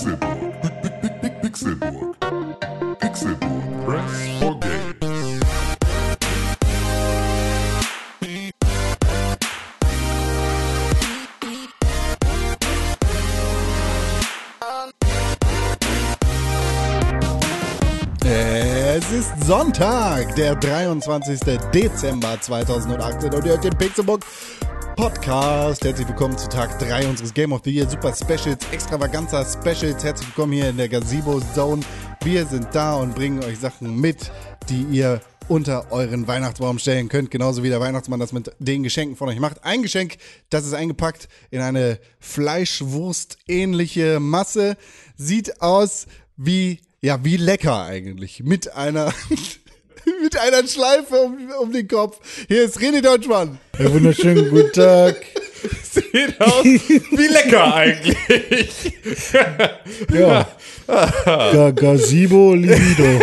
Pixelburg. Pixelburg. Pixelburg. Press for games. Es ist Sonntag, der 23. Dezember 2018 und ihr hört den Pixelbook Podcast. Herzlich willkommen zu Tag 3 unseres Game of the Year Super Specials, Extravaganza Specials. Herzlich willkommen hier in der Gazebo Zone. Wir sind da und bringen euch Sachen mit, die ihr unter euren Weihnachtsbaum stellen könnt, genauso wie der Weihnachtsmann das mit den Geschenken von euch macht. Ein Geschenk, das ist eingepackt in eine Fleischwurst-ähnliche Masse, sieht aus wie ja, wie lecker eigentlich. Mit einer, mit einer Schleife um, um den Kopf. Hier ist René Deutschmann. Ja, wunderschönen guten Tag. Sieht aus wie lecker eigentlich. Ja. Ga Gazebo Libido.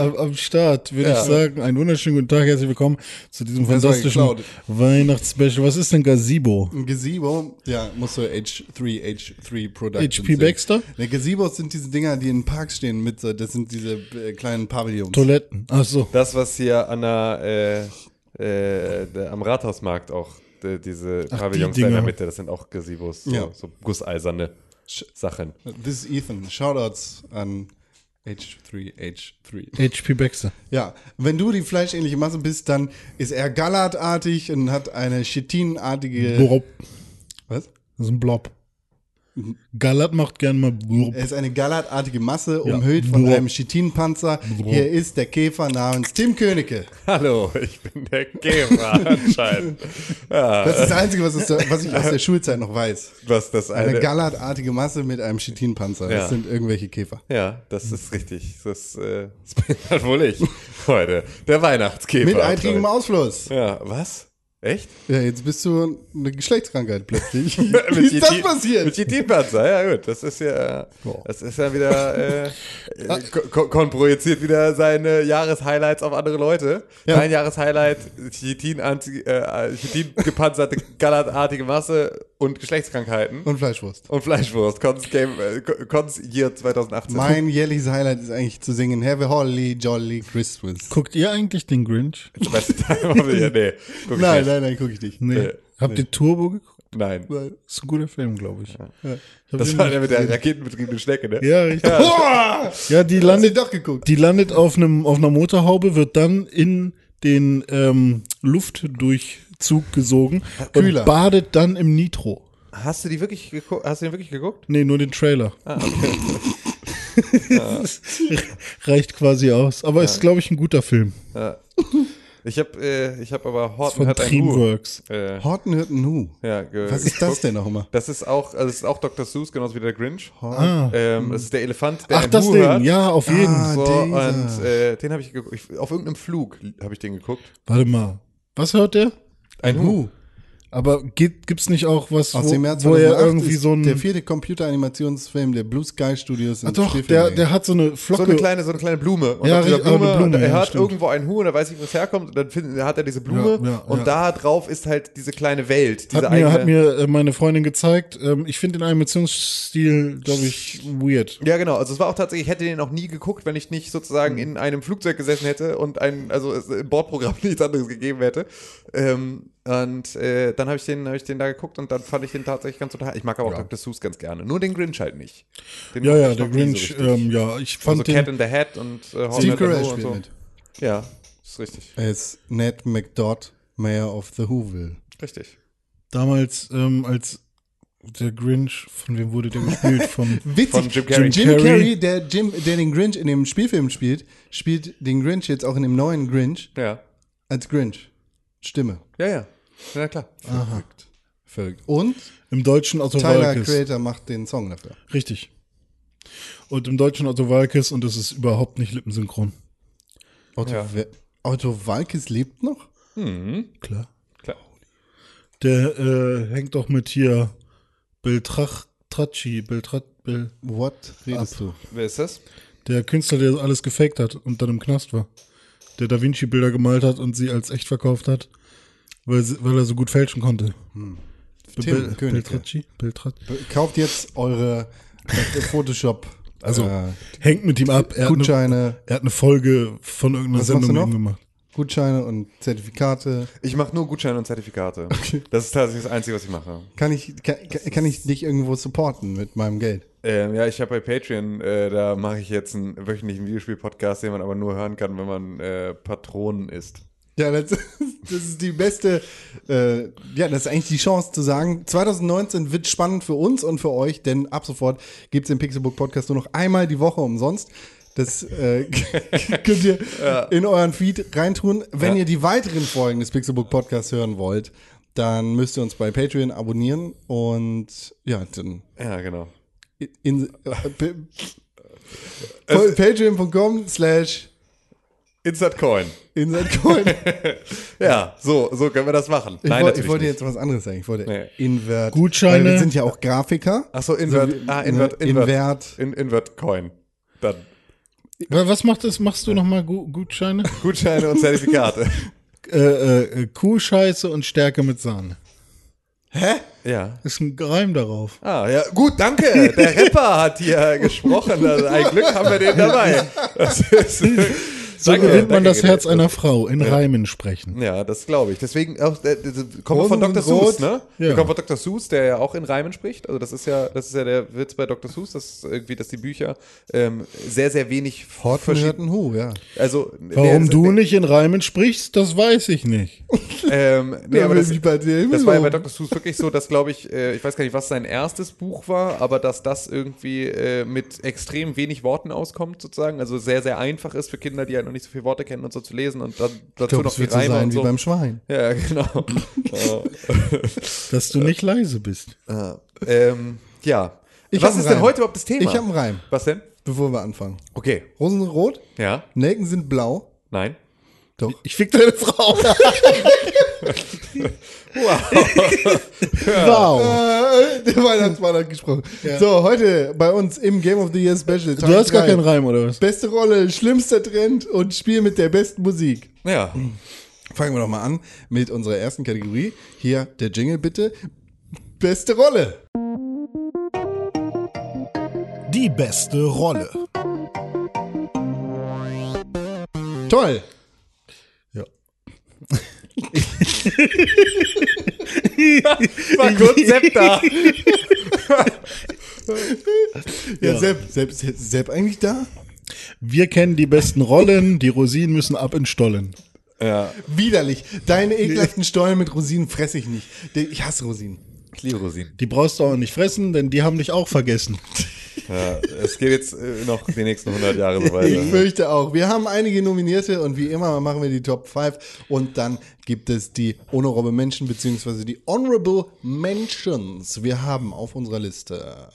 am, am Start würde ich sagen, einen wunderschönen guten Tag, herzlich willkommen zu diesem Das fantastischen. Weihnachtsspecial. Was ist denn Gazebo? Ein Gazebo, ja, muss so H3, H3 Productions HP sehen. Baxter? Ne, Gazebos sind diese Dinger, die in Parks stehen mit das sind diese äh, kleinen Pavillons. Toiletten. Ach so. Das, was hier an der, äh, äh, am Rathausmarkt auch, äh, diese Ach, Pavillons die da in der. Mitte, das sind auch Gazebos, so, Ja. so gusseiserne Sachen. This is Ethan. Shoutouts an H3, H3. HP Baxter. Ja, wenn du die fleischähnliche Masse bist, dann ist er gallertartig und hat eine chitinartige. Blob. Was? Das ist ein Blob. Gallert macht gern mal Blob. Er ist eine gallertartige Masse, Ja. umhüllt von Blub. einem Chitinpanzer. Hier ist der Käfer namens Tim Königke. Hallo, ich bin der Käfer anscheinend. Ja, Das ist das Einzige, was, es, was ich aus der Schulzeit noch weiß. was das Eine eine, gallertartige Masse mit einem Chitinpanzer. Das Ja. sind irgendwelche Käfer. ja, das ist richtig. Das, äh, das bin halt wohl ich heute. Der Weihnachtskäfer. Mit eitrigem Ausfluss. Ja, was? Echt? Ja, jetzt bist du eine Geschlechtskrankheit plötzlich. Wie ist das Chitin- Mit passiert? Chitinpanzer, ja gut. Das ist ja, das ist ja wieder, äh, ko kon projiziert wieder seine Jahreshighlights auf andere Leute. Ja. Mein Jahreshighlight, Chitin, äh, Chitin gepanzerte, gallertartige Masse und Geschlechtskrankheiten. Und Fleischwurst. Und Fleischwurst, Cons Game, äh, Cons Year 2018. Mein jährliches Highlight ist eigentlich zu singen Have a Holly Jolly Christmas. Guckt ihr eigentlich den Grinch? Of the Year. Nee, guck ich Nein, nicht. Nein, nein, guck ich nicht. Nee. Nee. Habt ihr Turbo geguckt? Nein. Das ist ein guter Film, glaube ich. Ich hab Das war der mit der raketenbetriebenen Schnecke, ne? Ja, richtig. Ja, die Hast du landet, doch geguckt? die landet auf einem auf einer Motorhaube, wird dann in den ähm, Luftdurchzug gesogen Kühler. und badet dann im Nitro. Hast du die wirklich geguckt? Hast du den wirklich geguckt? Nee, nur den Trailer. Reicht quasi aus. Aber ist, glaube ich, ein guter Film. Ja. Ich habe äh, ich hab aber Horton Von hat ein Hu. Dreamworks. Äh, Horton hört ein Hu. ja, Was ist das denn nochmal? Das ist auch, also das ist auch Dr. Seuss, genauso wie der Grinch. Ah. Ähm, das ist der Elefant, der Ach, ein das Hu Ding. hört. Ja, auf jeden. Ah, So, und äh, den habe ich geguckt. Ich, auf irgendeinem Flug habe ich den geguckt. Warte mal. Was hört der? Ein Hu. Aber gibt, gibt's nicht auch was, Aus wo, dem Jahr wo 2008 er irgendwie so ein. der vierte Computeranimationsfilm der Blue Sky Studios Ach doch, der, der hat so eine So Flocke. eine kleine, so eine kleine Blume. Und Ja, eine Blume, und er ja, stimmt. irgendwo einen Hu und er weiß nicht, wo es herkommt. Und dann findet, hat er diese Blume. Ja, ja, und ja. da drauf ist halt diese kleine Welt. Diese hat mir, eigene, hat mir äh, meine Freundin gezeigt. Ähm, ich finde den Animationsstil, glaube ich, weird. Ja, genau. Also es war auch tatsächlich, ich hätte den auch nie geguckt, wenn ich nicht sozusagen in einem Flugzeug gesessen hätte und ein, also es im Bordprogramm nichts anderes gegeben hätte. Ähm, und äh, dann habe ich den, habe ich den da geguckt und dann fand ich den tatsächlich ganz total. Ich mag aber auch Dr. Seuss ganz gerne. Nur den Grinch halt nicht. Den Ja, ja, der so Grinch, richtig. ähm, ja, ich fand also den. Cat in the Hat und äh, Steve Carell spielt und so. mit. Ja, ist richtig. Er ist Ned McDodd, Mayor of the Whoville. Richtig. Damals, ähm, als der Grinch, von wem wurde der gespielt? Von Witzig. Von Jim Carrey. Jim Carrey. Carrey, der, Jim, der den Grinch in dem Spielfilm spielt, spielt den Grinch jetzt auch in dem neuen Grinch Ja. als Grinch. Stimme. Ja, ja. Ja, klar. Verrückt. Verrückt. Und im deutschen Otto Tyler Walkes. Creator macht den Song dafür. Richtig. Und im deutschen Otto Walkes und es ist überhaupt nicht lippensynchron. Otto, Ja. Otto Walkes lebt noch? Mhm. Klar. Klar. Der äh, hängt doch mit hier Beltrach Tracci, Beltrat, Bel, What redest du? Wer ist das? der Künstler, der alles gefaked hat und dann im Knast war. Der Da Vinci Bilder gemalt hat und sie als echt verkauft hat, weil, weil er so gut fälschen konnte. Tim Königke. Beltracci? Beltrat Kauft jetzt eure äh, Photoshop. Also äh, hängt mit ihm ab. Er hat, eine, Gutscheine, er hat eine Folge von irgendeiner Was Sendung du mit ihm gemacht. Gutscheine und Zertifikate. Ich mache nur Gutscheine und Zertifikate. Das ist tatsächlich das Einzige, was ich mache. Kann ich, kann, kann ich dich irgendwo supporten mit meinem Geld? Ähm, ja, ich habe bei Patreon, äh, da mache ich jetzt einen wöchentlichen Videospiel-Podcast, den man aber nur hören kann, wenn man äh, Patronen isst. Ja, das, das ist die beste, äh, ja, das ist eigentlich die Chance zu sagen, 2019 wird spannend für uns und für euch, denn ab sofort gibt es den Pixelbook Podcast nur noch einmal die Woche umsonst. Das äh, könnt ihr in euren Feed reintun. Wenn ihr die weiteren Folgen des Pixelbook Podcasts hören wollt, dann müsst ihr uns bei Patreon abonnieren und ja, dann Ja, genau. in, äh, p- pa- patreon.com slash Insert Coin. insertcoin. Ja, so, so können wir das machen. Ich, Nein, wollte, ich wollte nicht. jetzt was anderes sagen. Ich wollte Nee. Invert. Gutscheine. Weil wir sind ja auch Grafiker. Achso, Invert. So wie- ah, Invert. ne, Invert. Invert. In, Invert Coin. Dann Wa- Was macht das? Machst du nochmal Gu Gutscheine? Gutscheine und Zertifikate. äh, äh, äh, Kuhscheiße und Stärke mit Sahne. Hä? Ja. Ist ein Reim darauf. Ah, ja, gut, danke. Der Rapper hat hier gesprochen. Also ein Glück haben wir den dabei. Das ist, So Danke, gewinnt man danke, das Herz einer Frau in Reimen sprechen. Ja, das glaube ich. Deswegen auch, äh, das kommt von Dr. Seuss, ne? Ja. Der kommt von Dr. Seuss, der ja auch in Reimen spricht. Also das ist ja, das ist ja der Witz bei Dr. Seuss, dass irgendwie, dass die Bücher ähm, sehr, sehr wenig Horten verschieden- Hu, ja. Also Warum der- du nicht in Reimen sprichst, das weiß ich nicht. Ähm, nee, aber das, das war ja bei. Dr. Seuss wirklich so, dass glaube ich, äh, ich weiß gar nicht, was sein erstes Buch war, aber dass das irgendwie äh, mit extrem wenig Worten auskommt sozusagen, also sehr, sehr einfach ist für Kinder, die halt noch nicht so viele Worte kennen und so zu lesen und dann dazu glaube, noch die wird so Reime sein und wie so. beim Schwein. ja, genau. Dass du nicht leise bist. äh, ähm, ja. Ich was ist denn heute überhaupt das Thema? Ich habe einen Reim, Was denn? bevor wir anfangen. Okay. Rosen sind rot, Ja. Nelken sind blau. Nein. Doch. Ich fick deine Frau. Wow. Äh, der Weihnachtsmann hat gesprochen. So, heute bei uns im Game of the Year Special. Du hast gar keinen Reim, oder was? Beste Rolle, schlimmster Trend und Spiel mit der besten Musik. Ja. Fangen wir doch mal an mit unserer ersten Kategorie. Hier der Jingle bitte. Beste Rolle. Die beste Rolle. Toll. Ja. War kurz Sepp da. Ja, Sepp, Sepp, Sepp, Sepp eigentlich da? Wir kennen die besten Rollen, die Rosinen müssen ab in Stollen. Ja. Widerlich. Deine ekelhaften Stollen mit Rosinen fresse ich nicht. Ich hasse Rosinen. Ich liebe Rosinen. Die brauchst du auch nicht fressen, denn die haben dich auch vergessen. Ja, es geht jetzt äh, noch die nächsten 100 Jahre so weiter. Ich fürchte auch. Wir haben einige Nominierte und wie immer machen wir die Top 5 und dann gibt es die Honorable Mention beziehungsweise die Honorable Mentions. Wir haben auf unserer Liste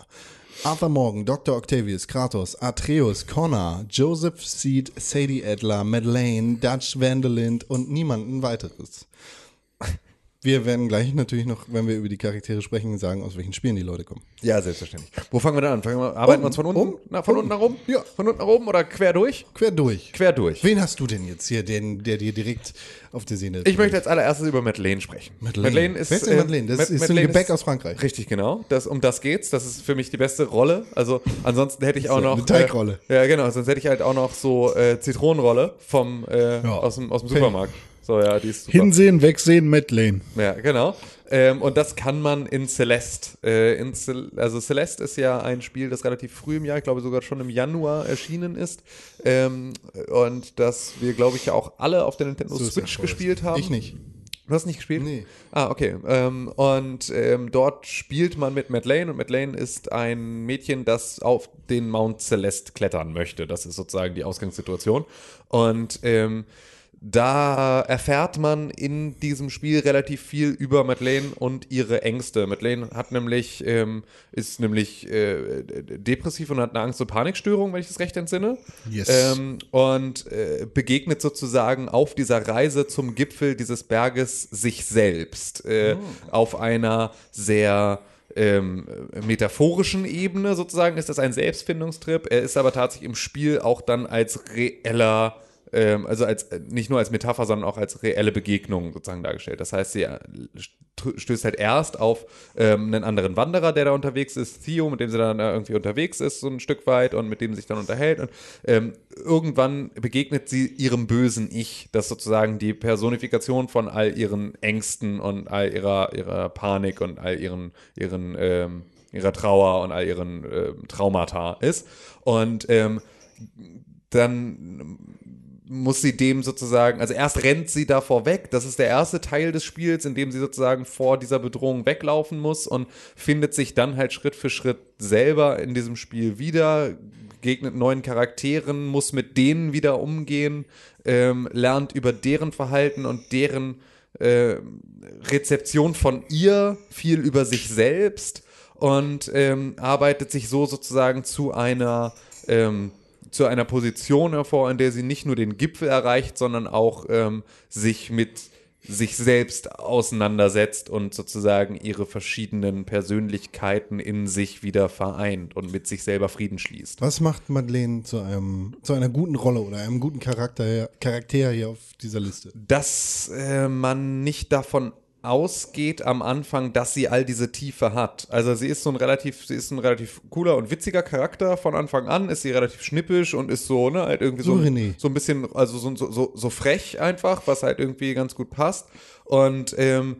Arthur Morgan, Dr. Octavius, Kratos, Atreus, Connor, Joseph Seed, Sadie Adler, Madeleine, Dutch Vandalind und niemanden weiteres. Wir werden gleich natürlich noch, wenn wir über die Charaktere sprechen, sagen, aus welchen Spielen die Leute kommen. Ja, selbstverständlich. Wo fangen wir dann an? Fangen wir, arbeiten wir uns von unten? Um? Na, von unten nach oben? Ja. Von unten nach oben oder quer durch? Quer durch. Quer durch. Wen hast du denn jetzt hier, den, der dir direkt auf der Sehne Ich möchte als allererstes über Madeleine sprechen. Madeleine. ist. Wer ist denn äh, Madeleine? Das Ma- ist ein Madeleine Gebäck aus Frankreich. Richtig, genau. Das, um das geht's. Das ist für mich die beste Rolle. Also ansonsten hätte ich auch So, noch. eine Teigrolle. Äh, ja, genau. Sonst hätte ich halt auch noch so äh, Zitronenrolle vom äh, aus dem, aus dem Supermarkt. So, ja, die ist super. Hinsehen, wegsehen, Madeleine. Ja, genau. Ähm, und das kann man in Celeste. Äh, in Cel also Celeste ist ja ein Spiel, das relativ früh im Jahr, ich glaube sogar schon im Januar erschienen ist. Ähm, und das wir, glaube ich, ja auch alle auf der Nintendo Suicide Switch gespielt haben. Ich nicht. Du hast nicht gespielt? Nee. Ah, okay. Ähm, und ähm, dort spielt man mit Madeleine und Madeleine ist ein Mädchen, das auf den Mount Celeste klettern möchte. Das ist sozusagen die Ausgangssituation. Und ähm, da erfährt man in diesem Spiel relativ viel über Madeleine und ihre Ängste. Madeleine hat nämlich, ähm, ist nämlich äh, depressiv und hat eine Angst- und Panikstörung, wenn ich das recht entsinne. Yes. Ähm, und äh, begegnet sozusagen auf dieser Reise zum Gipfel dieses Berges sich selbst. Äh, Auf einer sehr ähm, metaphorischen Ebene sozusagen ist das ein Selbstfindungstrip. Er ist aber tatsächlich im Spiel auch dann als reeller ähm, also als äh, nicht nur als Metapher, sondern auch als reelle Begegnung sozusagen dargestellt. Das heißt, sie äh, st- stößt halt erst auf ähm, einen anderen Wanderer, der da unterwegs ist, Theo, mit dem sie dann äh, irgendwie unterwegs ist, so ein Stück weit und mit dem sie sich dann unterhält. Und ähm, irgendwann begegnet sie ihrem bösen Ich, das sozusagen die Personifikation von all ihren Ängsten und all ihrer, ihrer Panik und all ihren, ihren ähm, ihrer Trauer und all ihren ähm, Traumata ist. Und ähm, dann muss sie dem sozusagen, also erst rennt sie davor weg, das ist der erste Teil des Spiels, in dem sie sozusagen vor dieser Bedrohung weglaufen muss und findet sich dann halt Schritt für Schritt selber in diesem Spiel wieder, begegnet neuen Charakteren, muss mit denen wieder umgehen, ähm, lernt über deren Verhalten und deren äh, Rezeption von ihr viel über sich selbst und ähm, arbeitet sich so sozusagen zu einer ähm, zu einer Position hervor, in der sie nicht nur den Gipfel erreicht, sondern auch ähm, sich mit sich selbst auseinandersetzt und sozusagen ihre verschiedenen Persönlichkeiten in sich wieder vereint und mit sich selber Frieden schließt. Was macht Madeleine zu einem zu einer guten Rolle oder einem guten Charakter, Charakter hier auf dieser Liste? dass äh, man nicht davon ausgeht am Anfang, dass sie all diese Tiefe hat. Also sie ist so ein relativ, sie ist ein relativ cooler und witziger Charakter von Anfang an, ist sie relativ schnippisch und ist so, ne, halt irgendwie so, So, ein bisschen, also so, so, so, frech einfach, was halt irgendwie ganz gut passt. Und ähm,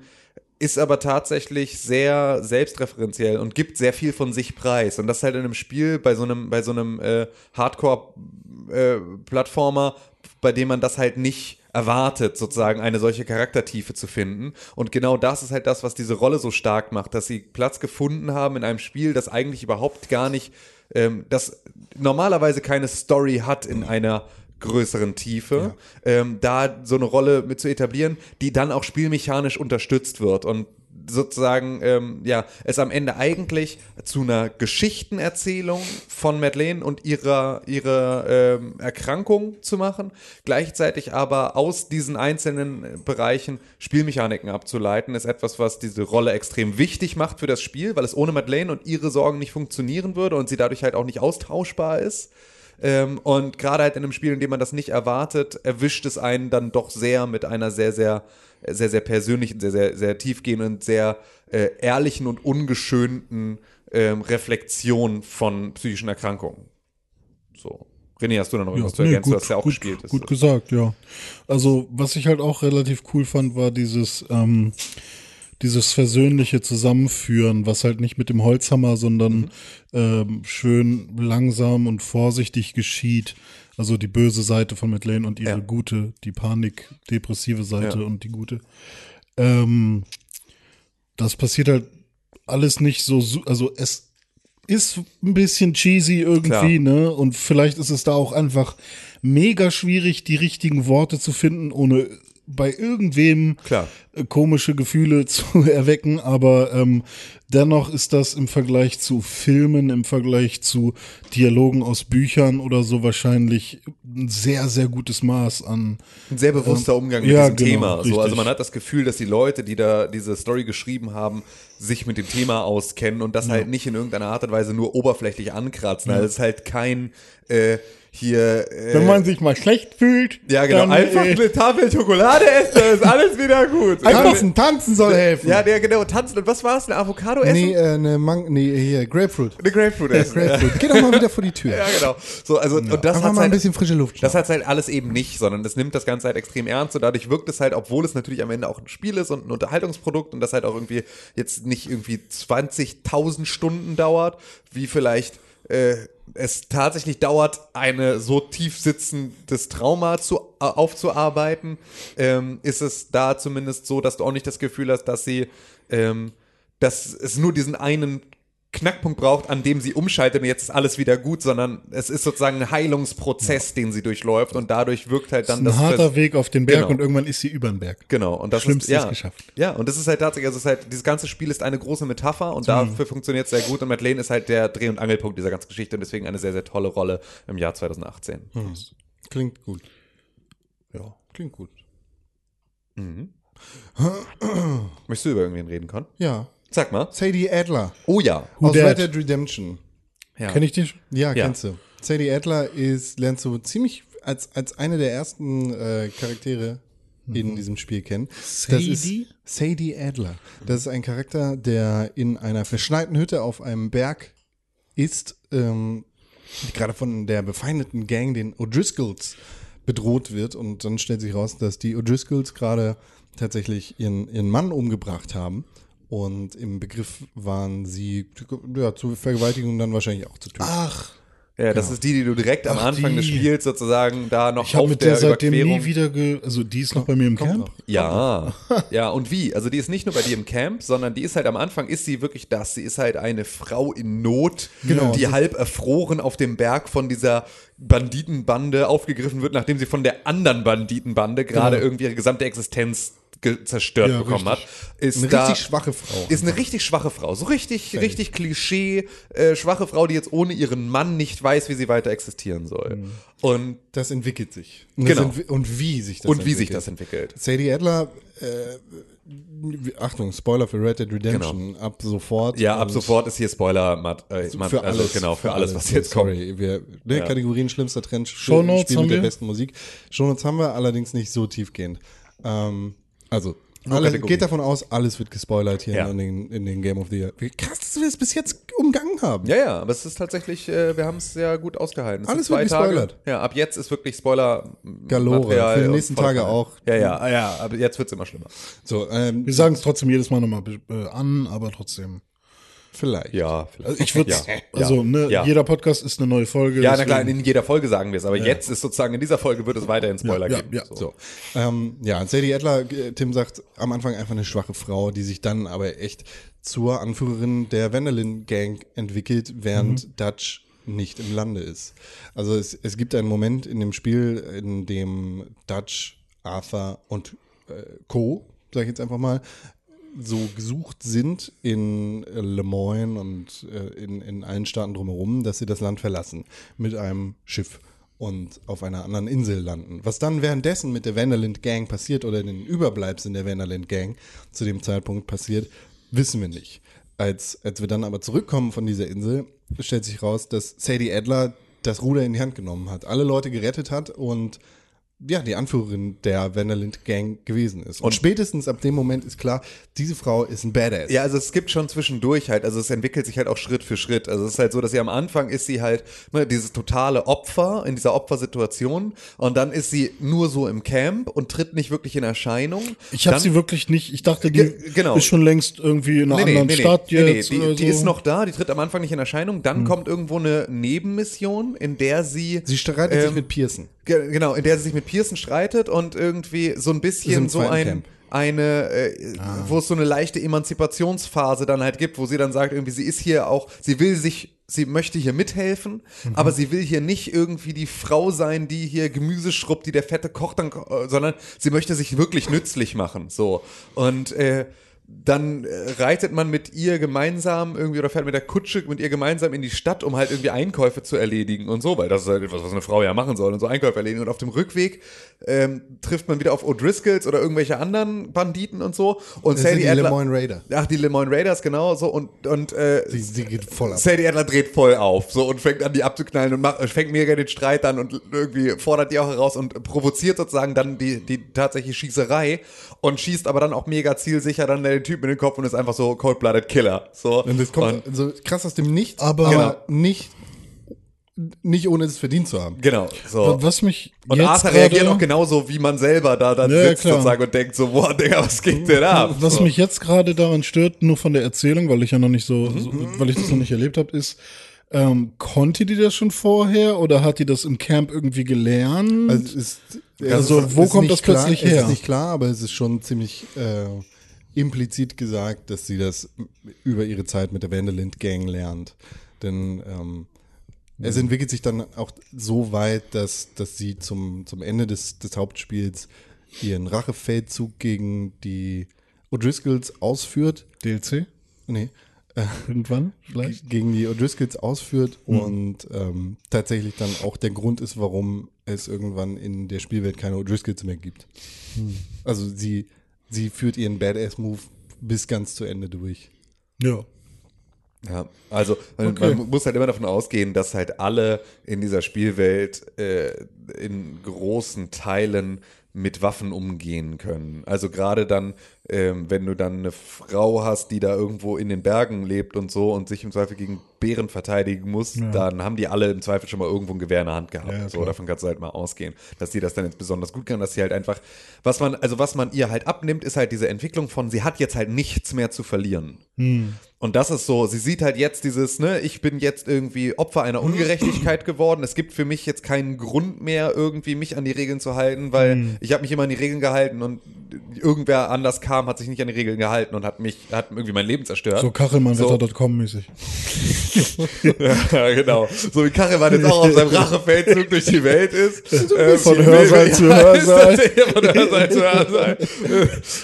ist aber tatsächlich sehr selbstreferenziell und gibt sehr viel von sich preis. Und das halt in einem Spiel bei so einem, bei so einem äh, Hardcore-Plattformer, bei dem man das halt nicht erwartet, sozusagen eine solche Charaktertiefe zu finden. Und genau das ist halt das, was diese Rolle so stark macht, dass sie Platz gefunden haben in einem Spiel, das eigentlich überhaupt gar nicht, ähm, das normalerweise keine Story hat in einer größeren Tiefe, ähm, da so eine Rolle mit zu etablieren, die dann auch spielmechanisch unterstützt wird und sozusagen ähm, ja es am Ende eigentlich zu einer Geschichtenerzählung von Madeleine und ihrer ihrer ähm, Erkrankung zu machen, gleichzeitig aber aus diesen einzelnen Bereichen Spielmechaniken abzuleiten, ist etwas, was diese Rolle extrem wichtig macht für das Spiel, weil es ohne Madeleine und ihre Sorgen nicht funktionieren würde und sie dadurch halt auch nicht austauschbar ist. Ähm, und gerade halt in einem Spiel, in dem man das nicht erwartet, erwischt es einen dann doch sehr mit einer sehr, sehr, sehr, sehr persönlichen, sehr, sehr, sehr tiefgehenden, sehr äh, ehrlichen und ungeschönten ähm, Reflexion von psychischen Erkrankungen. So. René, hast du da noch irgendwas zu nee, ergänzen? du hast ja auch gut, gespielt. Das- Gut gesagt, ja. Also, was ich halt auch relativ cool fand, war dieses, ähm, dieses versöhnliche Zusammenführen, was halt nicht mit dem Holzhammer, sondern Mhm. ähm, schön langsam und vorsichtig geschieht. Also die böse Seite von Madeleine und ihre Ja. gute, die Panik-depressive Seite Ja. und die gute. Ähm, das passiert halt alles nicht so, also es ist ein bisschen cheesy irgendwie, ne? Und vielleicht ist es da auch einfach mega schwierig, die richtigen Worte zu finden, ohne bei irgendwem Klar. äh, komische Gefühle zu erwecken, aber ähm, dennoch ist das im Vergleich zu Filmen, im Vergleich zu Dialogen aus Büchern oder so wahrscheinlich ein sehr, sehr gutes Maß an Ein sehr bewusster Umgang mit ja, diesem genau, Thema. So, also man hat das Gefühl, dass die Leute, die da diese Story geschrieben haben, sich mit dem Thema auskennen und das halt nicht in irgendeiner Art und Weise nur oberflächlich ankratzen. Also es ist halt kein äh, hier. Äh, Wenn man sich mal schlecht fühlt, ja, genau. dann, Einfach äh, eine Tafel Schokolade essen, dann ist alles wieder gut. Tanzen, tanzen soll helfen. Ja, der genau, tanzen. Und was war es? Eine Avocado essen? Nee, äh, ne Mang nee, hier, Grapefruit. Eine Grapefruit essen. Grapefruit. Geh doch mal wieder vor die Tür. Ja, genau. So, also, und das Einfach hat mal ein halt, bisschen frische Luft. Das hat halt alles eben nicht, sondern das nimmt das Ganze halt extrem ernst und dadurch wirkt es halt, obwohl es natürlich am Ende auch ein Spiel ist und ein Unterhaltungsprodukt und das halt auch irgendwie jetzt nicht irgendwie 20.000 Stunden dauert, wie vielleicht äh, es tatsächlich dauert, eine so tief sitzendes Trauma zu, äh, aufzuarbeiten, ähm, ist es da zumindest so, dass du auch nicht das Gefühl hast, dass sie, ähm, dass es nur diesen einen Knackpunkt braucht, an dem sie umschaltet und jetzt ist alles wieder gut, sondern es ist sozusagen ein Heilungsprozess, den sie durchläuft und dadurch wirkt halt dann ein das harter Vers- Weg auf den Berg Genau. und irgendwann ist sie über den Berg. Genau, und das Schlimmste ist, ja, ist geschafft. Ja, und das ist halt tatsächlich, also es ist halt, dieses ganze Spiel ist eine große Metapher Mhm. und dafür funktioniert es sehr gut und Madeleine ist halt der Dreh- und Angelpunkt dieser ganzen Geschichte und deswegen eine sehr, sehr tolle Rolle im Jahr 2018. Klingt gut. Ja, klingt gut. Möchtest du über irgendwen reden, Con? Ja. Sag mal. Sadie Adler Oh ja. Who aus dat? Red Dead Redemption. ja. Kenn ich dich? Ja, Ja. kennst du. Sadie Adler ist, lernst du ziemlich als, als eine der ersten äh, Charaktere in diesem Spiel kennen. Das Sadie? Sadie Adler. Das ist ein Charakter, der in einer verschneiten Hütte auf einem Berg ist, ähm, gerade von der befeindeten Gang, den O'Driscolls, bedroht wird. Und dann stellt sich raus, dass die O'Driscolls gerade tatsächlich ihren, ihren Mann umgebracht haben. Und im Begriff waren sie ja, zu Vergewaltigung dann wahrscheinlich auch zu töten. Ach, Ja, das ist die, die du direkt am Ach, Anfang des die. Spiels sozusagen da noch ich habe auf mit der, der seitdem Überquerung. nie wieder, ge also die ist noch bei mir im kommt Camp. noch. Ja, ja, und wie? Also die ist nicht nur bei dir im Camp, sondern die ist halt am Anfang, ist sie wirklich das. Sie ist halt eine Frau in Not, Genau. die halb erfroren auf dem Berg von dieser Banditenbande aufgegriffen wird, nachdem sie von der anderen Banditenbande gerade Genau. irgendwie ihre gesamte Existenz zerstört Ja, bekommen richtig. hat. Ist Eine da, richtig schwache Frau. Ist eine richtig schwache Frau. So richtig, richtig Klischee, äh, schwache Frau, die jetzt ohne ihren Mann nicht weiß, wie sie weiter existieren soll. Mhm. Und, Das entwickelt sich. Und, Genau. das entwi- und wie sich das und wie entwickelt. sich das entwickelt. Sadie Adler, äh, Achtung, Spoiler für Red Dead Redemption, ab sofort. Ja, ab sofort ist hier Spoiler, Matt, äh, Matt, für also alles. genau, für, alles, was jetzt kommt. Sorry, wir, ne, Ja. Kategorien schlimmster Trend, Shownotes Spiel haben mit der wir? besten Musik. Shownotes haben wir, allerdings nicht so tiefgehend. Ähm, also, alle, geht davon aus, alles wird gespoilert hier Ja. in, den, in den Game of the Year. Wie krass, dass wir das bis jetzt umgangen haben. Ja, ja, aber es ist tatsächlich, äh, wir haben es ja gut ausgehalten. Es Alles wird Tage. gespoilert. Ja, ab jetzt ist wirklich Spoiler Galore. Material Für die nächsten Tage auch. Ja, ja, ah, ja, aber jetzt wird's immer schlimmer. So, ähm, Wir sagen es trotzdem jedes Mal nochmal äh, an, aber trotzdem. Vielleicht. Ja, vielleicht. Also ich würde, ja. also ne, Ja. jeder Podcast ist eine neue Folge. Ja, na klar, in jeder Folge sagen wir es, aber jetzt ist sozusagen in dieser Folge wird es weiterhin Spoiler Ja, ja, geben. ja. So. Ähm, ja, Sadie Adler, äh, Tim sagt, am Anfang einfach eine schwache Frau, die sich dann aber echt zur Anführerin der Vanderlyn Gang entwickelt, während Dutch nicht im Lande ist. Also es, es gibt einen Moment in dem Spiel, in dem Dutch, Arthur und äh, Co., sag ich jetzt einfach mal, so gesucht sind in äh, Le Moyne und äh, in, in allen Staaten drumherum, dass sie das Land verlassen mit einem Schiff und auf einer anderen Insel landen. Was dann währenddessen mit der Vanderland Gang passiert oder den Überbleibseln der Vanderland Gang zu dem Zeitpunkt passiert, wissen wir nicht. Als, als wir dann aber zurückkommen von dieser Insel, stellt sich raus, dass Sadie Adler das Ruder in die Hand genommen hat, alle Leute gerettet hat und ja, die Anführerin der Vanderlint Gang gewesen ist. Und, spätestens ab dem Moment ist klar, diese Frau ist ein Badass. Ja, also es gibt schon zwischendurch halt, also es entwickelt sich halt auch Schritt für Schritt. Also es ist halt so, dass sie am Anfang ist sie halt ne, dieses totale Opfer in dieser Opfersituation und dann ist sie nur so im Camp und tritt nicht wirklich in Erscheinung. Ich habe sie wirklich nicht, ich dachte, die Ge- genau. ist schon längst irgendwie in einer anderen Stadt nee, nee, jetzt. die, oder die so. ist noch da, die tritt am Anfang nicht in Erscheinung. Dann kommt irgendwo eine Nebenmission, in der sie. Sie streitet sich ähm, mit Pearson. Ge- Genau, in der sie sich mit Pearson streitet und irgendwie so ein bisschen so ein. Camp. Eine, äh, wo es so eine leichte Emanzipationsphase dann halt gibt, wo sie dann sagt, irgendwie, sie ist hier auch, sie will sich, sie möchte hier mithelfen, aber sie will hier nicht irgendwie die Frau sein, die hier Gemüse schrubbt, die der fette Koch dann, sondern sie möchte sich wirklich nützlich machen, so. Und, äh, dann äh, reitet man mit ihr gemeinsam irgendwie oder fährt mit der Kutsche mit ihr gemeinsam in die Stadt, um halt irgendwie Einkäufe zu erledigen und so, weil das ist halt etwas, was eine Frau ja machen soll und so Einkäufe erledigen. Und auf dem Rückweg ähm, trifft man wieder auf O'Driscolls oder irgendwelche anderen Banditen und so. Und Das sind Sadie die Adler. Lemoyne Raider. Ach, die Lemoyne Raiders, genau, so und, und äh, Sie, sie geht voll ab. Sadie Adler dreht voll auf so und fängt an, die abzuknallen und macht, fängt mega den Streit an und irgendwie fordert die auch heraus und provoziert sozusagen dann die, die tatsächliche Schießerei und schießt aber dann auch mega zielsicher dann den Typ in den Kopf und ist einfach so Cold-Blooded Killer. So. Und das kommt so krass aus dem Nichts, Aber- aber nicht, nicht ohne es verdient zu haben. genau, so. Was mich Und jetzt Arthur reagiert gerade- auch genauso, wie man selber da dann Ja, sitzt klar. sozusagen und denkt so, boah, Digga, was geht denn ab? Was so. mich jetzt gerade daran stört, nur von der Erzählung, weil ich ja noch nicht so, Mhm. so weil ich das noch nicht erlebt habe, ist, ähm, konnte die das schon vorher oder hat die das im Camp irgendwie gelernt? Also, ist, Also, ist- wo kommt das plötzlich klar, Es her? ist nicht klar, aber es ist schon ziemlich äh, implizit gesagt, dass sie das über ihre Zeit mit der Vanderlint Gang lernt. Denn ähm, es entwickelt sich dann auch so weit, dass, dass sie zum, zum Ende des, des Hauptspiels ihren Rachefeldzug gegen die O'Driscolls ausführt. DLC? Nee, Irgendwann vielleicht? gegen die O'Driscolls ausführt und ähm, tatsächlich dann auch der Grund ist, warum es irgendwann in der Spielwelt keine O'Driscolls mehr gibt. Also sie, sie führt ihren Badass-Move bis ganz zu Ende durch. Ja. Ja, also man, Okay. man muss halt immer davon ausgehen, dass halt alle in dieser Spielwelt äh, in großen Teilen mit Waffen umgehen können. Also gerade dann, ähm, wenn du dann eine Frau hast, die da irgendwo in den Bergen lebt und so und sich im Zweifel gegen Bären verteidigen muss, dann haben die alle im Zweifel schon mal irgendwo ein Gewehr in der Hand gehabt. Ja, so, davon kannst du halt mal ausgehen, dass die das dann jetzt besonders gut kann, dass sie halt einfach, was man, also was man ihr halt abnimmt, ist halt diese Entwicklung von, sie hat jetzt halt nichts mehr zu verlieren. Und das ist so, sie sieht halt jetzt dieses, ne, ich bin jetzt irgendwie Opfer einer Ungerechtigkeit geworden. Es gibt für mich jetzt keinen Grund mehr, irgendwie mich an die Regeln zu halten, weil ich habe mich immer an die Regeln gehalten und irgendwer anders kam, hat sich nicht an die Regeln gehalten und hat mich, hat irgendwie mein Leben zerstört. So Kachelmannwetter.com mäßig. ja, genau. So wie Kachelmann jetzt auch auf seinem Rachefeldzug durch die Welt ist. Ähm, Von die Hörsaal zu Ja, Hörsaal. Ja, von Hörsaal zu Hörsaal.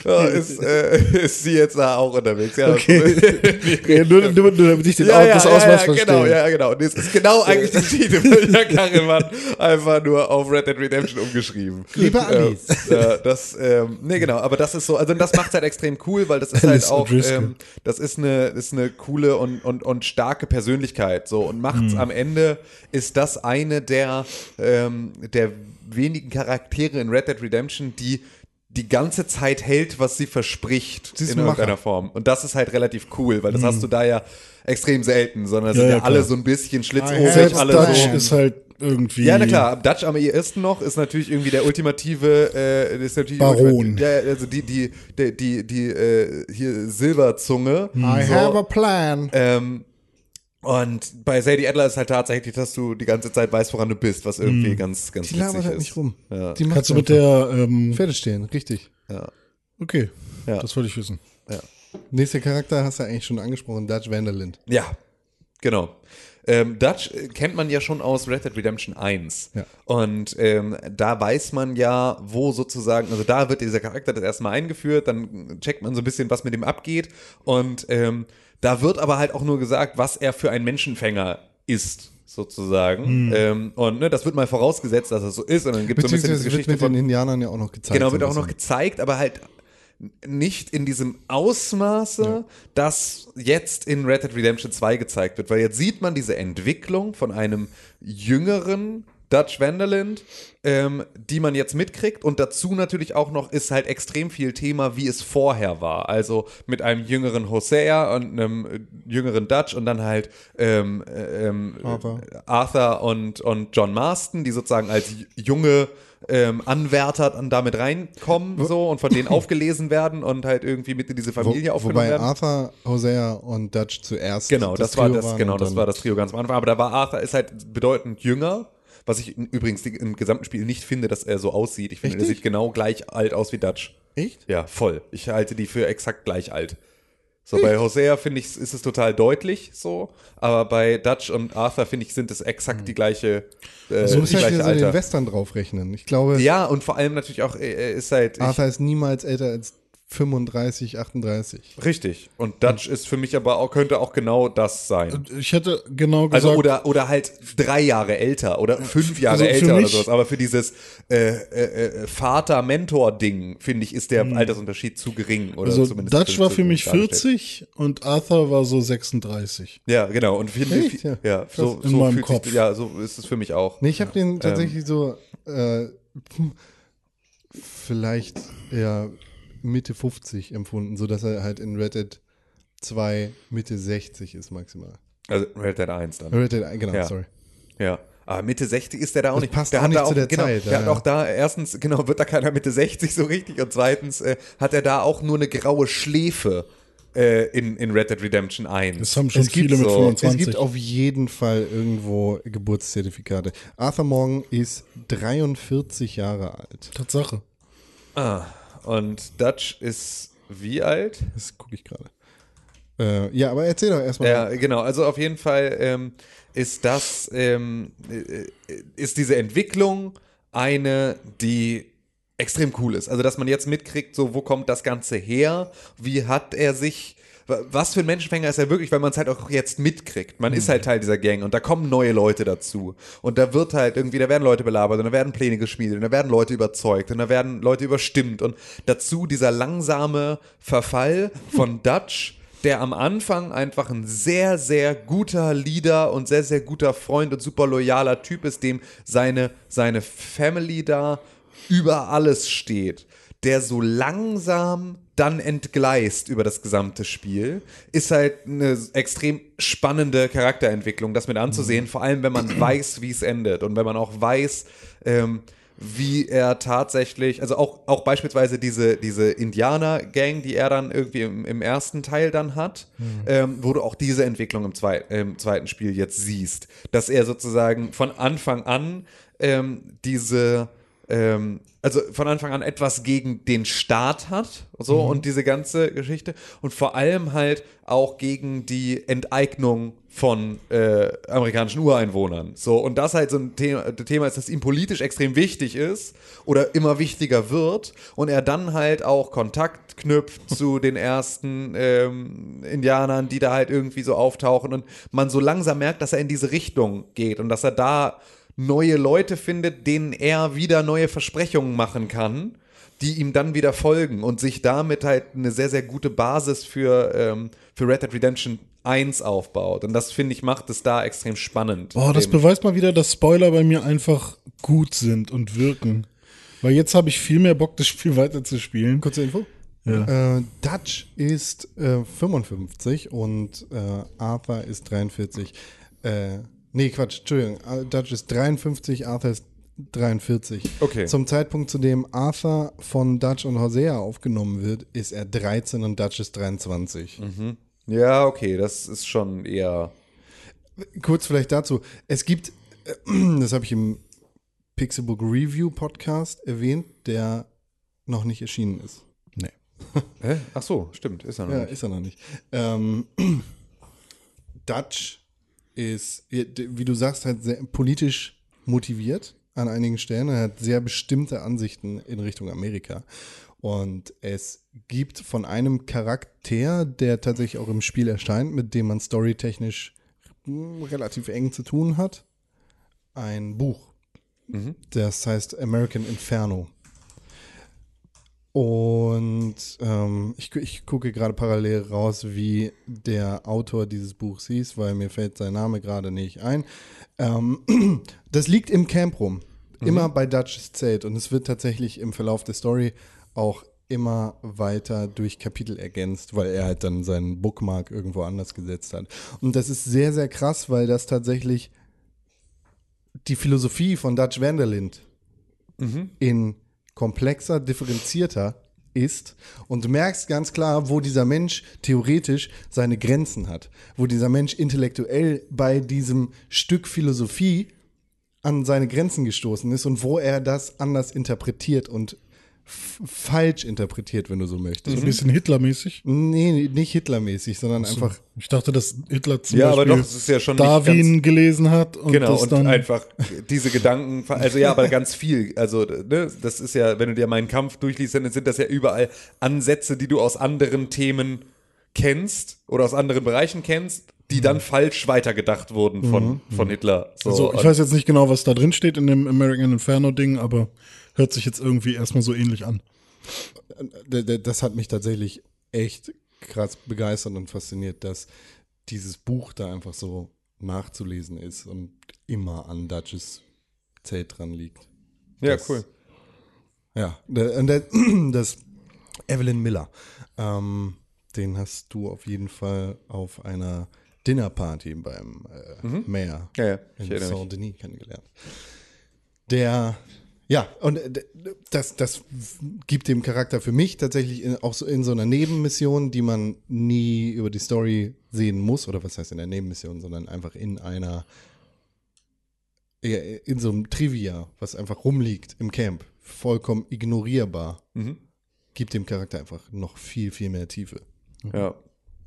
ja, ist, äh, ist sie jetzt da auch unterwegs. Ja, Okay, nur, nur, nur damit ich den ja, ja, das ja, Ausmaß ja, verstehe. genau, ja, genau. Und das ist genau eigentlich die Geschichte von Jan Kachelmann einfach nur auf Red Dead Redemption umgeschrieben. Liebe Amis. Ja, das, ähm, nee, genau, aber das ist so, also das macht halt extrem cool, weil das ist halt auch, ähm, das ist eine, ist eine coole und, und, und starke Persönlichkeit, so, und macht's am Ende, ist das eine der, ähm, der wenigen Charaktere in Red Dead Redemption, die die ganze Zeit hält, was sie verspricht Sie ist in ein Macher. irgendeiner Form. Und das ist halt relativ cool, weil das hast du da ja extrem selten, sondern es Ja, sind ja, ja, alle so ein bisschen schlitzohrig, Selbst alle Dutch so. ist halt irgendwie. Ja, na klar, Dutch am ehesten noch ist natürlich irgendwie der ultimative äh, ist natürlich Baron. Ja, also die, die, die, die, die äh, hier Silberzunge. I so. have a plan. Ähm, und bei Sadie Adler ist halt tatsächlich, dass du die ganze Zeit weißt, woran du bist, was irgendwie ganz, ganz Die labert witzig halt ist. nicht rum. Ja. Die Kannst du mit der. Ähm, Pferde stehen, richtig. okay, Ja. das wollte ich wissen. Nächster Charakter hast du eigentlich schon angesprochen, Dutch Vanderlind. Ja, genau. Ähm, Dutch äh, kennt man ja schon aus Red Dead Redemption 1. Ja. Und ähm, da weiß man ja, wo sozusagen, also da wird dieser Charakter das erste Mal eingeführt, dann checkt man so ein bisschen, was mit ihm abgeht. Und ähm, da wird aber halt auch nur gesagt, was er für ein Menschenfänger ist, sozusagen. Hm. Ähm, und ne, das wird mal vorausgesetzt, dass es so ist. Und dann gibt es so ein bisschen Beziehungsweise diese wird Geschichte mit den von. Indianern ja auch noch gezeigt. Genau, wird auch noch gezeigt, aber halt nicht in diesem Ausmaße, das jetzt in Red Dead Redemption 2 gezeigt wird. Weil jetzt sieht man diese Entwicklung von einem jüngeren Dutch Vanderland, ähm, die man jetzt mitkriegt. Und dazu natürlich auch noch ist halt extrem viel Thema, wie es vorher war. Also mit einem jüngeren Hosea und einem äh, jüngeren Dutch und dann halt ähm, äh, ähm, Arthur. Arthur und, und John Marston, die sozusagen als junge ähm, Anwärter dann damit reinkommen so und von denen aufgelesen werden und halt irgendwie mit in diese Familie Wo, aufgenommen wobei werden. Arthur, Hosea und Dutch zuerst. Genau, das, war Trio das, waren genau, das war das Trio ganz am Anfang. Aber da war Arthur ist halt bedeutend jünger, was ich übrigens im gesamten Spiel nicht finde, dass er so aussieht. Ich finde, Echt er sieht genau gleich alt aus wie Dutch. Echt? Ja, voll. Ich halte die für exakt gleich alt. So, bei Hosea finde ich, ist es total deutlich so, aber bei Dutch und Arthur finde ich, sind es exakt die gleiche, äh, So muss halt gleiche wieder so den Alter. Western draufrechnen. Ich glaube, Ja, und vor allem natürlich auch, äh, er ist halt, ich, Arthur ist niemals älter als 35, 38. richtig. Und Dutch ist für mich aber auch, könnte auch genau das sein. Ich hätte genau gesagt. Also oder, oder halt drei Jahre älter oder fünf Jahre Also älter oder sowas. Aber für dieses äh, äh, äh, Vater-Mentor-Ding, finde ich, ist der Altersunterschied zu gering. Oder also zumindest Dutch war für mich dargestellt. 40 und Arthur war so 36. Ja, genau. Und finde Echt? ja, Ja. so, In so meinem Kopf. Sich, ja, so ist es für mich auch. Nee, ich habe Ähm. den tatsächlich so äh, vielleicht eher Mitte 50 empfunden, sodass er halt in Red Dead 2 Mitte 60 ist maximal. Also Red Dead 1 dann. Red Dead, genau, Ja. sorry. Ja. Aber Mitte 60 ist der da auch Das nicht. passt der auch hat nicht da zu der genau, Zeit, Der ja, hat ja. auch da, erstens, genau, wird da keiner Mitte 60 so richtig und zweitens äh, hat er da auch nur eine graue Schläfe äh, in, in Red Dead Redemption 1. Das haben schon Es gibt viele mit so- 25. Es gibt auf jeden Fall irgendwo Geburtszertifikate. Arthur Morgan ist 43 Jahre alt. Tatsache. ah, und Dutch ist wie alt? Das gucke ich gerade. Äh, ja, aber erzähl doch erstmal. Ja, genau. Also auf jeden Fall ähm, ist das, ähm, äh, ist diese Entwicklung eine, die extrem cool ist. Also dass man jetzt mitkriegt, so wo kommt das Ganze her? Wie hat er sich was für ein Menschenfänger ist er wirklich, weil man es halt auch jetzt mitkriegt. Man ist halt Teil dieser Gang und da kommen neue Leute dazu. Und da wird halt irgendwie, da werden Leute belabert und da werden Pläne geschmiedet und da werden Leute überzeugt und da werden Leute überstimmt und dazu dieser langsame Verfall von Dutch, der am Anfang einfach ein sehr, sehr guter Leader und sehr, sehr guter Freund und super loyaler Typ ist, dem seine, seine Family da über alles steht, der so langsam dann entgleist über das gesamte Spiel, ist halt eine extrem spannende Charakterentwicklung, das mit anzusehen, vor allem wenn man weiß, wie es endet und wenn man auch weiß, ähm, wie er tatsächlich, also auch, auch beispielsweise diese, diese Indianer-Gang, die er dann irgendwie im, im ersten Teil dann hat, ähm, wo du auch diese Entwicklung im, zwei, im zweiten Spiel jetzt siehst, dass er sozusagen von Anfang an ähm, diese ähm, also von Anfang an etwas gegen den Staat hat, so und diese ganze Geschichte und vor allem halt auch gegen die Enteignung von äh, amerikanischen Ureinwohnern. So und das halt so ein Thema, Thema ist, das ihm politisch extrem wichtig ist oder immer wichtiger wird und er dann halt auch Kontakt knüpft zu den ersten ähm, Indianern, die da halt irgendwie so auftauchen und man so langsam merkt, dass er in diese Richtung geht und dass er da neue Leute findet, denen er wieder neue Versprechungen machen kann, die ihm dann wieder folgen und sich damit halt eine sehr, sehr gute Basis für, ähm, für Red Dead Redemption 1 aufbaut. Und das, finde ich, macht es da extrem spannend. Oh, das beweist mal wieder, dass Spoiler bei mir einfach gut sind und wirken. Weil jetzt habe ich viel mehr Bock, das Spiel weiterzuspielen. Kurze Info. Ja. Äh, Dutch ist äh, 55 und äh, Arthur ist 43. Äh, nee, Quatsch, Entschuldigung. Dutch ist 53, Arthur ist 43. Okay. Zum Zeitpunkt, zu dem Arthur von Dutch und Hosea aufgenommen wird, ist er 13 und Dutch ist 23. ja, okay, das ist schon eher. Kurz vielleicht dazu. Es gibt, äh, das habe ich im Pixelbook Review Podcast erwähnt, der noch nicht erschienen ist. Nee. Hä? Ach so, stimmt, ist er noch Ja, nicht. ist er noch nicht. Ähm, Dutch ist, wie du sagst, halt sehr politisch motiviert an einigen Stellen. Er hat sehr bestimmte Ansichten in Richtung Amerika. Und es gibt von einem Charakter, der tatsächlich auch im Spiel erscheint, mit dem man storytechnisch hm, relativ eng zu tun hat, ein Buch. Das heißt American Inferno. Und ähm, ich, ich gucke gerade parallel raus, wie der Autor dieses Buchs hieß, weil mir fällt sein Name gerade nicht ein. Ähm, das liegt im Camp rum, immer bei Dutch's Zelt. Und es wird tatsächlich im Verlauf der Story auch immer weiter durch Kapitel ergänzt, weil er halt dann seinen Bookmark irgendwo anders gesetzt hat. Und das ist sehr, sehr krass, weil das tatsächlich die Philosophie von Dutch Vanderlind in komplexer, differenzierter ist und du merkst ganz klar, wo dieser Mensch theoretisch seine Grenzen hat, wo dieser Mensch intellektuell bei diesem Stück Philosophie an seine Grenzen gestoßen ist und wo er das anders interpretiert und falsch interpretiert, wenn du so möchtest. So ein bisschen Hitlermäßig. Nee, nicht Hitlermäßig, sondern einfach Ich dachte, dass Hitler zum Ja, aber Beispiel doch, es ist ja schon nicht Darwin gelesen hat und Genau, das und dann einfach diese Gedanken, also ja, aber ganz viel. Also, ne, das ist ja, wenn du dir meinen Kampf durchliest, dann sind das ja überall Ansätze, die du aus anderen Themen kennst oder aus anderen Bereichen kennst, die dann falsch weitergedacht wurden von, von Hitler. So, Also, ich weiß jetzt nicht genau, was da drin steht in dem American Inferno-Ding, aber hört sich jetzt irgendwie erstmal so ähnlich an. D- d- das hat mich tatsächlich echt krass begeistert und fasziniert, dass dieses Buch da einfach so nachzulesen ist und immer an Dutches Zelt dran liegt. ja, das- cool. Ja, das Evelyn Miller, ähm, den hast du auf jeden Fall auf einer Dinnerparty beim äh, Mayor Ja, ja, in. Saint-Denis kennengelernt. Der, ja, und äh, das, das gibt dem Charakter für mich tatsächlich in, auch so in so einer Nebenmission, die man nie über die Story sehen muss, oder was heißt in der Nebenmission, sondern einfach in einer, in so einem Trivia, was einfach rumliegt im Camp, vollkommen ignorierbar, gibt dem Charakter einfach noch viel, viel mehr Tiefe. Ja.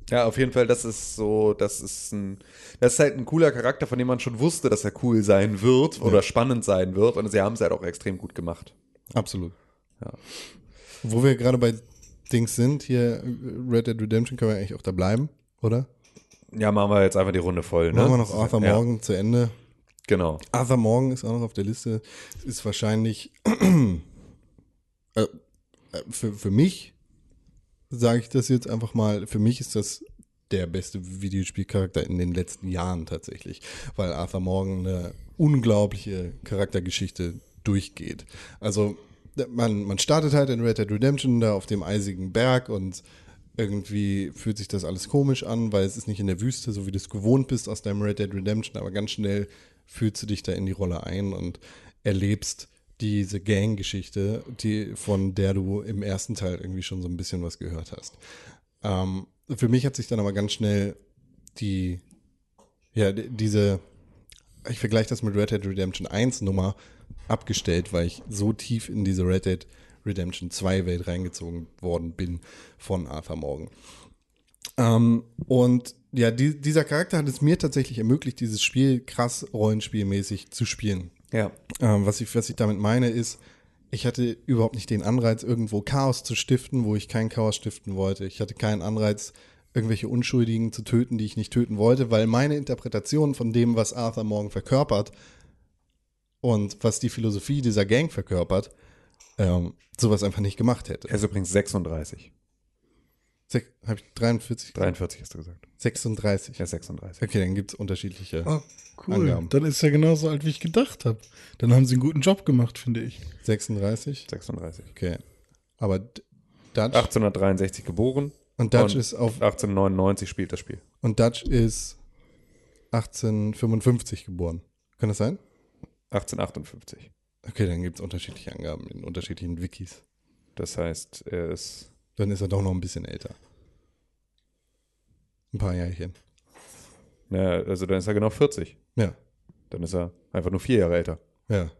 Ja, auf jeden Fall, das ist so, das ist ein, das ist halt ein cooler Charakter, von dem man schon wusste, dass er cool sein wird oder spannend sein wird. Und sie haben es halt auch extrem gut gemacht. Absolut. Ja. Wo wir gerade bei Dings sind, hier Red Dead Redemption, können wir eigentlich auch da bleiben, oder? Ja, machen wir jetzt einfach die Runde voll, ne? Machen wir noch Arthur Ja, Morgan zu Ende. Genau. Arthur Morgan ist auch noch auf der Liste. Ist wahrscheinlich äh, äh, für, für mich, sage ich das jetzt einfach mal, für mich ist das der beste Videospielcharakter in den letzten Jahren tatsächlich, weil Arthur Morgan eine unglaubliche Charaktergeschichte durchgeht. Also man, man startet halt in Red Dead Redemption da auf dem eisigen Berg und irgendwie fühlt sich das alles komisch an, weil es ist nicht in der Wüste, so wie du es gewohnt bist aus deinem Red Dead Redemption, aber ganz schnell fühlst du dich da in die Rolle ein und erlebst diese Gang-Geschichte, die, von der du im ersten Teil irgendwie schon so ein bisschen was gehört hast. Ähm, für mich hat sich dann aber ganz schnell die, ja, diese, ich vergleiche das mit Red Dead Redemption 1 Nummer abgestellt, weil ich so tief in diese Red Dead Redemption 2 Welt reingezogen worden bin von Arthur Morgan. Ähm, und ja, die, dieser Charakter hat es mir tatsächlich ermöglicht, dieses Spiel krass rollenspielmäßig zu spielen. Ja. Ähm, was, ich, was ich damit meine ist, ich hatte überhaupt nicht den Anreiz, irgendwo Chaos zu stiften, wo ich kein Chaos stiften wollte. Ich hatte keinen Anreiz, irgendwelche Unschuldigen zu töten, die ich nicht töten wollte, weil meine Interpretation von dem, was Arthur Morgan verkörpert und was die Philosophie dieser Gang verkörpert, ähm, sowas einfach nicht gemacht hätte. Er ist übrigens 36. Habe ich 43? 43 hast du gesagt. 36. Er ist 36. Okay, dann gibt es unterschiedliche. Oh, cool. Angaben. Dann ist er genauso alt, wie ich gedacht habe. Dann haben sie einen guten Job gemacht, finde ich. 36? 36. Okay. Aber Dutch 1863 geboren. und Dutch und ist auf 1899 spielt das Spiel. und Dutch ist 1855 geboren. Kann das sein? 1858. Okay, dann gibt es unterschiedliche Angaben in unterschiedlichen Wikis. Das heißt, er ist. Dann ist er doch noch ein bisschen älter. Ein paar Jährchen. Na, also dann ist er genau 40. Ja, Dann ist er einfach nur vier Jahre älter. ja.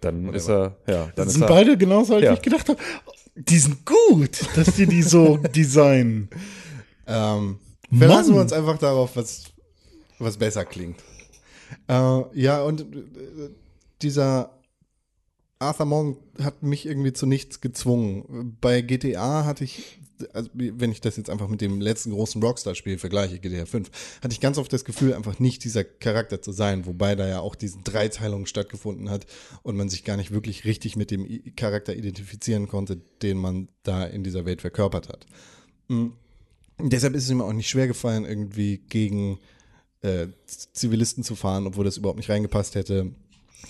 Dann Whatever. ist er, ja, dann Das ist sind er. beide genauso alt, Ja. wie ich gedacht habe. Die sind gut, dass die die so designen. Ähm, verlassen Mann. wir uns einfach darauf, was, was besser klingt. Äh, ja, und äh, dieser Arthur Morgan hat mich irgendwie zu nichts gezwungen. Bei GTA hatte ich, also wenn ich das jetzt einfach mit dem letzten großen Rockstar-Spiel vergleiche, GTA 5, hatte ich ganz oft das Gefühl, einfach nicht dieser Charakter zu sein, wobei da ja auch diese Dreiteilung stattgefunden hat und man sich gar nicht wirklich richtig mit dem Charakter identifizieren konnte, den man da in dieser Welt verkörpert hat. Und deshalb ist es mir auch nicht schwer gefallen, irgendwie gegen äh, Zivilisten zu fahren, obwohl das überhaupt nicht reingepasst hätte.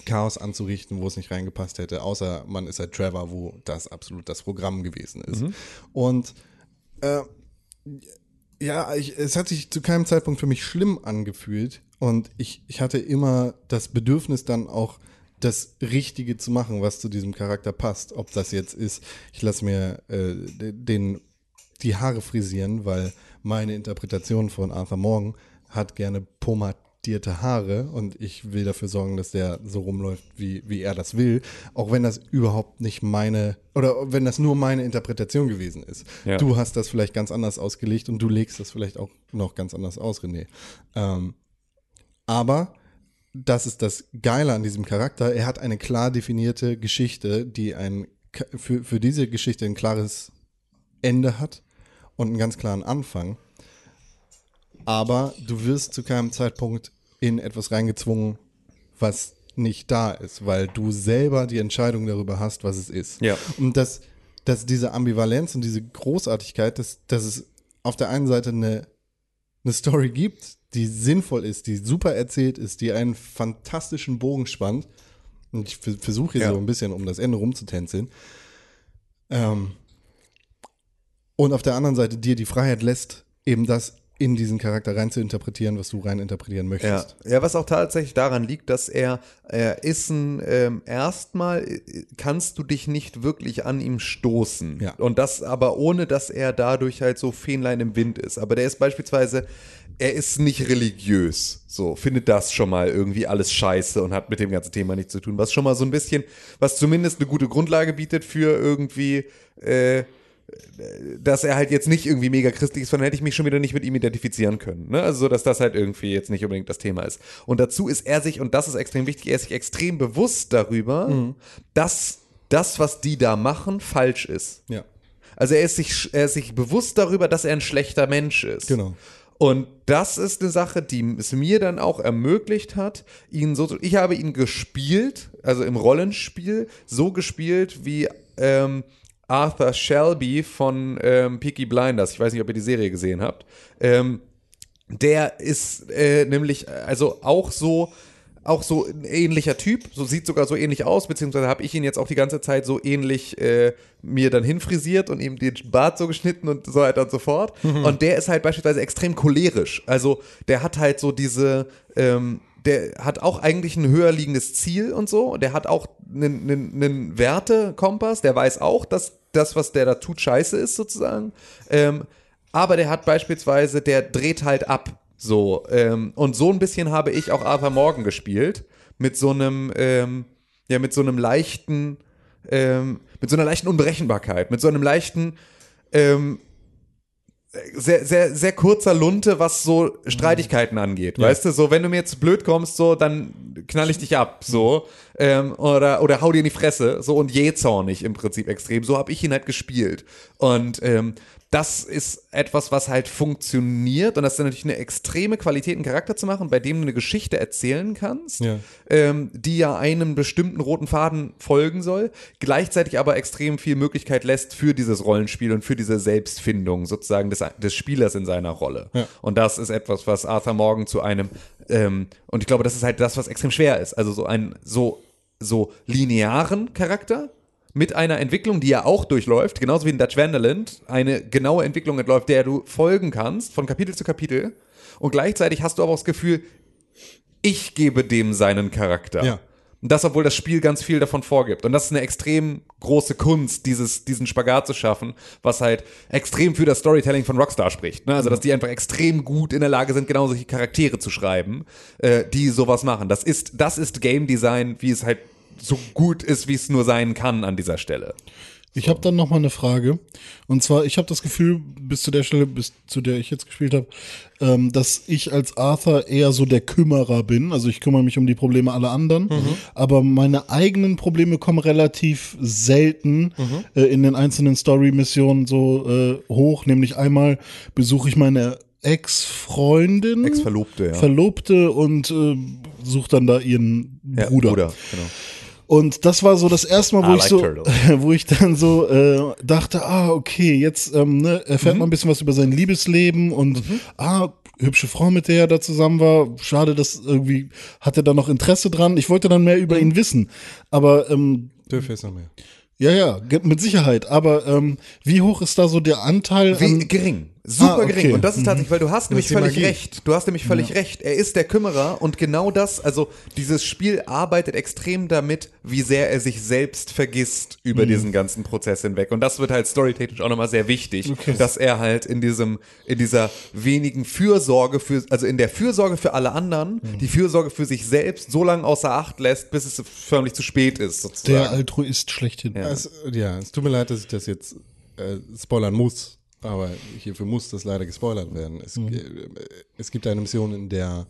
Chaos anzurichten, wo es nicht reingepasst hätte, außer man ist halt Trevor, wo das absolut das Programm gewesen ist. Und äh, ja, ich, es hat sich zu keinem Zeitpunkt für mich schlimm angefühlt und ich, ich hatte immer das Bedürfnis dann auch das Richtige zu machen, was zu diesem Charakter passt. Ob das jetzt ist, ich lasse mir äh, de- den, die Haare frisieren, weil meine Interpretation von Arthur Morgan hat gerne pomadierte Haare und ich will dafür sorgen, dass der so rumläuft, wie, wie er das will, auch wenn das überhaupt nicht meine, oder wenn das nur meine Interpretation gewesen ist. Ja. Du hast das vielleicht ganz anders ausgelegt und du legst das vielleicht auch noch ganz anders aus, René. Ähm, aber das ist das Geile an diesem Charakter. Er hat eine klar definierte Geschichte, die ein, für, für diese Geschichte ein klares Ende hat und einen ganz klaren Anfang. Aber du wirst zu keinem Zeitpunkt in etwas reingezwungen, was nicht da ist, weil du selber die Entscheidung darüber hast, was es ist. Ja. Und dass, dass diese Ambivalenz und diese Großartigkeit, dass, dass es auf der einen Seite eine, eine Story gibt, die sinnvoll ist, die super erzählt ist, die einen fantastischen Bogen spannt. Und ich ver- versuche hier Ja. so ein bisschen um das Ende rumzutänzeln. Ähm, und auf der anderen Seite dir die Freiheit lässt, eben das in diesen Charakter rein zu interpretieren, was du rein interpretieren Ja. möchtest. ja, was auch tatsächlich daran liegt, dass er, er ist ein, ähm, erstmal äh, kannst du dich nicht wirklich an ihm stoßen. Ja. Und das aber ohne, dass er dadurch halt so Fähnlein im Wind ist. Aber der ist beispielsweise, er ist nicht religiös. So, findet das schon mal irgendwie alles scheiße und hat mit dem ganzen Thema nichts zu tun. Was schon mal so ein bisschen, was zumindest eine gute Grundlage bietet für irgendwie, äh, dass er halt jetzt nicht irgendwie mega christlich ist, dann hätte ich mich schon wieder nicht mit ihm identifizieren können. Ne? Also so, dass das halt irgendwie jetzt nicht unbedingt das Thema ist. Und dazu ist er sich, und das ist extrem wichtig, er ist sich extrem bewusst darüber, dass das, was die da machen, falsch ist. Ja. Also er ist sich, er ist sich bewusst darüber, dass er ein schlechter Mensch ist. Genau. Und das ist eine Sache, die es mir dann auch ermöglicht hat, ihn so zu. Ich habe ihn gespielt, also im Rollenspiel, so gespielt, wie ähm, Arthur Shelby von ähm, Peaky Blinders. Ich weiß nicht, ob ihr die Serie gesehen habt. Ähm, der ist äh, nämlich also auch so auch so ein ähnlicher Typ, so sieht sogar so ähnlich aus, beziehungsweise habe ich ihn jetzt auch die ganze Zeit so ähnlich äh, mir dann hinfrisiert und ihm den Bart so geschnitten und so weiter und so fort. Und der ist halt beispielsweise extrem cholerisch. Also der hat halt so diese, ähm, der hat auch eigentlich ein höher liegendes Ziel und so. Der hat auch einen, einen, einen Wertekompass, der weiß auch, dass das, was der da tut, scheiße ist sozusagen. Ähm, aber der hat beispielsweise, der dreht halt ab. So, ähm, und so ein bisschen habe ich auch Arthur Morgan gespielt. Mit so einem, ähm, ja, mit so einem leichten, ähm, mit so einer leichten Unberechenbarkeit, mit so einem leichten, ähm, sehr, sehr, sehr kurzer Lunte, was so Streitigkeiten angeht. Weißt du, so, wenn du mir jetzt blöd kommst, so, dann knall ich dich ab, so, ähm, oder, oder hau dir in die Fresse, so, und jähzornig im Prinzip extrem. So habe ich ihn halt gespielt. Und, ähm, das ist etwas, was halt funktioniert und das ist natürlich eine extreme Qualität, einen Charakter zu machen, bei dem du eine Geschichte erzählen kannst, Ja. ähm, die ja einem bestimmten roten Faden folgen soll, gleichzeitig aber extrem viel Möglichkeit lässt für dieses Rollenspiel und für diese Selbstfindung sozusagen des, des Spielers in seiner Rolle. Ja. Und das ist etwas, was Arthur Morgan zu einem, ähm, und ich glaube, das ist halt das, was extrem schwer ist. Also so ein so, so linearen Charakter mit einer Entwicklung, die er auch durchläuft, genauso wie in Dutch Vanderland, eine genaue Entwicklung entläuft, der du folgen kannst, von Kapitel zu Kapitel. Und gleichzeitig hast du aber auch das Gefühl, ich gebe dem seinen Charakter. Ja. Und das, obwohl das Spiel ganz viel davon vorgibt. Und das ist eine extrem große Kunst, dieses, diesen Spagat zu schaffen, was halt extrem für das Storytelling von Rockstar spricht. Ne? Also, dass die einfach extrem gut in der Lage sind, genau solche Charaktere zu schreiben, äh, die sowas machen. Das ist, das ist Game Design, wie es halt so gut ist, wie es nur sein kann an dieser Stelle. Ich habe dann noch mal eine Frage. Und zwar, ich habe das Gefühl, bis zu der Stelle, bis zu der ich jetzt gespielt habe, ähm, dass ich als Arthur eher so der Kümmerer bin. Also ich kümmere mich um die Probleme aller anderen. Aber meine eigenen Probleme kommen relativ selten äh, in den einzelnen Story-Missionen so äh, hoch. Nämlich einmal besuche ich meine Ex-Freundin. Ex-Verlobte, ja. Verlobte und äh, suche dann da ihren Ja, Bruder. Bruder, genau. Und das war so das erste Mal, wo I ich like so, turtles. wo ich dann so äh, dachte, ah, okay, jetzt ähm, ne, erfährt Mhm. man ein bisschen was über sein Liebesleben und ah, hübsche Frau, mit der er da zusammen war. Schade, dass irgendwie hat er da noch Interesse dran. Ich wollte dann mehr über Mhm. ihn wissen. Aber ähm, Dürfen jetzt noch mehr. ja, ja, mit Sicherheit. Aber ähm, wie hoch ist da so der Anteil Wie, an gering. Super Ah, okay. gering. Und das ist tatsächlich, weil du hast nämlich völlig Magie. recht. Du hast nämlich völlig recht. Er ist der Kümmerer und genau das, also dieses Spiel arbeitet extrem damit, wie sehr er sich selbst vergisst über diesen ganzen Prozess hinweg. Und das wird halt storytechnisch auch nochmal sehr wichtig, dass er halt in diesem, in dieser wenigen Fürsorge für, also in der Fürsorge für alle anderen, die Fürsorge für sich selbst so lange außer Acht lässt, bis es förmlich zu spät ist, sozusagen. der Altruist schlechthin? Es, ja, es tut mir leid, dass ich das jetzt äh, spoilern muss, aber hierfür muss das leider gespoilert werden. Es, Mhm. es gibt eine Mission, in der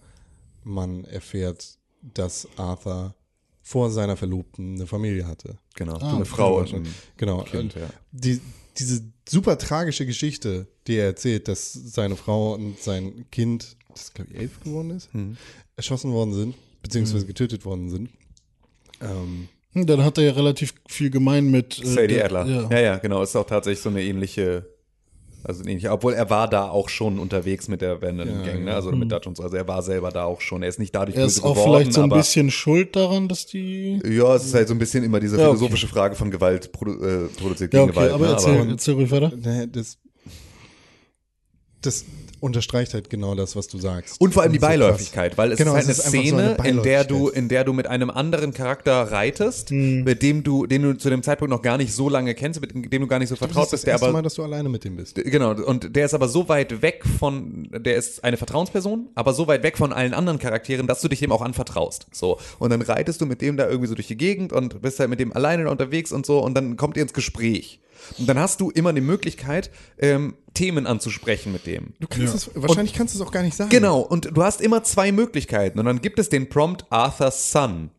man erfährt, dass Arthur vor seiner Verlobten eine Familie hatte. genau. Ah, eine Frau und ein Genau. Kind, und ja. die, diese super tragische Geschichte, die er erzählt, dass seine Frau und sein Kind, das glaube ich elf geworden ist, Mhm. erschossen worden sind, beziehungsweise getötet worden sind. Ähm, Hm, Dann hat er ja relativ viel gemein mit äh, Sadie der- Adler. Ja. Ja. ja, genau. Ist auch tatsächlich so eine ähnliche, also ähnlicher, obwohl er war da auch schon unterwegs mit der Van Ja, Gang, ne? also mit Dutch und so. Also er war selber da auch schon. Er ist nicht dadurch Er ist böse auch geworden, vielleicht so ein aber bisschen schuld daran, dass die. ja, es ist halt so ein bisschen immer diese Ja, okay. philosophische Frage von Gewalt produ äh, produziert Ja, gegen okay, Gewalt. aber ne? erzähl, erzähl ruhig weiter. das, das unterstreicht halt genau das, was du sagst. Und vor allem die Das ist krass. Beiläufigkeit, weil es Genau, ist halt es eine ist einfach so Szene, eine in der du, in der du mit einem anderen Charakter reitest, Hm. mit dem du, den du zu dem Zeitpunkt noch gar nicht so lange kennst, mit dem du gar nicht so Das vertraut ist das bist, der erste aber Mal, dass du alleine mit dem bist. Genau, und der ist aber so weit weg von, der ist eine Vertrauensperson, aber so weit weg von allen anderen Charakteren, dass du dich dem auch anvertraust. So. Und dann reitest du mit dem da irgendwie so durch die Gegend und bist halt mit dem alleine unterwegs und so und dann kommt ihr ins Gespräch. Und dann hast du immer die Möglichkeit, ähm, Themen anzusprechen mit dem. Du kannst es, wahrscheinlich kannst du es auch gar nicht sagen. Genau, und du hast immer zwei Möglichkeiten. Und dann gibt es den Prompt Arthur's Son.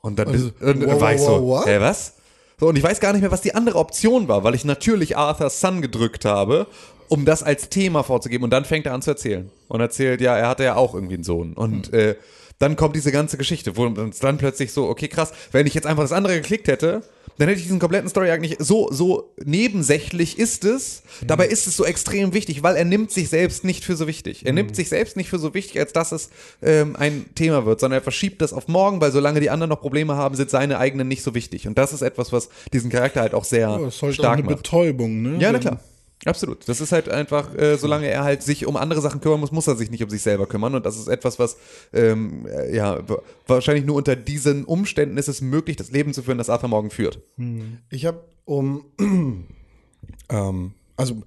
Und dann bist, und wow, war ich wow, so, what? hä, was? So, und ich weiß gar nicht mehr, was die andere Option war, weil ich natürlich Arthur's Son gedrückt habe, um das als Thema vorzugeben. Und dann fängt er an zu erzählen. Und erzählt, ja, er hatte ja auch irgendwie einen Sohn. Und Hm. äh, dann kommt diese ganze Geschichte, wo uns dann plötzlich so, okay, krass, wenn ich jetzt einfach das andere geklickt hätte, dann hätte ich diesen kompletten Story nicht so so nebensächlich ist es. Dabei ist es so extrem wichtig, weil er nimmt sich selbst nicht für so wichtig. Er nimmt sich selbst nicht für so wichtig, als dass es ähm, ein Thema wird, sondern er verschiebt das auf morgen, weil solange die anderen noch Probleme haben, sind seine eigenen nicht so wichtig. Und das ist etwas, was diesen Charakter halt auch sehr Ja, das ist halt auch stark eine macht. Betäubung, ne? Ja, na klar. Absolut. Das ist halt einfach, äh, solange er halt sich um andere Sachen kümmern muss, muss er sich nicht um sich selber kümmern. Und das ist etwas, was ähm, äh, ja wa- wahrscheinlich nur unter diesen Umständen ist es möglich, das Leben zu führen, das Arthur Morgan führt. Ich habe um, ähm, also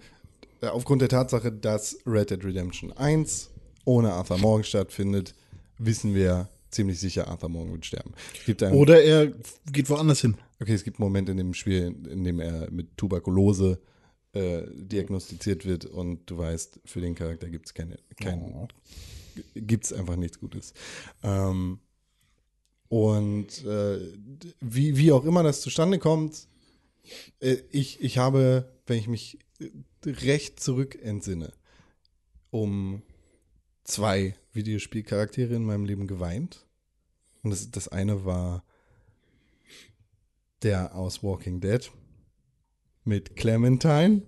äh, aufgrund der Tatsache, dass Red Dead Redemption 1 ohne Arthur Morgan stattfindet, wissen wir ziemlich sicher, Arthur Morgan wird sterben. Es gibt einen, Oder er geht woanders hin. okay, es gibt einen Moment in dem Spiel, in dem er mit Tuberkulose äh, diagnostiziert wird und du weißt, für den Charakter gibt es keine, kein, gibt's einfach nichts Gutes. Ähm, und äh, wie, wie auch immer das zustande kommt, äh, ich, ich habe, wenn ich mich äh, recht zurück entsinne, um zwei Videospielcharaktere in meinem Leben geweint. Und das, das eine war der aus Walking Dead mit Clementine,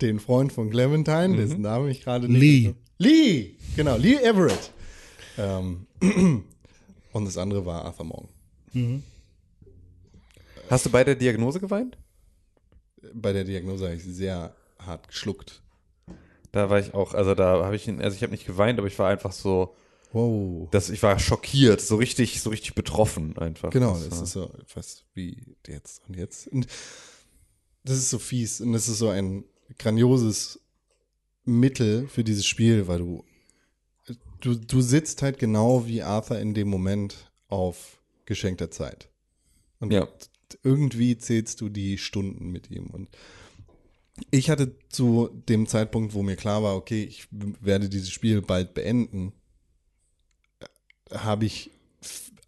den Freund von Clementine, dessen Name ich gerade nicht. Lee. Lee, genau, Lee Everett. Ähm, und das andere war Arthur Morgan. Hast du bei der Diagnose geweint? Bei der Diagnose habe ich sehr hart geschluckt. Da war ich auch, also da habe ich, ihn- also ich habe nicht geweint, aber ich war einfach so, Wow. dass ich war schockiert, so richtig, so richtig betroffen einfach. Genau, Das das ist so fast wie jetzt und jetzt. Und das ist so fies und das ist so ein grandioses Mittel für dieses Spiel, weil du, du, du sitzt halt genau wie Arthur in dem Moment auf geschenkter Zeit. Und Ja. irgendwie zählst du die Stunden mit ihm. Und ich hatte zu dem Zeitpunkt, wo mir klar war, okay, ich werde dieses Spiel bald beenden, habe ich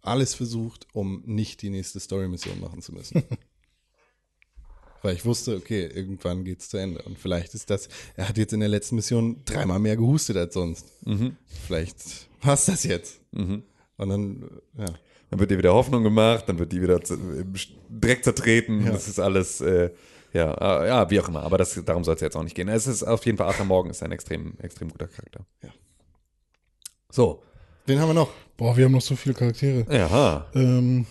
alles versucht, um nicht die nächste Story-Mission machen zu müssen. Weil ich wusste, okay, irgendwann geht's zu Ende. Und vielleicht ist das, er hat jetzt in der letzten Mission dreimal mehr gehustet als sonst. Vielleicht passt das jetzt. Und dann, ja. Dann wird dir wieder Hoffnung gemacht, dann wird die wieder Dreck zertreten. Das ist alles, äh, ja, äh, ja, wie auch immer. Aber das, darum soll es jetzt auch nicht gehen. Es ist auf jeden Fall, Arthur Morgan ist ein extrem, extrem guter Charakter. Ja. So. Wen haben wir noch? Boah, wir haben noch so viele Charaktere. Ja. Ähm,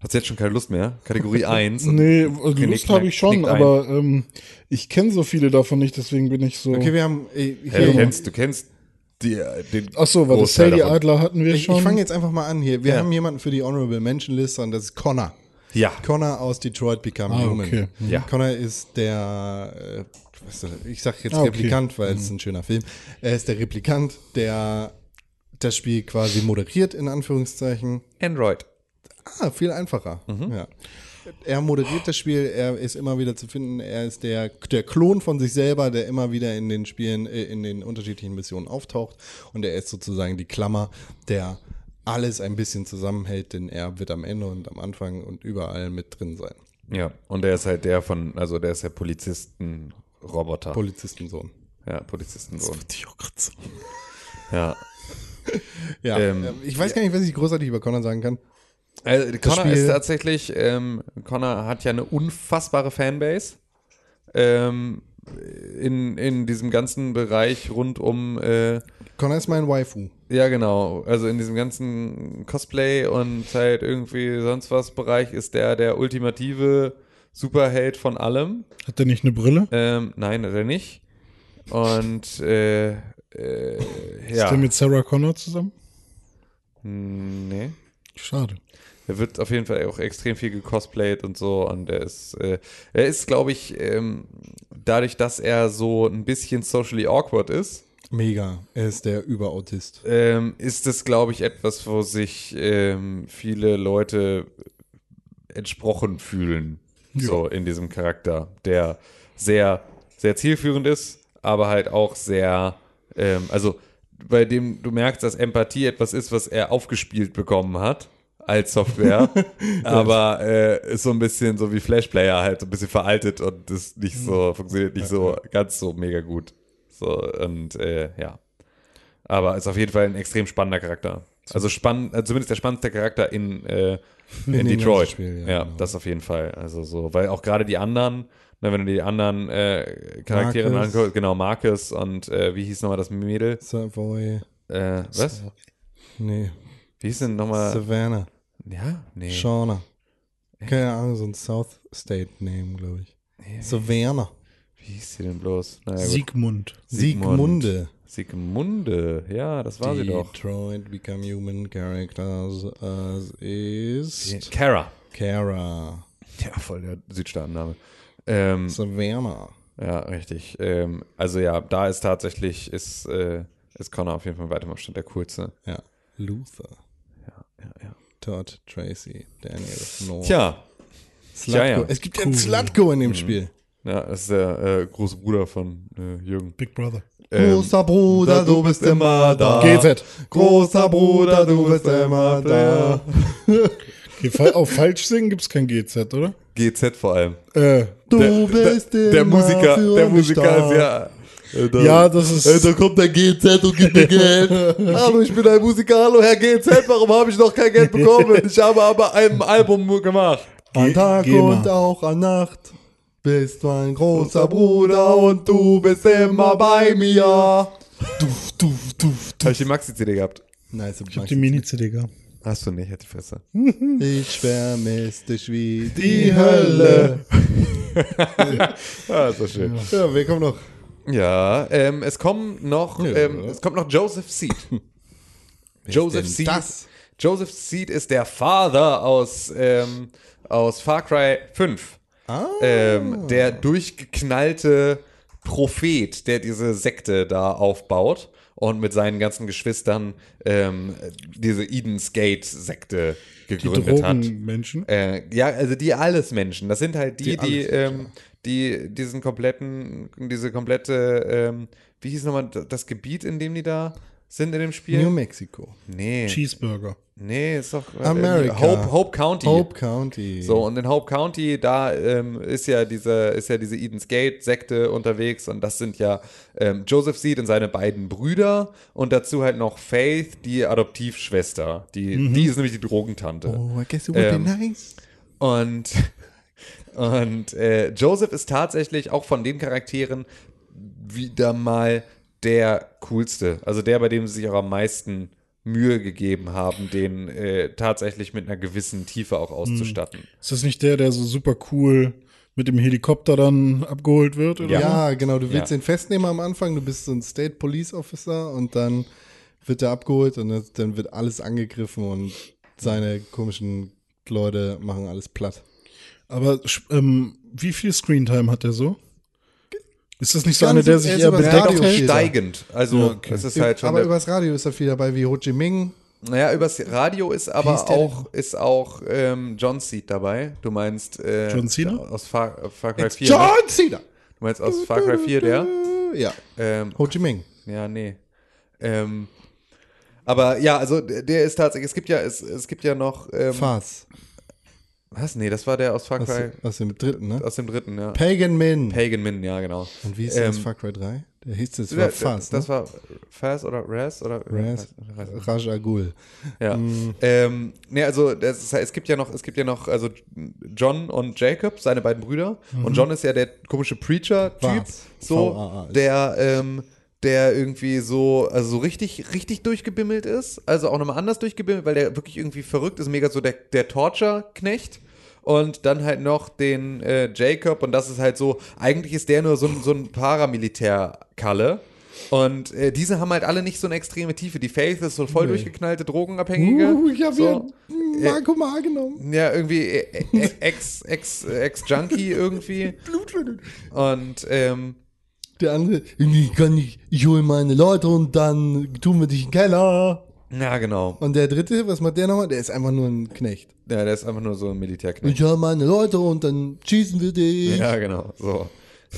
Hast du jetzt schon keine Lust mehr? Kategorie 1. nee, Knick, Lust habe ich schon, aber ähm, ich kenne so viele davon nicht, deswegen bin ich so. Okay, wir haben, äh, Ja, hier, du, kennst, du kennst die, den Ach so, warte, Sadie davon. Adler hatten wir ich, schon. ich fange jetzt einfach mal an hier. Wir Ja. haben jemanden für die Honorable Mention Liste und das ist Connor. Ja. Connor aus Detroit Become Ah, Human. okay. Ja. Connor ist der, äh, ich sag jetzt Ah, okay. Replikant, weil es ein schöner Film. Er ist der Replikant, der das Spiel quasi moderiert, in Anführungszeichen. Android. Ah, viel einfacher. Ja. Er moderiert das Spiel, er ist immer wieder zu finden, er ist der, der Klon von sich selber, der immer wieder in den Spielen, äh, in den unterschiedlichen Missionen auftaucht und er ist sozusagen die Klammer, der alles ein bisschen zusammenhält, denn er wird am Ende und am Anfang und überall mit drin sein. Ja. Und der ist halt der von, also der ist der Polizisten-Roboter. Polizistensohn. ja, Polizistensohn. ich auch grad so. Ja. Ja, Ähm, äh, ich weiß gar nicht, was ich großartig über Connor sagen kann. Also, Connor Spiel- ist tatsächlich, ähm, Connor hat ja eine unfassbare Fanbase. Ähm, in, in diesem ganzen Bereich rund um, äh, Connor ist mein Waifu. ja genau, also in diesem ganzen Cosplay und halt irgendwie sonst was Bereich ist der der ultimative Superheld von allem. Hat der nicht eine Brille? Ähm, nein, hat er nicht. Und äh, äh, Ist ja. der mit Sarah Connor zusammen? Nee. Schade. Er wird auf jeden Fall auch extrem viel gecosplayt und so. Und er ist, äh, er ist, glaube ich, ähm, dadurch, dass er so ein bisschen socially awkward ist, Mega. Er ist der Überautist. ähm, ist es, glaube ich, etwas, wo sich ähm, viele Leute entsprochen fühlen. So in diesem Charakter, der sehr, sehr zielführend ist, aber halt auch sehr, ähm, also bei dem du merkst, dass Empathie etwas ist, was er aufgespielt bekommen hat als Software, aber äh, ist so ein bisschen so wie Flashplayer halt so ein bisschen veraltet und ist nicht so, funktioniert nicht so ganz so mega gut. So, und äh, ja. Aber ist auf jeden Fall ein extrem spannender Charakter. Also spannend, äh, zumindest der spannendste Charakter in, äh, in, dem Detroit. Spiel, ja, ja, genau. das auf jeden Fall. Also so, weil auch gerade die anderen, ne, wenn du die anderen äh, Charaktere Marcus. anguckst, genau, Marcus und äh, wie hieß nochmal das Mädel? Savoy. Äh, was? Nee. Wie hieß denn nochmal? Savannah. Ja? Nee. Shauna. Keine Ahnung, so ein South State Name, glaube ich. Savannah. Wie hieß sie denn bloß? Naja. Siegmund. Siegmund. Siegmunde. Siegmunde, ja, das war sie doch. Detroit Become Human Characters as ist Kara. Kara. Ja, voll der Südstaatenname. Ähm, Savannah. Ja, richtig. Ähm, also ja, da ist tatsächlich, ist, äh, ist Connor auf jeden Fall weiter im Abstand der coolste. Ja. Luther. Ja, ja, ja. Todd Tracy. Daniel North. Tja, Slutko. ja, ja. Es gibt ja einen Slutko in dem Mhm. Spiel. Ja, das ist der äh, große Bruder von äh, Jürgen. Big Brother. Ähm, Bruder, du bist immer da. GZ. Großer Bruder, du bist immer da. Okay, auf falsch singen gibt's kein GZ, oder? GZ vor allem. Äh, Du Der, bist der, der immer Musiker, für der Musiker da. ist ja. Äh, da, ja, das ist. Äh, da kommt der GZ und gibt mir Geld. Hallo, ich bin ein Musiker. Hallo, Herr GZ. Warum habe ich noch kein Geld bekommen? Ich habe aber ein Album gemacht. An Tag geh mal. und auch an Nacht. Bist mein großer Bruder und du bist immer bei mir. Duf, duf, duf. Habe ich die Maxi-CD gehabt? Nice, Ich hab die Mini-CD gehabt. Hast du nicht, hat die Fresse. Ich schwärme dich wie die Hölle. Ah, so schön. Ja, wer kommt noch? Ja, ähm, es kommen noch, Ja. ähm, es kommt noch Joseph Seed. Joseph Seed. das? Joseph Seed ist der Father aus, ähm, aus Far Cry 5. Ah. Ähm, der durchgeknallte Prophet, der diese Sekte da aufbaut und mit seinen ganzen Geschwistern ähm, diese Eden's Gate-Sekte Die gegründet hat. Drogenmenschen. Äh, ja, also die alles Menschen. Das sind halt die, Die die, ähm, die diesen kompletten, diese komplette, ähm, wie hieß nochmal das Gebiet, in dem die da sind in dem Spiel? New Mexico. nee, Cheeseburger. nee, ist doch äh, America. Hope, Hope County. Hope County. So, und in Hope County, da ähm, ist ja diese, ist ja diese Eden's Gate-Sekte unterwegs und das sind ja ähm, Joseph Seed und seine beiden Brüder und dazu halt noch Faith, die Adoptivschwester. Die, die ist nämlich die Drogentante. Oh, I guess it would Ähm, be nice. Und, und äh, Joseph ist tatsächlich auch von den Charakteren wieder mal der coolste. Also der, bei dem sie sich auch am meisten Mühe gegeben haben, den äh, tatsächlich mit einer gewissen Tiefe auch auszustatten. Ist das nicht der, der so super cool mit dem Helikopter dann abgeholt wird? Oder? Ja, genau. Du willst Ja. den festnehmen am Anfang. Du bist so ein State Police Officer und dann wird er abgeholt und dann wird alles angegriffen und seine komischen Leute machen alles platt. Aber ähm, wie viel Screentime hat der so? Ist das nicht so einer, der er sich eher bedeckt Radio. Steigend. Also Ja, okay. es ist halt schon. aber übers Radio ist er viel dabei, wie Ho Chi Minh. naja, übers Radio ist aber auch, ist auch ähm, John Seed dabei. Du meinst äh, John Cena? aus Far, Far Cry It's 4. Ne? John Cena. Du meinst aus Far Cry 4 der? Ja, Ähm, Ho Chi Minh. Ja, nee. Ähm, aber ja, also der ist tatsächlich, es gibt ja, es, es gibt ja noch, ähm, Faz. Was? Nee, das war der aus Far Aus, Cry, aus dem dritten, ne? aus dem dritten, ja. Pagan Min. Pagan Min, ja, genau. Und wie ist der aus Ähm, Far Cry 3? Der hieß das, war Faz, Das ne? war Faz oder Raz oder Raz, Weiß nicht. Raj Agul. Ja. Ähm, nee, also das es gibt ja noch, es gibt ja noch, also John und Jacob, seine beiden Brüder. Und John ist ja der komische Preacher-Typ, so, der, ähm, der irgendwie so, also so richtig, richtig durchgebimmelt ist. Also auch nochmal anders durchgebimmelt, weil der wirklich irgendwie verrückt ist, mega so der, der Torture-Knecht. Und dann halt noch den äh, Jacob, und das ist halt so, eigentlich ist der nur so, ein- so ein Paramilitär-Kalle. Und äh, diese haben halt alle nicht so eine extreme Tiefe. Die Faith ist so voll durchgeknallte Drogenabhängige. Uh, ich hab so. hier Marco Mar genommen. Ja, irgendwie äh, äh, ex, ex, ex-Junkie irgendwie. Und ähm, Der andere, ich kann nicht, ich hole meine Leute und dann tun wir dich in den Keller. ja, genau. Und der dritte, was macht der nochmal? Der ist einfach nur ein Knecht. Ja, der ist einfach nur so ein Militärknecht. Ich habe meine Leute und dann schießen wir dich. Ja, genau. So.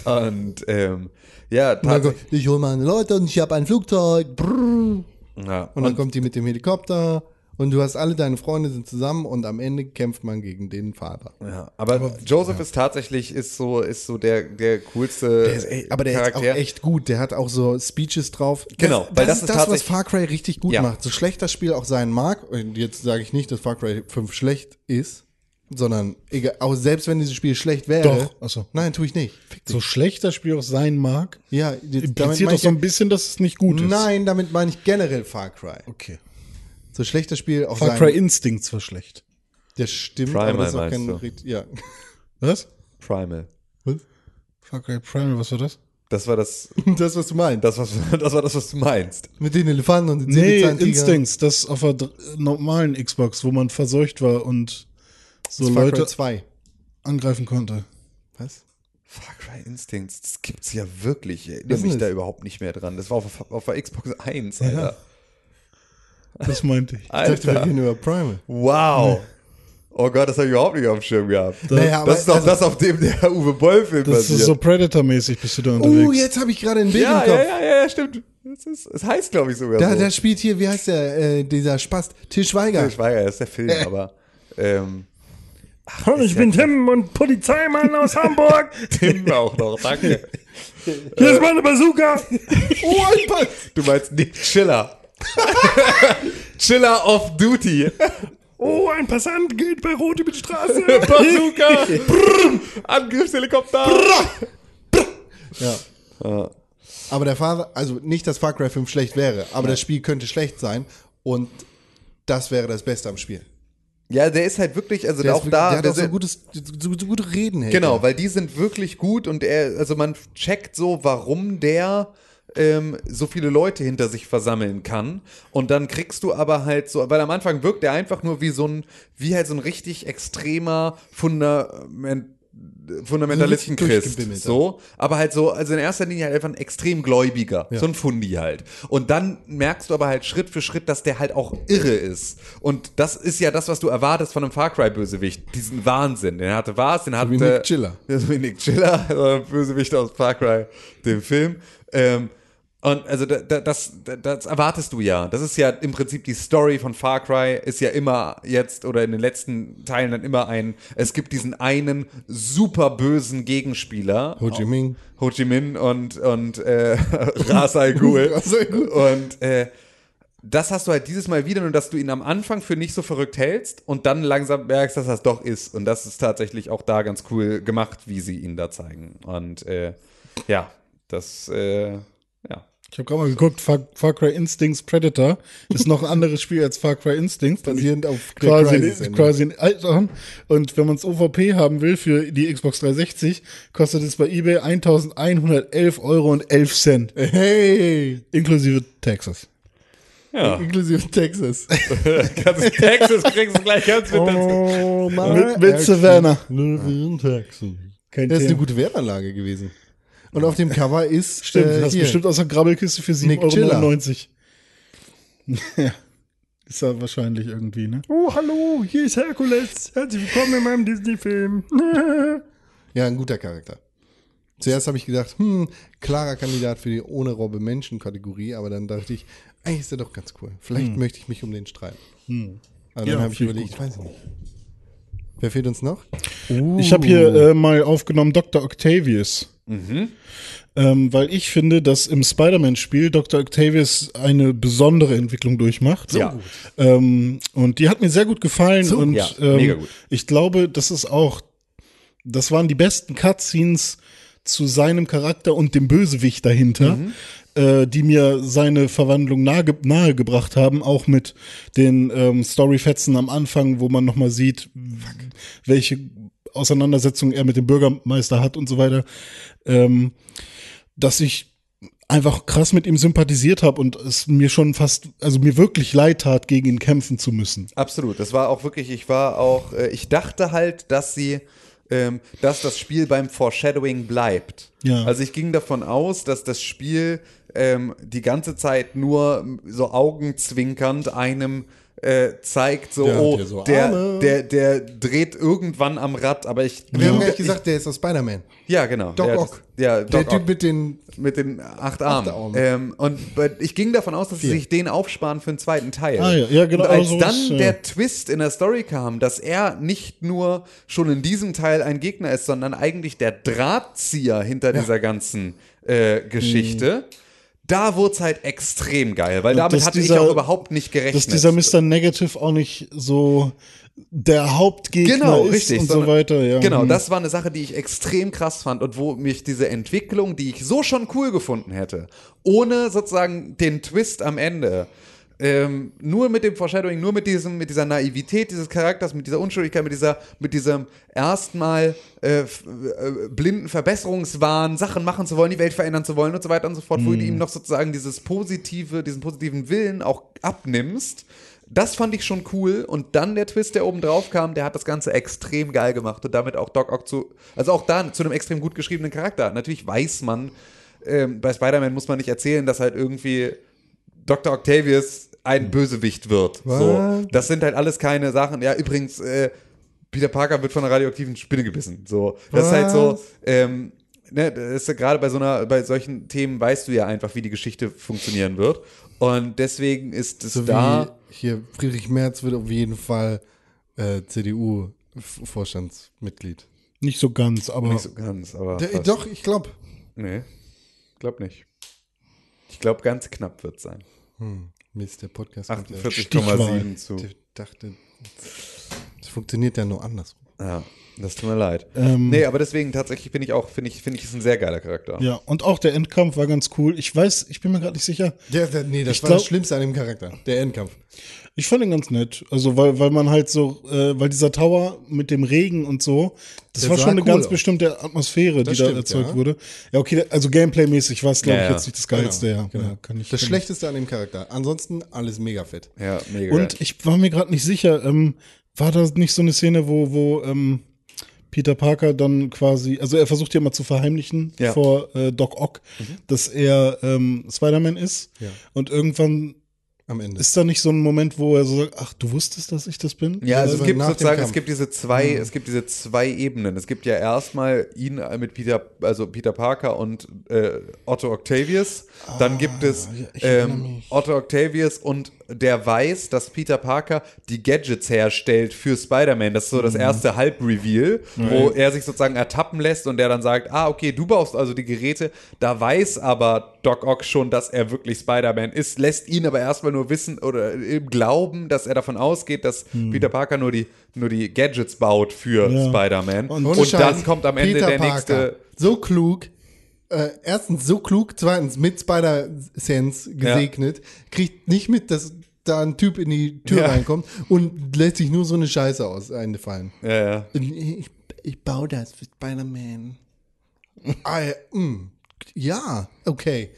Und ähm, ja, Und tatsächlich. ich hole meine Leute und ich habe ein Flugzeug. Brrr. Ja, Und dann kommt die mit dem Helikopter und du hast alle deine Freunde sind zusammen und am Ende kämpft man gegen den Vater. Ja, aber, Joseph ist tatsächlich ist so ist so der der coolste Der ist, ey, aber der Charakter. ist auch echt gut. Der hat auch so Speeches drauf. Genau, das, weil das, das ist das, was Far Cry richtig gut Ja. macht. So schlecht das Spiel auch sein mag, und jetzt sage ich nicht, dass Far Cry 5 schlecht ist, sondern egal, auch selbst wenn dieses Spiel schlecht wäre. Doch, ach so. Nein, tue ich nicht. So schlecht das Spiel auch sein mag, Ja, jetzt, impliziert doch so ein bisschen, dass es nicht gut ist. Nein, damit meine ich generell Far Cry. Okay. So schlecht das Spiel auch Far sein Cry Instincts war schlecht. Das stimmt, Primal aber das ist auch kein du? Ja. Was? Primal. Far Cry Primal, was war das? Das war das Das, was du meinst. das was das war das was du meinst. Mit den Elefanten und den Nee. Instincts, das auf der normalen Xbox, wo man verseucht war und so Far Leute Cry 2. angreifen konnte. Was? Far Cry Instincts, das gibt's ja wirklich. Ich Was erinnere mich da überhaupt nicht mehr dran. Das war auf, auf der Xbox 1, Alter. Das meinte ich. Ich dachte, wir Alter. reden über Primal. Wow. Oh Gott, das habe ich überhaupt nicht auf dem Schirm gehabt. Naja, aber das ist doch also- das, auf dem der Uwe Boll-Film Das basiert. ist so Predator-mäßig, bist du da Oh, unterwegs. jetzt habe ich gerade ein Bild ja, im Kopf. ja, ja, ja, stimmt. Das, ist, das heißt, glaube ich, sogar Da, so. da spielt hier, wie heißt der, äh, dieser Spast? Til Schweiger. ich weiß ja, das ist der Film, aber ähm, Hallo, ich bin Tim und Polizeimann aus Hamburg. Tim auch noch, danke. Hier ist meine Bazooka. Oh, ein Pass. Du meinst Nick Chiller. Chiller of Duty. Oh, ein Passant geht bei Rot über die Straße. Bazooka. Brrr. Angriffshelikopter. Ja. Aber der Fahrer, also nicht, dass Far Cry 5 schlecht wäre, aber das Spiel könnte schlecht sein und das wäre das Beste am Spiel. Ja, der ist halt wirklich, also Der, auch ist wirklich, da. der hat der auch so gutes, so, so gute Reden. hält Genau, weil die sind wirklich gut und er, also man checkt so, warum der ähm, so viele Leute hinter sich versammeln kann. Und dann kriegst du aber halt so, weil am Anfang wirkt er einfach nur wie so ein, wie halt so ein richtig extremer Fundament. Fundamentalistenchrist, durchgebimmelter. so, aber halt so, also in erster Linie halt einfach ein extrem Gläubiger, so ein Fundi halt. Und dann merkst du aber halt Schritt für Schritt, dass der halt auch irre ist. Und das ist ja das, was du erwartest von einem Far Cry Bösewicht, diesen Wahnsinn. Den hatte was, den hatte wie Nick Chiller. ja, so wie Nick Chiller, also Bösewicht aus Far Cry, dem Film. Ähm, und also da, da, das, da, das erwartest du ja. Das ist ja im Prinzip die Story von Far Cry, ist ja immer jetzt oder in den letzten Teilen dann immer ein, es gibt diesen einen super bösen Gegenspieler. Ho Chi Minh. Ho Chi Minh und, und äh, Ra's al Ghul. Ra's al Ghul. und äh, das hast du halt dieses Mal wieder, nur dass du ihn am Anfang für nicht so verrückt hältst und dann langsam merkst, dass das doch ist. Und das ist tatsächlich auch da ganz cool gemacht, wie sie ihn da zeigen. Und äh, ja, das, äh, ja. Ich habe gerade mal geguckt, Far, Far Cry Instincts Predator ist noch ein anderes Spiel als Far Cry Instincts. Basierend auf quasi, quasi in Alter. Und wenn man es OVP haben will für die Xbox 360, kostet es bei eBay 1111 Euro und 11 Cent. Hey, Inklusive Taxes. Ja, inklusive Texas. Texas kriegst du gleich ganz mit Oh, Mit, mit Savannah. Texas. Kein Das ist eine gute Wertanlage gewesen. Und auf dem Cover ist Stimmt, äh, das ist bestimmt aus der Grabbelkiste für Nick 7,99 Euro. ja. Ist ja wahrscheinlich irgendwie, ne? Oh, hallo, hier ist Herkules. Herzlich willkommen in meinem Disney-Film. Ja, ein guter Charakter. Zuerst habe ich gedacht, hm, klarer Kandidat für die ohne Robbe Menschen Kategorie, aber dann dachte ich, eigentlich ist er doch ganz cool. Vielleicht möchte ich mich um den streiten. Aber dann Ja, habe ich überlegt, weiß ich nicht. Wer fehlt uns noch? Ich habe hier äh, mal aufgenommen Dr. Octavius. Ähm, weil ich finde, dass im Spider-Man-Spiel Dr. Octavius eine besondere Entwicklung durchmacht. Ja. Ähm, und die hat mir sehr gut gefallen. und ja, ähm, mega gut. ich glaube, das ist auch, das waren die besten Cutscenes zu seinem Charakter und dem Bösewicht dahinter, Mhm. äh, die mir seine Verwandlung nahe, nahegebracht haben, auch mit den ähm, Storyfetzen am Anfang, wo man nochmal sieht, welche Auseinandersetzung er mit dem Bürgermeister hat und so weiter, ähm, dass ich einfach krass mit ihm sympathisiert habe und es mir schon fast, also mir wirklich leid tat, gegen ihn kämpfen zu müssen. Absolut. Das war auch wirklich, ich war auch, äh, ich dachte halt, dass sie, ähm, dass das Spiel beim Foreshadowing bleibt. Ja. Also ich ging davon aus, dass das Spiel ähm, die ganze Zeit nur so augenzwinkernd einem äh, zeigt, so, Der oh, so der, der, der dreht irgendwann am Rad, aber ich. Wir haben gleich gesagt, der ist aus Spider-Man. ja, genau. Doc ja, das- Ock. Ja, Der Doc Typ Ock. mit den. mit den acht Armen. Armen. Ähm, und ich ging davon aus, dass sie sich den aufsparen für einen zweiten Teil. Ah, ja. Ja, genau, Und als also dann ja. der Twist in der Story kam, dass er nicht nur schon in diesem Teil ein Gegner ist, sondern eigentlich der Drahtzieher hinter dieser ganzen äh, Geschichte. Da wurde es halt extrem geil, weil damit hatte ich dieser- auch überhaupt nicht gerechnet. Dass dieser Mr. Negative auch nicht so der Hauptgegner Genau, ist richtig. und so weiter. Ja. Genau, Hm. das war eine Sache, die ich extrem krass fand und wo mich diese Entwicklung, die ich so schon cool gefunden hätte, ohne sozusagen den Twist am Ende, ähm, nur mit dem Foreshadowing, nur mit diesem, mit dieser Naivität dieses Charakters, mit dieser Unschuldigkeit, mit dieser, mit diesem erstmal äh, äh, blinden Verbesserungswahn, Sachen machen zu wollen, die Welt verändern zu wollen und so weiter und so fort, wo du ihm noch sozusagen dieses positive, diesen positiven Willen auch abnimmst. Das fand ich schon cool und dann der Twist, der oben drauf kam, der hat das Ganze extrem geil gemacht und damit auch Doc Ock zu, also auch da zu einem extrem gut geschriebenen Charakter. Natürlich weiß man, ähm, bei Spider-Man muss man nicht erzählen, dass halt irgendwie Dr. Octavius ein Bösewicht wird. So, das sind halt alles keine Sachen. Ja, übrigens, äh, Peter Parker wird von einer radioaktiven Spinne gebissen. So, das ist halt so. Ähm, ne, das ist ja gerade bei so einer, bei solchen Themen weißt du ja einfach, wie die Geschichte funktionieren wird. Und deswegen ist es So da. wie hier Friedrich Merz wird auf jeden Fall äh, CDU-Vorstandsmitglied. Nicht so ganz, aber Nicht so ganz, aber. Der-. Doch, ich glaube. Nee, glaub nicht. Ich glaube, ganz knapp wird es sein. Mist, der Podcast. kommt ja- 48,7 zu. Ich dachte, das funktioniert ja nur andersrum. Ja, das tut mir leid. Ähm, nee, aber deswegen tatsächlich bin ich auch, finde ich, finde ich, ist ein sehr geiler Charakter. ja. Und auch der Endkampf war ganz cool. Ich weiß, ich bin mir gerade nicht sicher. Der, der, nee, das Ich war glaub- das Schlimmste an dem Charakter. Der Endkampf. Ich fand ihn ganz nett. Also, weil, weil man halt so, äh, weil dieser Tower mit dem Regen und so, das Der war schon eine cool ganz aus. bestimmte Atmosphäre, Das die da stimmt, erzeugt ja. wurde. Ja, okay, also Gameplay-mäßig war es, glaube Ja, ich, ja. jetzt nicht das Geilste, ja. ja kann ich, Das kann Schlechteste an dem Charakter. Ansonsten alles mega fett. Ja, mega. Und ich war mir gerade nicht sicher, ähm, war das nicht so eine Szene, wo, wo ähm, Peter Parker dann quasi, also er versucht ja mal zu verheimlichen Ja. vor äh, Doc Ock, dass er ähm, Spider-Man ist. Ja. Und irgendwann Am Ende. ist da nicht so ein Moment, wo er so sagt, ach, du wusstest, dass ich das bin? ja, also es gibt sozusagen, es gibt diese zwei, es gibt diese zwei Ebenen. Es gibt ja erstmal ihn mit Peter, also Peter Parker und äh, Otto Octavius. Dann gibt es ähm. Otto Octavius und der weiß, dass Peter Parker die Gadgets herstellt für Spider-Man. Das ist so das erste Halb-Reveal, wo er sich sozusagen ertappen lässt und der dann sagt, ah, okay, du baust also die Geräte. Da weiß aber Doc Ock schon, dass er wirklich Spider-Man ist, lässt ihn aber erstmal nur wissen oder Glauben, dass er davon ausgeht, dass Peter Parker nur die, nur die Gadgets baut für Ja. Spider-Man. Und, Ohne Scheiß, dann kommt am Ende Peter der Parker, nächste. So klug. Äh, erstens so klug, zweitens mit Spider-Sense gesegnet, kriegt nicht mit, dass da ein Typ in die Tür Ja. reinkommt und lässt sich nur so eine Scheiße aus einfallen. Ja, ja. Ich, ich baue das für Spider-Man. ja, mm, ja, okay.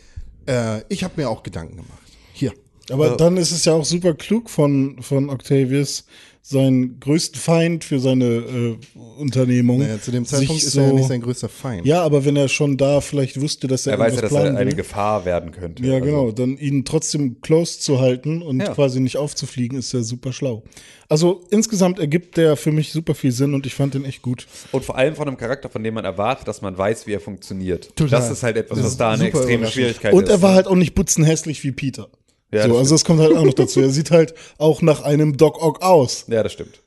Äh, ich habe mir auch Gedanken gemacht. Hier. Aber dann ist es ja auch super klug von, von Octavius, seinen größten Feind für seine äh, Unternehmung. Naja, zu dem Zeitpunkt ist so, er ja nicht sein größter Feind. Ja, aber wenn er schon da vielleicht wusste, dass er, Er weiß ja, dass er eine will. Gefahr werden könnte. Ja, Also- genau. Dann ihn trotzdem close zu halten und Ja. quasi nicht aufzufliegen, ist ja super schlau. Also insgesamt ergibt der für mich super viel Sinn und ich fand den echt gut. Und vor allem von einem Charakter, von dem man erwartet, dass man weiß, wie er funktioniert. Total. Das ist halt etwas, Das was da eine extreme. Schwierigkeit Und ist. er war halt auch nicht butzenhässlich wie Peter. Ja, so, das also das kommt halt auch noch dazu. Er sieht halt auch nach einem Doc Ock aus. Ja, das stimmt.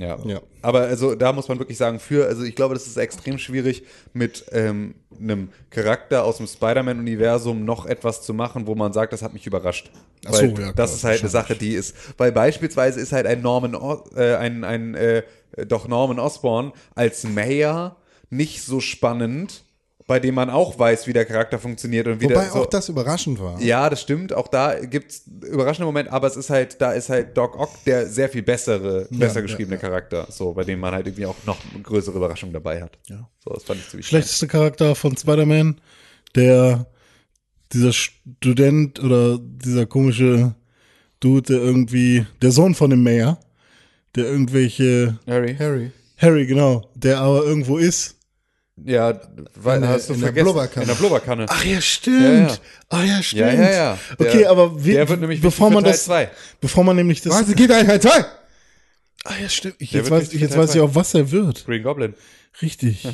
Ja. Ja. Aber also da muss man wirklich sagen, für, also ich glaube, das ist extrem schwierig, mit ähm, einem Charakter aus dem Spider-Man-Universum noch etwas zu machen, wo man sagt, das hat mich überrascht. Ach so, weil ja, klar, das ist halt eine Sache, die ist, weil beispielsweise ist halt ein Norman, o äh, ein, ein äh, doch Norman Osborn als Mayor nicht so spannend, bei dem man auch weiß, wie der Charakter funktioniert und wie Wobei der, so, auch das überraschend war. Ja, das stimmt. Auch da gibt's überraschende Momente, aber es ist halt, da ist halt Doc Ock der sehr viel bessere, besser geschriebene Charakter, so, bei dem man halt irgendwie auch noch eine größere Überraschung dabei hat. Ja. So, das fand ich ziemlich Schlechteste Charakter von Spider-Man, der dieser Student oder dieser komische Dude, der irgendwie, der Sohn von dem Mayor, der irgendwelche, Harry. Harry. Harry, genau, der aber irgendwo ist Ja, weil, In der- hast du in der vergessen. Blubberkanne. In der Blubberkanne. Ach ja, stimmt. Ja, ja. Ah ja, stimmt. Ja, ja, ja. Der- okay, aber wir, der wird nämlich bevor man Teil das, zwei. bevor man nämlich das, Was? Geht eigentlich zwei? ah ja, stimmt. Ich, Der jetzt weiß, jetzt Teil weiß ich auch, was er wird. Green Goblin. Richtig.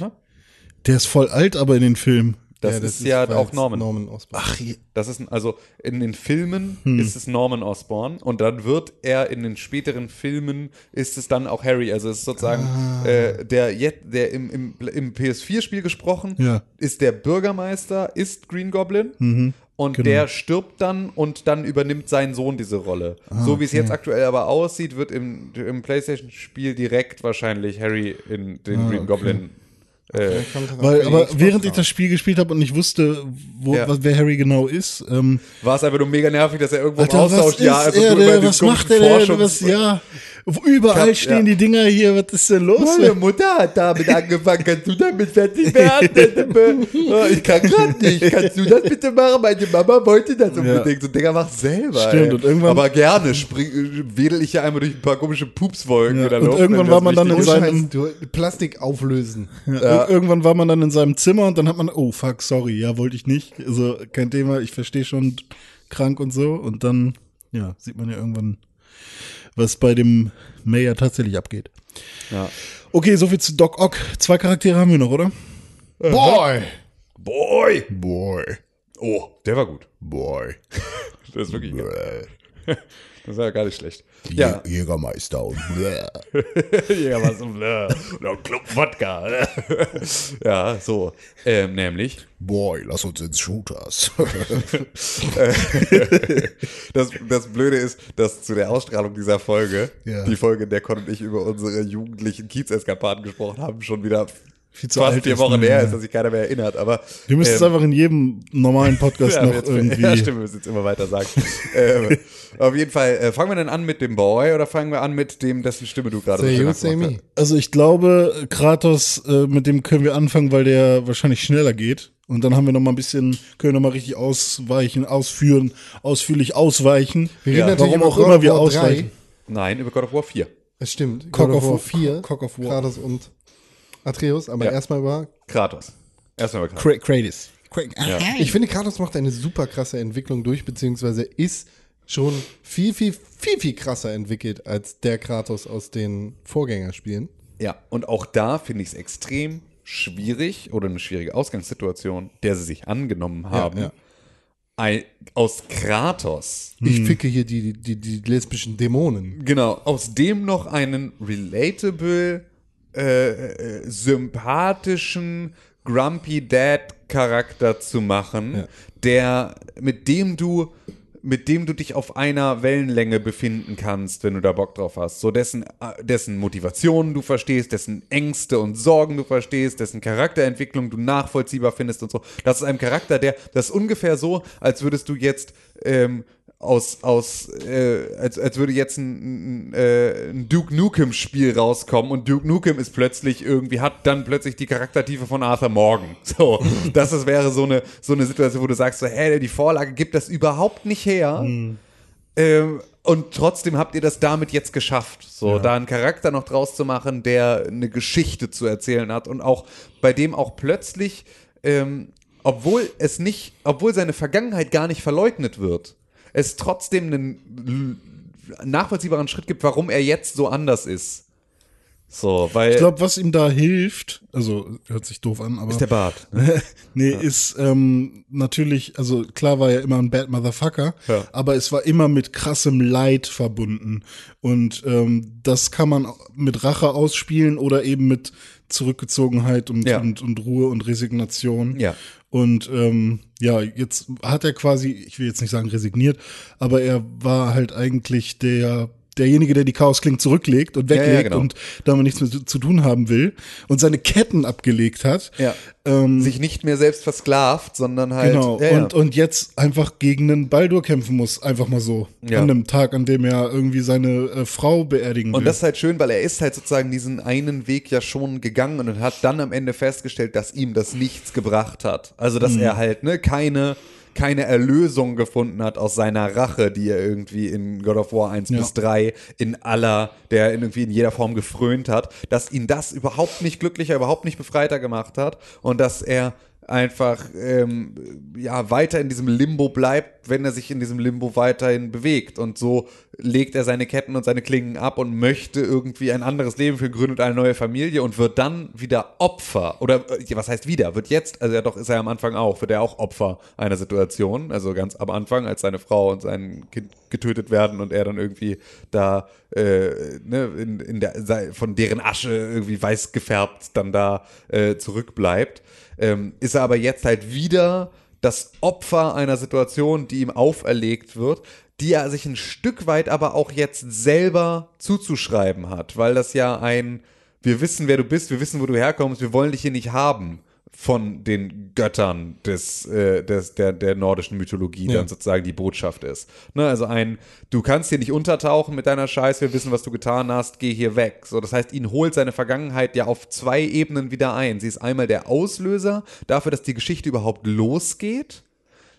Der ist voll alt, aber in den Filmen. Das, ist, ja weil auch Norman. Norman Osborn. Ach, Das ist, also in den Filmen Hm. ist es Norman Osborn und dann wird er in den späteren Filmen ist es dann auch Harry. Also es ist sozusagen Ah. äh, der jetzt, der im, im, im PS4-Spiel gesprochen Ja. ist der Bürgermeister, ist Green Goblin. Mhm. Und Genau. der stirbt dann und dann übernimmt sein Sohn diese Rolle. Ah, so wie es jetzt aktuell aber aussieht, wird im, im PlayStation-Spiel direkt wahrscheinlich Harry in den Ah, Green Goblin. Äh, Weil, aber während ich das Spiel gespielt habe und ich wusste, wo, Ja. was, wer Harry genau ist, ähm, war es einfach nur mega nervig, dass er irgendwo Alter, im Austausch, ja, also er, der, was macht er denn, was, ja, überall Kap- stehen ja. die Dinger hier, was ist denn los? Meine Mutter hat damit angefangen. Kannst du damit fertig werden? Oh, ich kann gerade nicht. Kannst du das bitte machen? Meine Mama wollte das unbedingt. So, Digga, mach selber. Stimmt, ey. und irgendwann- Aber gerne spring, wedel ich ja einmal durch ein paar komische Pupswolken Ja, in der und irgendwann war man dann in seinem- Plastik auflösen. Ir- Irgendwann war man dann in seinem Zimmer und dann hat man, oh fuck, sorry, ja, wollte ich nicht. Also kein Thema, ich verstehe schon krank und so. Und dann, ja, sieht man ja irgendwann, was bei dem Mayor tatsächlich abgeht. Ja. Okay, soviel zu Doc Ock. Zwei Charaktere haben wir noch, oder? Boy! Boy! Boy. Oh, der war gut. Boy. Das ist wirklich Das war gar nicht schlecht. Ja, Jägermeister und ja, was und ein Club Wodka. ja, so. Ähm, nämlich Boy, lass uns ins Shooters. Das, das Blöde ist, dass zu der Ausstrahlung dieser Folge, Ja. die Folge, in der Con und ich über unsere jugendlichen Kiez-Eskapaden gesprochen haben, schon wieder Viel zu fast alt vier ist, Wochen ne? her Ja. ist, dass sich keiner mehr erinnert. Aber Wir müssen es ähm, einfach in jedem normalen Podcast ja, noch jetzt, irgendwie. Ja, stimmt, wir müssen jetzt immer weiter sagen. ähm, auf jeden Fall, äh, fangen wir denn an mit dem Boy oder fangen wir an mit dem, dessen Stimme du gerade so schön hast? Also ich glaube, Kratos, äh, mit dem können wir anfangen, weil der wahrscheinlich schneller geht. Und dann haben wir noch mal ein bisschen, können wir noch mal richtig ausweichen, ausführen, ausführlich ausweichen. Wir Ja. reden natürlich Warum auch immer wir ausweichen. Nein, über God of War 4. Es stimmt. Cock God of War 4. Cock of War. Kratos und Atreus, aber Ja. erstmal über. Kratos. Erstmal über Kratos. Kra Kratos. Ja. Ich finde, Kratos macht eine super krasse Entwicklung durch, beziehungsweise ist schon viel, viel, viel, viel krasser entwickelt als der Kratos aus den Vorgängerspielen. Ja, und auch da finde ich es extrem schwierig oder eine schwierige Ausgangssituation, der sie sich angenommen haben, ja. Ein, aus Kratos, Ich ficke hier die, die, die lesbischen Dämonen. genau, aus dem noch einen relatable, äh, äh, sympathischen Grumpy Dad Charakter zu machen, der, mit dem du mit dem du dich auf einer Wellenlänge befinden kannst, wenn du da Bock drauf hast. So dessen, äh, dessen Motivationen du verstehst, dessen Ängste und Sorgen du verstehst, dessen Charakterentwicklung du nachvollziehbar findest und so. Das ist ein Charakter, der, das ist ungefähr so, als würdest du jetzt ähm, aus, aus äh, als, als würde jetzt ein, ein, äh, ein Duke Nukem-Spiel rauskommen und Duke Nukem ist plötzlich irgendwie, hat dann plötzlich die Charaktertiefe von Arthur Morgan. So, das ist, wäre so eine, so eine Situation, wo du sagst, so, hä, die Vorlage gibt das überhaupt nicht her. Ähm, und trotzdem habt ihr das damit jetzt geschafft, so da einen Charakter noch draus zu machen, der eine Geschichte zu erzählen hat und auch bei dem auch plötzlich, ähm, obwohl es nicht, obwohl seine Vergangenheit gar nicht verleugnet wird, es trotzdem einen nachvollziehbaren Schritt gibt, warum er jetzt so anders ist. So, weil Ich glaube, was ihm da hilft, also hört sich doof an, aber ist der Bart. nee, ist ähm, natürlich, also klar war er immer ein Bad Motherfucker, Ja. aber es war immer mit krassem Leid verbunden. Und ähm, das kann man mit Rache ausspielen oder eben mit Zurückgezogenheit und, Ja. und, und Ruhe und Resignation. Ja. Und ähm, ja, jetzt hat er quasi, ich will jetzt nicht sagen resigniert, aber er war halt eigentlich der derjenige, der die Chaos Kling zurücklegt und Ja, ja, weglegt genau. und damit nichts mehr zu, tun haben will und seine Ketten abgelegt hat. Ja. Ähm, Sich nicht mehr selbst versklavt, sondern halt. genau. ja, ja. Und, und jetzt einfach gegen einen Baldur kämpfen muss, einfach mal so. Ja. An einem Tag, an dem er irgendwie seine äh, Frau beerdigen will. Und das ist halt schön, weil er ist halt sozusagen diesen einen Weg ja schon gegangen und hat dann am Ende festgestellt, dass ihm das nichts gebracht hat. Also, dass er halt, ne, keine, keine Erlösung gefunden hat aus seiner Rache, die er irgendwie in God of War 1 Ja. bis 3 in aller, der irgendwie in jeder Form gefrönt hat, dass ihn das überhaupt nicht glücklicher, überhaupt nicht befreiter gemacht hat und dass er einfach ähm, ja weiter in diesem Limbo bleibt, wenn er sich in diesem Limbo weiterhin bewegt. Und so legt er seine Ketten und seine Klingen ab und möchte irgendwie ein anderes Leben führen, gründet eine neue Familie und wird dann wieder Opfer. Oder äh, was heißt wieder, wird jetzt, also ja doch ist er am Anfang auch, wird er auch Opfer einer Situation, also ganz am Anfang, als seine Frau und sein Kind getötet werden und er dann irgendwie da äh, ne, in, in der, von deren Asche irgendwie weiß gefärbt dann da äh, zurückbleibt, ähm, ist er aber jetzt halt wieder das Opfer einer Situation, die ihm auferlegt wird, die er sich ein Stück weit aber auch jetzt selber zuzuschreiben hat, weil das ja ein, wir wissen, wer du bist, wir wissen, wo du herkommst, wir wollen dich hier nicht haben von den Göttern des, äh, des der, der nordischen Mythologie dann sozusagen die Botschaft ist. Ne, also ein, du kannst hier nicht untertauchen mit deiner Scheiße, wir wissen, was du getan hast, geh hier weg. So, das heißt, ihn holt seine Vergangenheit ja auf zwei Ebenen wieder ein. Sie ist einmal der Auslöser dafür, dass die Geschichte überhaupt losgeht.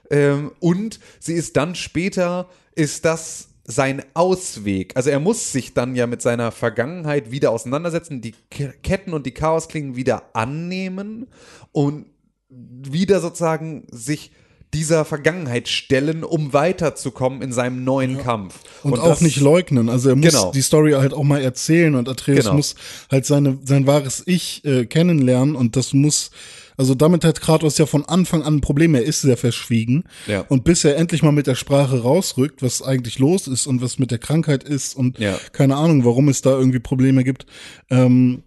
Ähm, und sie ist dann später, ist das sein Ausweg. Also er muss sich dann ja mit seiner Vergangenheit wieder auseinandersetzen, die Ketten und die Chaosklingen wieder annehmen und wieder sozusagen sich dieser Vergangenheit stellen, um weiterzukommen in seinem neuen Kampf. Und, auch das- nicht leugnen. Also er muss Genau. die Story halt auch mal erzählen und Atreus Genau. muss halt seine, sein wahres Ich äh, kennenlernen und das muss, also damit hat Kratos ja von Anfang an ein Problem. Er ist sehr verschwiegen. Ja. Und bis er endlich mal mit der Sprache rausrückt, was eigentlich los ist und was mit der Krankheit ist und Ja. keine Ahnung, warum es da irgendwie Probleme gibt, ähm,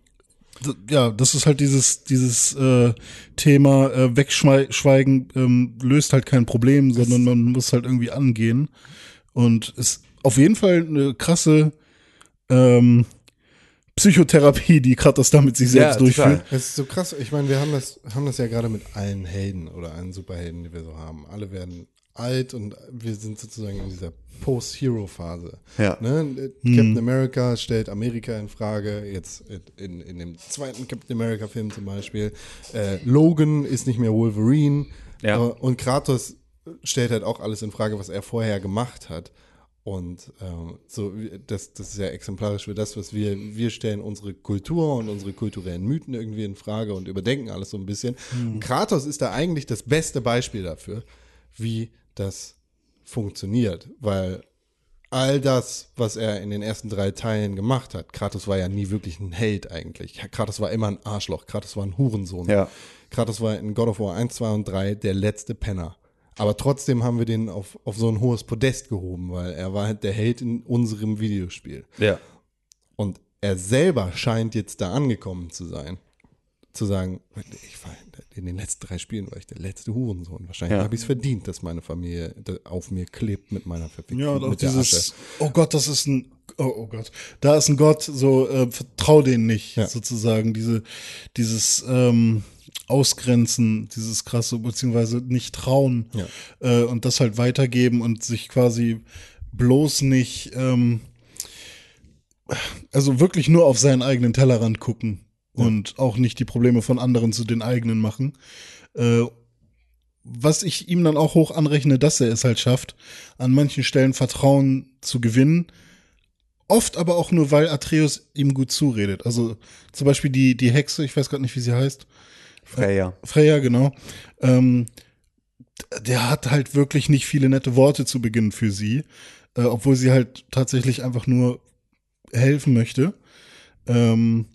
ja, das ist halt dieses, dieses äh, Thema äh, Wegschweigen ähm, löst halt kein Problem, sondern man muss halt irgendwie angehen. Und ist auf jeden Fall eine krasse ähm, Psychotherapie, die Kratos da mit sich Ja, selbst total. durchführt. Es ist so krass. Ich meine, wir haben das, haben das ja gerade mit allen Helden oder allen Superhelden, die wir so haben. Alle werden alt und wir sind sozusagen in dieser Post-Hero-Phase. Ja. Ne? Captain America stellt Amerika in Frage. Jetzt in, in dem zweiten Captain America-Film zum Beispiel. Äh, Logan ist nicht mehr Wolverine. Ja. Äh, und Kratos stellt halt auch alles in Frage, was er vorher gemacht hat. Und ähm, so, das, das ist ja exemplarisch für das, was wir, wir stellen unsere Kultur und unsere kulturellen Mythen irgendwie in Frage und überdenken alles so ein bisschen. Und Kratos ist da eigentlich das beste Beispiel dafür, wie das funktioniert, weil all das, was er in den ersten drei Teilen gemacht hat, Kratos war ja nie wirklich ein Held eigentlich. Kratos war immer ein Arschloch, Kratos war ein Hurensohn. Ja. Kratos war in God of War 1, 2 und 3 der letzte Penner. Aber trotzdem haben wir den auf, auf so ein hohes Podest gehoben, weil er war halt der Held in unserem Videospiel. Ja. Und er selber scheint jetzt da angekommen zu sein. Zu sagen, ich war in den letzten drei Spielen war ich der letzte Hurensohn. Wahrscheinlich Ja. habe ich es verdient, dass meine Familie auf mir klebt mit meiner Verfickung. Ja, und auch dieses, oh Gott, das ist ein, oh, oh Gott, da ist ein Gott, so äh, vertrau denen nicht, Ja. sozusagen, diese, dieses ähm, Ausgrenzen, dieses krasse, beziehungsweise nicht trauen Ja. äh, und das halt weitergeben und sich quasi bloß nicht, ähm, also wirklich nur auf seinen eigenen Tellerrand gucken und auch nicht die Probleme von anderen zu den eigenen machen. Äh, was ich ihm dann auch hoch anrechne, dass er es halt schafft, an manchen Stellen Vertrauen zu gewinnen. Oft aber auch nur, weil Atreus ihm gut zuredet. Also zum Beispiel die, die Hexe, ich weiß gerade nicht, wie sie heißt. Freya. Freya, genau. Ähm, der hat halt wirklich nicht viele nette Worte zu Beginn für sie, äh, obwohl sie halt tatsächlich einfach nur helfen möchte. Ähm,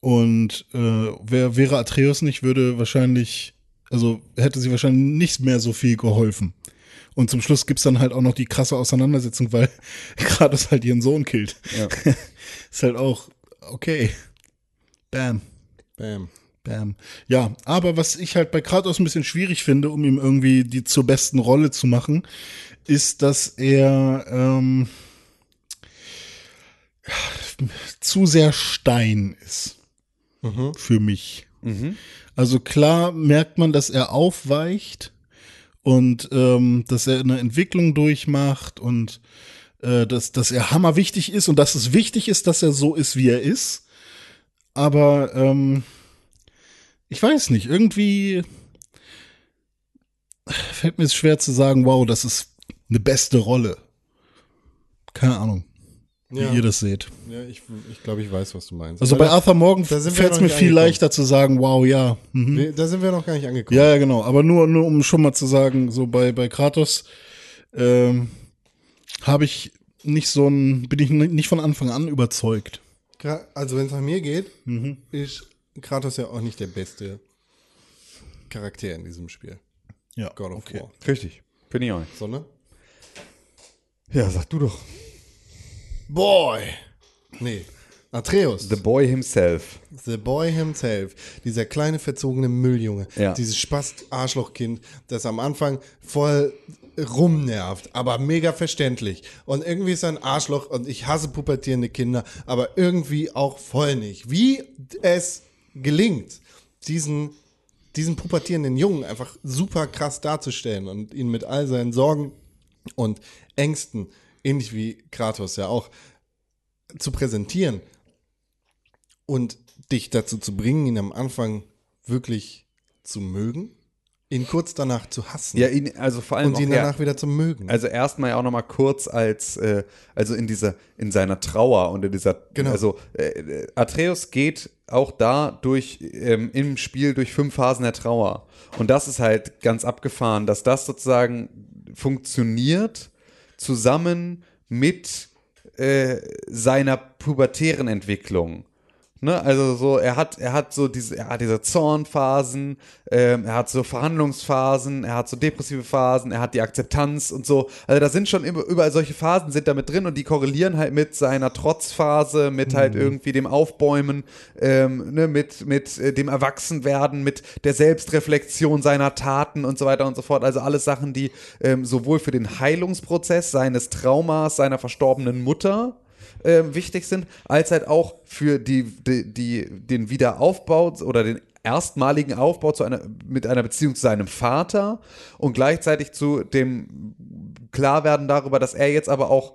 und äh, wer wäre Atreus nicht, würde wahrscheinlich, also hätte sie wahrscheinlich nicht mehr so viel geholfen. Und zum Schluss gibt's dann halt auch noch die krasse Auseinandersetzung, weil Kratos halt ihren Sohn killt. Ja. Ist halt auch okay. Bam. Bam. Bam. Ja, aber was ich halt bei Kratos ein bisschen schwierig finde, um ihm irgendwie die zur besten Rolle zu machen, ist, dass er ähm, zu sehr Stein ist. Für mich. Also klar merkt man, dass er aufweicht und ähm, dass er eine Entwicklung durchmacht und äh, dass, dass er hammerwichtig ist und dass es wichtig ist, dass er so ist, wie er ist. Aber ähm, ich weiß nicht, irgendwie fällt mir schwer zu sagen, wow, das ist eine beste Rolle. Keine Ahnung, wie Ja. ihr das seht. Ja, ich, ich glaube, ich weiß, was du meinst. Also Aber bei Arthur Morgan fällt es mir viel leichter zu sagen, wow, ja. Mhm. wir, da sind wir noch gar nicht angekommen. Ja, ja, genau. Aber nur, nur um schon mal zu sagen, so bei, bei Kratos ähm, habe ich nicht so ein, bin ich nicht von Anfang an überzeugt. Also wenn es nach mir geht, Mhm. ist Kratos ja auch nicht der beste Charakter in diesem Spiel. Ja. God of War. Richtig. Finde ich auch nicht. So, ne? Ja, sag du doch. Boy! Nee. Atreus. The Boy himself. The Boy himself, dieser kleine verzogene Mülljunge, Ja. dieses Spast-Arschlochkind, das am Anfang voll rumnervt, aber mega verständlich. Und irgendwie ist er ein Arschloch und ich hasse pubertierende Kinder, aber irgendwie auch voll nicht. Wie es gelingt, diesen, diesen pubertierenden Jungen einfach super krass darzustellen und ihn mit all seinen Sorgen und Ängsten, ähnlich wie Kratos ja auch, zu präsentieren und dich dazu zu bringen, ihn am Anfang wirklich zu mögen, ihn kurz danach zu hassen Ja, ihn, also vor allem und ihn auch, ja, danach wieder zu mögen. Also erstmal ja auch nochmal kurz als, äh, also in dieser, in seiner Trauer und in dieser, Genau. also äh, Atreus geht auch da durch, ähm, im Spiel durch fünf Phasen der Trauer. Und das ist halt ganz abgefahren, dass das sozusagen funktioniert zusammen mit äh, seiner pubertären Entwicklung. Ne, also so, er hat, er hat so diese, er hat diese Zornphasen, ähm, er hat so Verhandlungsphasen, er hat so depressive Phasen, er hat die Akzeptanz und so. Also da sind schon überall solche Phasen sind da mit drin und die korrelieren halt mit seiner Trotzphase, mit halt irgendwie dem Aufbäumen, ähm, ne, mit, mit äh, dem Erwachsenwerden, mit der Selbstreflexion seiner Taten und so weiter und so fort. Also alles Sachen, die ähm, sowohl für den Heilungsprozess seines Traumas, seiner verstorbenen Mutter, ähm, wichtig sind, als halt auch für die, die, die, den Wiederaufbau oder den erstmaligen Aufbau zu einer, mit einer Beziehung zu seinem Vater und gleichzeitig zu dem Klarwerden darüber, dass er jetzt aber auch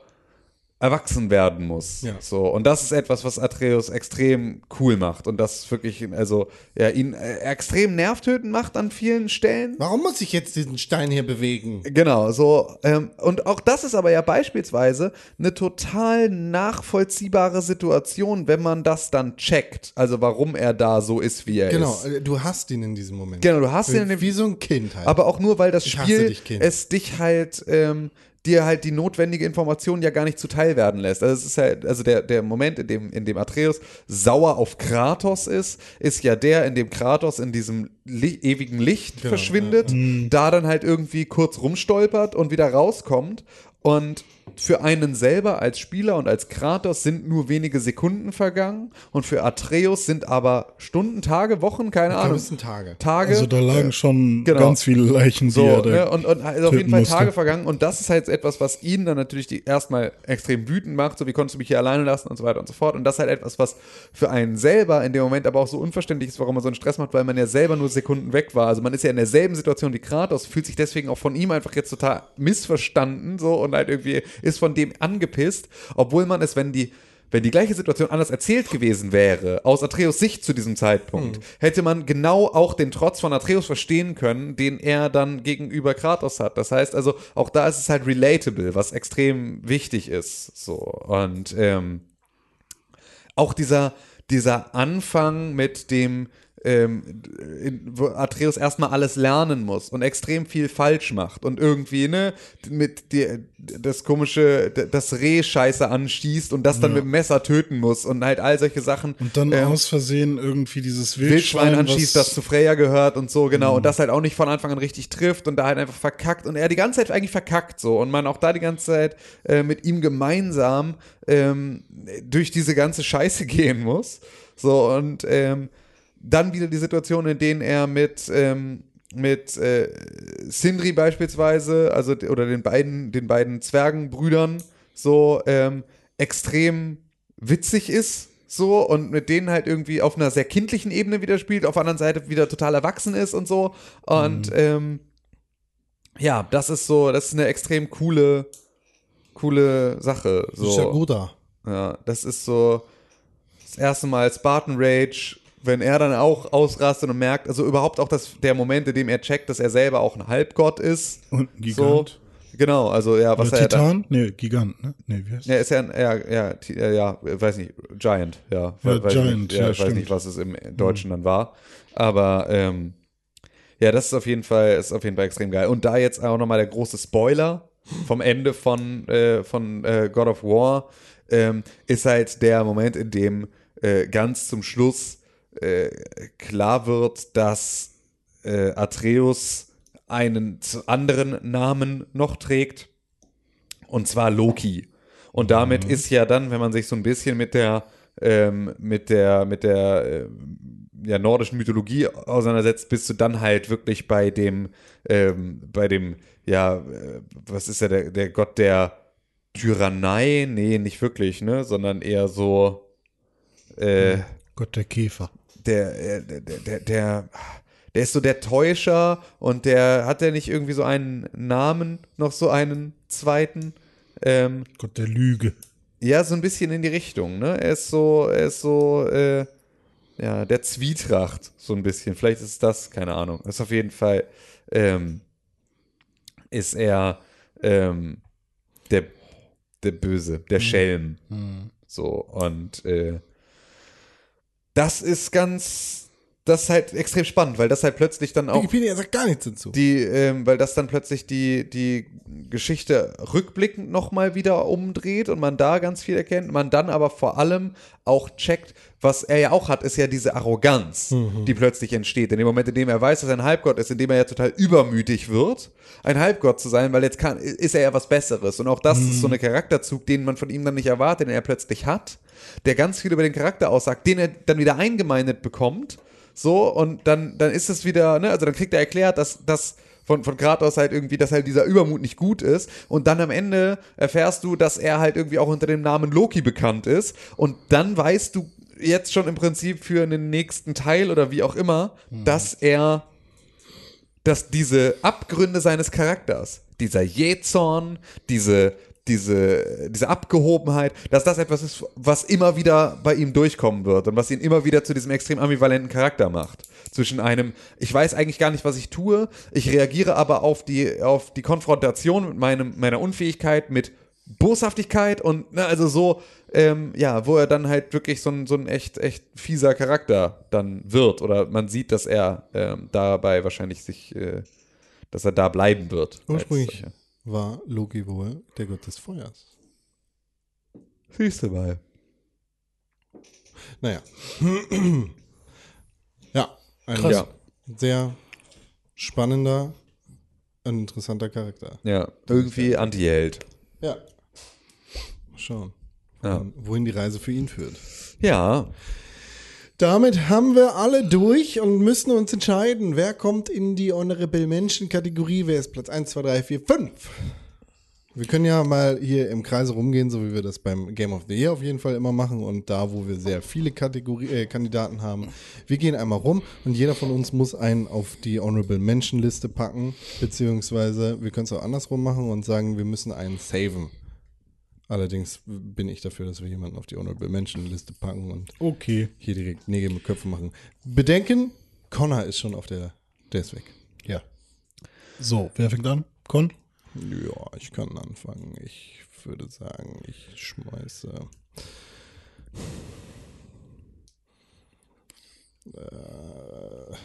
erwachsen werden muss. Ja. So, und das ist etwas, was Atreus extrem cool macht und das wirklich, also ja, ihn äh, extrem nervtötend macht an vielen Stellen. Warum muss ich jetzt diesen Stein hier bewegen? Genau, so. Ähm, und auch das ist aber ja beispielsweise eine total nachvollziehbare Situation, wenn man das dann checkt. Also warum er da so ist, wie er Genau, ist. äh, du hast ihn in diesem Moment. Genau, du hast ihn in dem- Wie so ein Kind halt. Aber auch nur, weil das Ich Spiel dich, es dich halt, ähm, dir halt die notwendige Information ja gar nicht zuteil werden lässt. Also es ist halt, also der, der Moment, in dem, in dem Atreus sauer auf Kratos ist, ist ja der, in dem Kratos in diesem Li ewigen Licht Genau, verschwindet, da dann halt irgendwie kurz rumstolpert und wieder rauskommt. Und für einen selber als Spieler und als Kratos sind nur wenige Sekunden vergangen und für Atreus sind aber Stunden, Tage, Wochen, keine Ahnung. Tage. Tage. Also da lagen schon genau. ganz viele Leichen, die So, er da ne, und, und also auf jeden Fall musste. Tage vergangen und das ist halt etwas, was ihn dann natürlich die, erstmal extrem wütend macht, so wie konntest du mich hier alleine lassen und so weiter und so fort. Und das ist halt etwas, was für einen selber in dem Moment aber auch so unverständlich ist, warum man so einen Stress macht, weil man ja selber nur Sekunden weg war. Also man ist ja in derselben Situation wie Kratos, fühlt sich deswegen auch von ihm einfach jetzt total missverstanden so und halt irgendwie ist von dem angepisst, obwohl man es, wenn die wenn die gleiche Situation anders erzählt gewesen wäre, aus Atreus Sicht zu diesem Zeitpunkt, hätte man genau auch den Trotz von Atreus verstehen können, den er dann gegenüber Kratos hat. Das heißt also, auch da ist es halt relatable, was extrem wichtig ist. So. Und ähm, auch dieser, dieser Anfang mit dem, ähm, Atreus erstmal alles lernen muss und extrem viel falsch macht und irgendwie, ne, mit die, das komische, das Reh scheiße anschießt und das dann mit dem Messer töten muss und halt all solche Sachen. Und dann ähm, aus Versehen irgendwie dieses Wildschwein Wildschwein, anschießt, das zu Freya gehört und so, genau. Mhm. Und das halt auch nicht von Anfang an richtig trifft und da halt einfach verkackt. Und er die ganze Zeit eigentlich verkackt so. Und man auch da die ganze Zeit äh, mit ihm gemeinsam ähm, durch diese ganze Scheiße gehen muss. So, und ähm, dann wieder die Situation, in denen er mit, ähm, mit äh, Sindri beispielsweise, also oder den beiden, den beiden Zwergenbrüdern, so ähm, extrem witzig ist. So und mit denen halt irgendwie auf einer sehr kindlichen Ebene wieder spielt, auf der anderen Seite wieder total erwachsen ist und so. Und ähm, ja, das ist so, das ist eine extrem coole, coole Sache. So. Das ist ja gut da. Ja, das ist so das erste Mal Spartan Rage, wenn er dann auch ausrastet und merkt, also überhaupt auch das, der Moment, in dem er checkt, dass er selber auch ein Halbgott ist. Und ein Gigant. So, genau, also ja, was Oder er dann, Titan? Nee, Gigant, ne? Nee, wie heißt ja, ist ja, ein, ja, ja, ti- ja, ja, weiß nicht, Giant, ja. Ja, weiß Giant, nicht, ja, ja, ich weiß stimmt. Mhm. nicht, was es im Deutschen dann war. Aber ähm, ja, das ist auf jeden Fall, ist auf jeden Fall extrem geil. Und da jetzt auch nochmal der große Spoiler vom Ende von, äh, von äh, God of War, ähm, ist halt der Moment, in dem äh, ganz zum Schluss äh, klar wird, dass äh, Atreus einen anderen Namen noch trägt, und zwar Loki. Und damit ist ja dann, wenn man sich so ein bisschen mit der ähm, mit der mit der äh, ja, nordischen Mythologie auseinandersetzt, bist du dann halt wirklich bei dem ähm, bei dem ja äh, was ist ja der der Gott der Tyrannei? Nee, nicht wirklich, ne, sondern eher so äh, Gott der Käfer. Der, äh, der, der, der, der, der ist so der Täuscher und der hat der nicht irgendwie so einen Namen, noch so einen zweiten. Ähm, Gott der Lüge. ja, so ein bisschen in die Richtung, ne? Er ist so, er ist so, äh, ja, der Zwietracht, so ein bisschen. Vielleicht ist das, keine Ahnung. Ist auf jeden Fall, ähm, ist er ähm, der, der Böse, der Schelm. So, und äh, das ist ganz, das ist halt extrem spannend, weil das halt plötzlich dann auch Wikipedia sagt gar nichts dazu. die, ähm, weil das dann plötzlich die, die Geschichte rückblickend nochmal wieder umdreht und man da ganz viel erkennt, man dann aber vor allem auch checkt, was er ja auch hat, ist ja diese Arroganz, die plötzlich entsteht. In dem Moment, in dem er weiß, dass er ein Halbgott ist, in dem er ja total übermütig wird, ein Halbgott zu sein, weil jetzt kann, ist er ja was Besseres. Und auch das ist so ein Charakterzug, den man von ihm dann nicht erwartet, den er plötzlich hat, der ganz viel über den Charakter aussagt, den er dann wieder eingemeindet bekommt. So, und dann, dann ist es wieder, ne, also dann kriegt er erklärt, dass das von, von Kratos halt irgendwie, dass halt dieser Übermut nicht gut ist. Und dann am Ende erfährst du, dass er halt irgendwie auch unter dem Namen Loki bekannt ist. Und dann weißt du jetzt schon im Prinzip für den nächsten Teil oder wie auch immer, dass er dass diese Abgründe seines Charakters, dieser Jähzorn, diese, diese, diese Abgehobenheit, dass das etwas ist, was immer wieder bei ihm durchkommen wird und was ihn immer wieder zu diesem extrem ambivalenten Charakter macht. Zwischen einem, ich weiß eigentlich gar nicht, was ich tue, ich reagiere aber auf die, auf die Konfrontation mit meinem, meiner Unfähigkeit, mit Boshaftigkeit und ne, also so, ähm, ja, wo er dann halt wirklich so ein, so ein echt, echt fieser Charakter dann wird. Oder man sieht, dass er ähm, dabei wahrscheinlich sich, äh, dass er da bleiben wird. Ursprünglich Als, war Loki wohl der Gott des Feuers. Siehst du mal. Naja. ja, ein Krass. Ja. sehr spannender und interessanter Charakter. Ja, irgendwie Anti-Held. Ja. Mal schauen, Ja. wohin- wohin die Reise für ihn führt. Ja, Damit haben wir alle durch und müssen uns entscheiden, wer kommt in die Honorable Menschen Kategorie, wer ist Platz 1, 2, 3, 4, 5. Wir können ja mal hier im Kreise rumgehen, so wie wir das beim Game of the Year auf jeden Fall immer machen und da, wo wir sehr viele Kategorie, äh, Kandidaten haben. Wir gehen einmal rum und jeder von uns muss einen auf die Honorable Mention Liste packen, beziehungsweise wir können es auch andersrum machen und sagen, wir müssen einen saven. Allerdings bin ich dafür, dass wir jemanden auf die Honorable Mention Liste packen und Okay. hier direkt Nägel mit Köpfen machen. Bedenken, Connor ist schon auf der, der ist weg. Ja. So, wer fängt an? Con? Ja, ich kann anfangen. Ich würde sagen, ich schmeiße. Äh,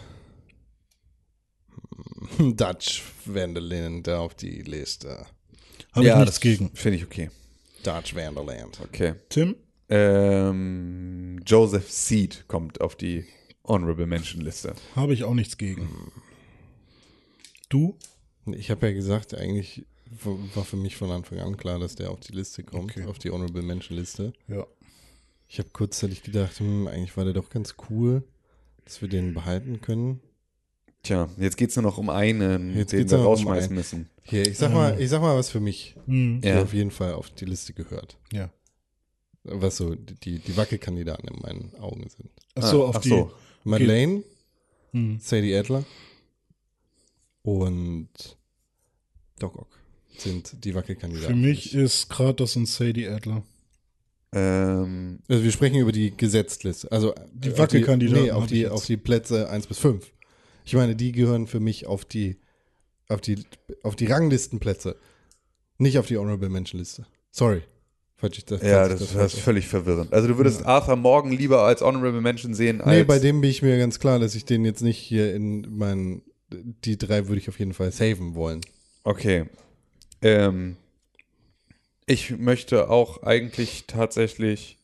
Dutch Vanderland auf die Liste. Habe ja das gegen. Finde ich okay. Dutch Vanderland. Okay. Tim? Ähm, Joseph Seed kommt auf die Honorable Mention Liste. Habe ich auch nichts gegen. Du? Ich habe ja gesagt, eigentlich war für mich von Anfang an klar, dass der auf die Liste kommt, Okay. auf die Honorable Mention Liste. Ja. Ich habe kurzzeitig gedacht, hm, eigentlich war der doch ganz cool, dass wir den behalten können. Tja, jetzt geht es nur noch um einen, Jetzt den geht's wir um rausschmeißen einen. müssen. Hier, ich sag mal, ich sag mal was für mich, Hm. der Ja. auf jeden Fall auf die Liste gehört. Ja. Was so die, die Wackelkandidaten in meinen Augen sind. Achso, Ah, auf ach die. so. Madeleine, Hm. Sadie Adler und Doc Ock sind die Wackelkandidaten. Für mich ist Kratos und Sadie Adler. Ähm, Also wir sprechen über die Gesetztliste. Also Die Wackelkandidaten Nee, auf die, auf die Plätze 1 bis 5. Ich meine, die gehören für mich auf die, auf die, auf die Ranglistenplätze. Nicht auf die Honorable Mention Liste. Sorry. Falls ich das, Ja, das, falsch das ist völlig verwirrend. Also du würdest Arthur Morgan lieber als Honorable Mention sehen als Nee, bei dem bin ich mir ganz klar, dass ich den jetzt nicht hier in meinen, die drei würde ich auf jeden Fall saven wollen. Okay. Ähm, ich möchte auch eigentlich tatsächlich,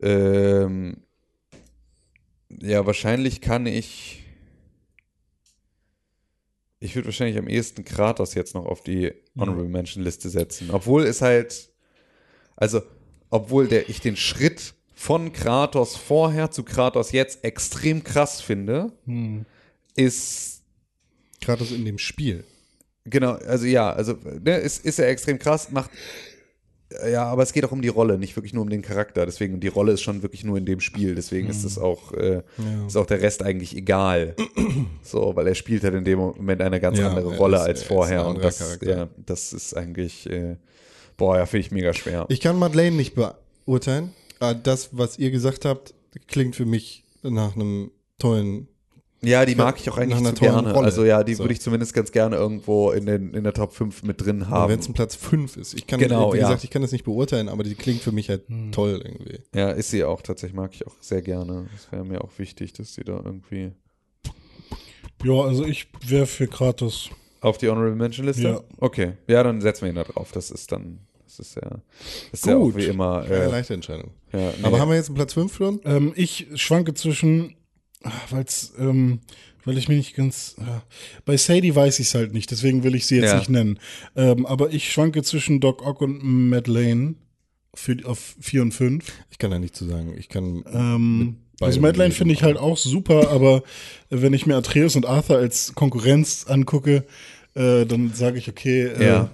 ähm, ja, wahrscheinlich kann ich, ich würde wahrscheinlich am ehesten Kratos jetzt noch auf die Honorable Mention Liste setzen. Obwohl es halt, also, obwohl der, ich den Schritt von Kratos vorher zu Kratos jetzt extrem krass finde, ist Kratos in dem Spiel. Genau, also ja, also ne, ist, ist er extrem krass, macht ja, aber es geht auch um die Rolle, nicht wirklich nur um den Charakter. Deswegen, die Rolle ist schon wirklich nur in dem Spiel. Deswegen ist es auch, äh, ist auch der Rest eigentlich egal. so, weil er spielt halt in dem Moment eine ganz Ja, andere er Rolle ist- als er vorher. Und das, Charakter. ja, das ist eigentlich, äh, boah, ja, finde ich mega schwer. Ich kann Madeleine nicht beurteilen. Aber das, was ihr gesagt habt, klingt für mich nach einem tollen. Ja, die mag ich auch eigentlich zu gerne. Rolle. Also ja, die So. würde ich zumindest ganz gerne irgendwo in, den, in der Top 5 mit drin haben. wenn es ein Platz 5 ist. Ich kann, Genau, wie ja. gesagt, ich kann das nicht beurteilen, aber die klingt für mich halt toll irgendwie. Ja, ist sie auch tatsächlich, mag ich auch sehr gerne. Das wäre mir auch wichtig, dass sie da irgendwie Ja, also ich wäre für Kratos. auf die Honorable Mention Liste. Ja. Okay, ja, dann setzen wir ihn da drauf. Das ist dann, das ist ja, das ist ja auch Gut. wie immer. Keine Äh, leichte Entscheidung. ja, nee. Aber haben wir jetzt einen Platz 5 schon? Ähm, ich schwanke zwischen, weil ähm, weil ich mir nicht ganz, ja. bei Sadie weiß ich es halt nicht, deswegen will ich sie jetzt Ja. nicht nennen. Ähm, aber ich schwanke zwischen Doc Ock und Madeleine für, auf 4 und 5. Ich kann da nichts zu sagen. Ich kann. Ähm, also Madeleine finde ich halt auch super, aber wenn ich mir Atreus und Arthur als Konkurrenz angucke, äh, dann sage ich, okay, äh, Ja.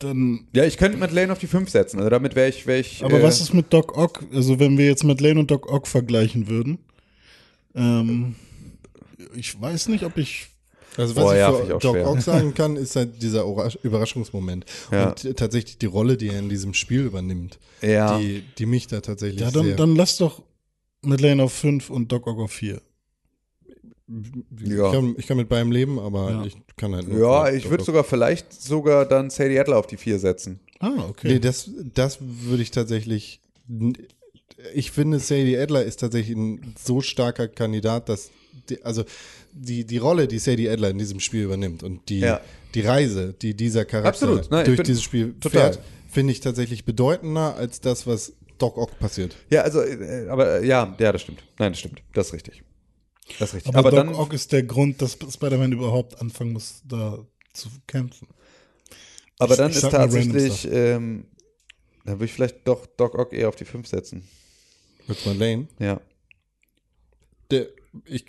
dann ja, ich könnte Madeleine auf die 5 setzen. Also damit wäre ich, wäre ich. Aber äh, was ist mit Doc Ock? Also wenn wir jetzt Madeleine und Doc Ock vergleichen würden, ähm, ich weiß nicht, ob ich Also was Boah, ich ich für auch Doc. Ock sagen kann, ist halt dieser Überraschungsmoment. Ja. Und t- tatsächlich die Rolle, die er in diesem Spiel übernimmt, Ja. die, die mich da tatsächlich ja dann, sehr... dann lass doch Madeleine auf 5 und Doc Ock auf 4. Ja. ich, kann, ich kann mit beidem leben, aber Ja. ich kann halt nur Ja, ich würde sogar vielleicht sogar dann Sadie Adler auf die 4 setzen. Ah, okay. Nee, das, das würde ich tatsächlich. Ich finde, Sadie Adler ist tatsächlich ein so starker Kandidat, dass. Die, also die, die Rolle, die Sadie Adler in diesem Spiel übernimmt und die, Ja. die Reise, die dieser Charakter Absolut, nein, durch dieses Spiel total. fährt, finde ich tatsächlich bedeutender als das, was Doc Ock passiert. Ja, also, äh, aber äh, ja, ja, das stimmt. Nein, das stimmt. Das ist richtig. Das ist richtig. aber, Aber, Doc dann. Ock ist der Grund, dass Spider-Man überhaupt anfangen muss, da zu kämpfen. Aber Ich- dann ich ist tatsächlich, ähm, dann würde ich vielleicht doch Doc Ock eher auf die 5 setzen. Mit Marlene. Ja. Der, ich,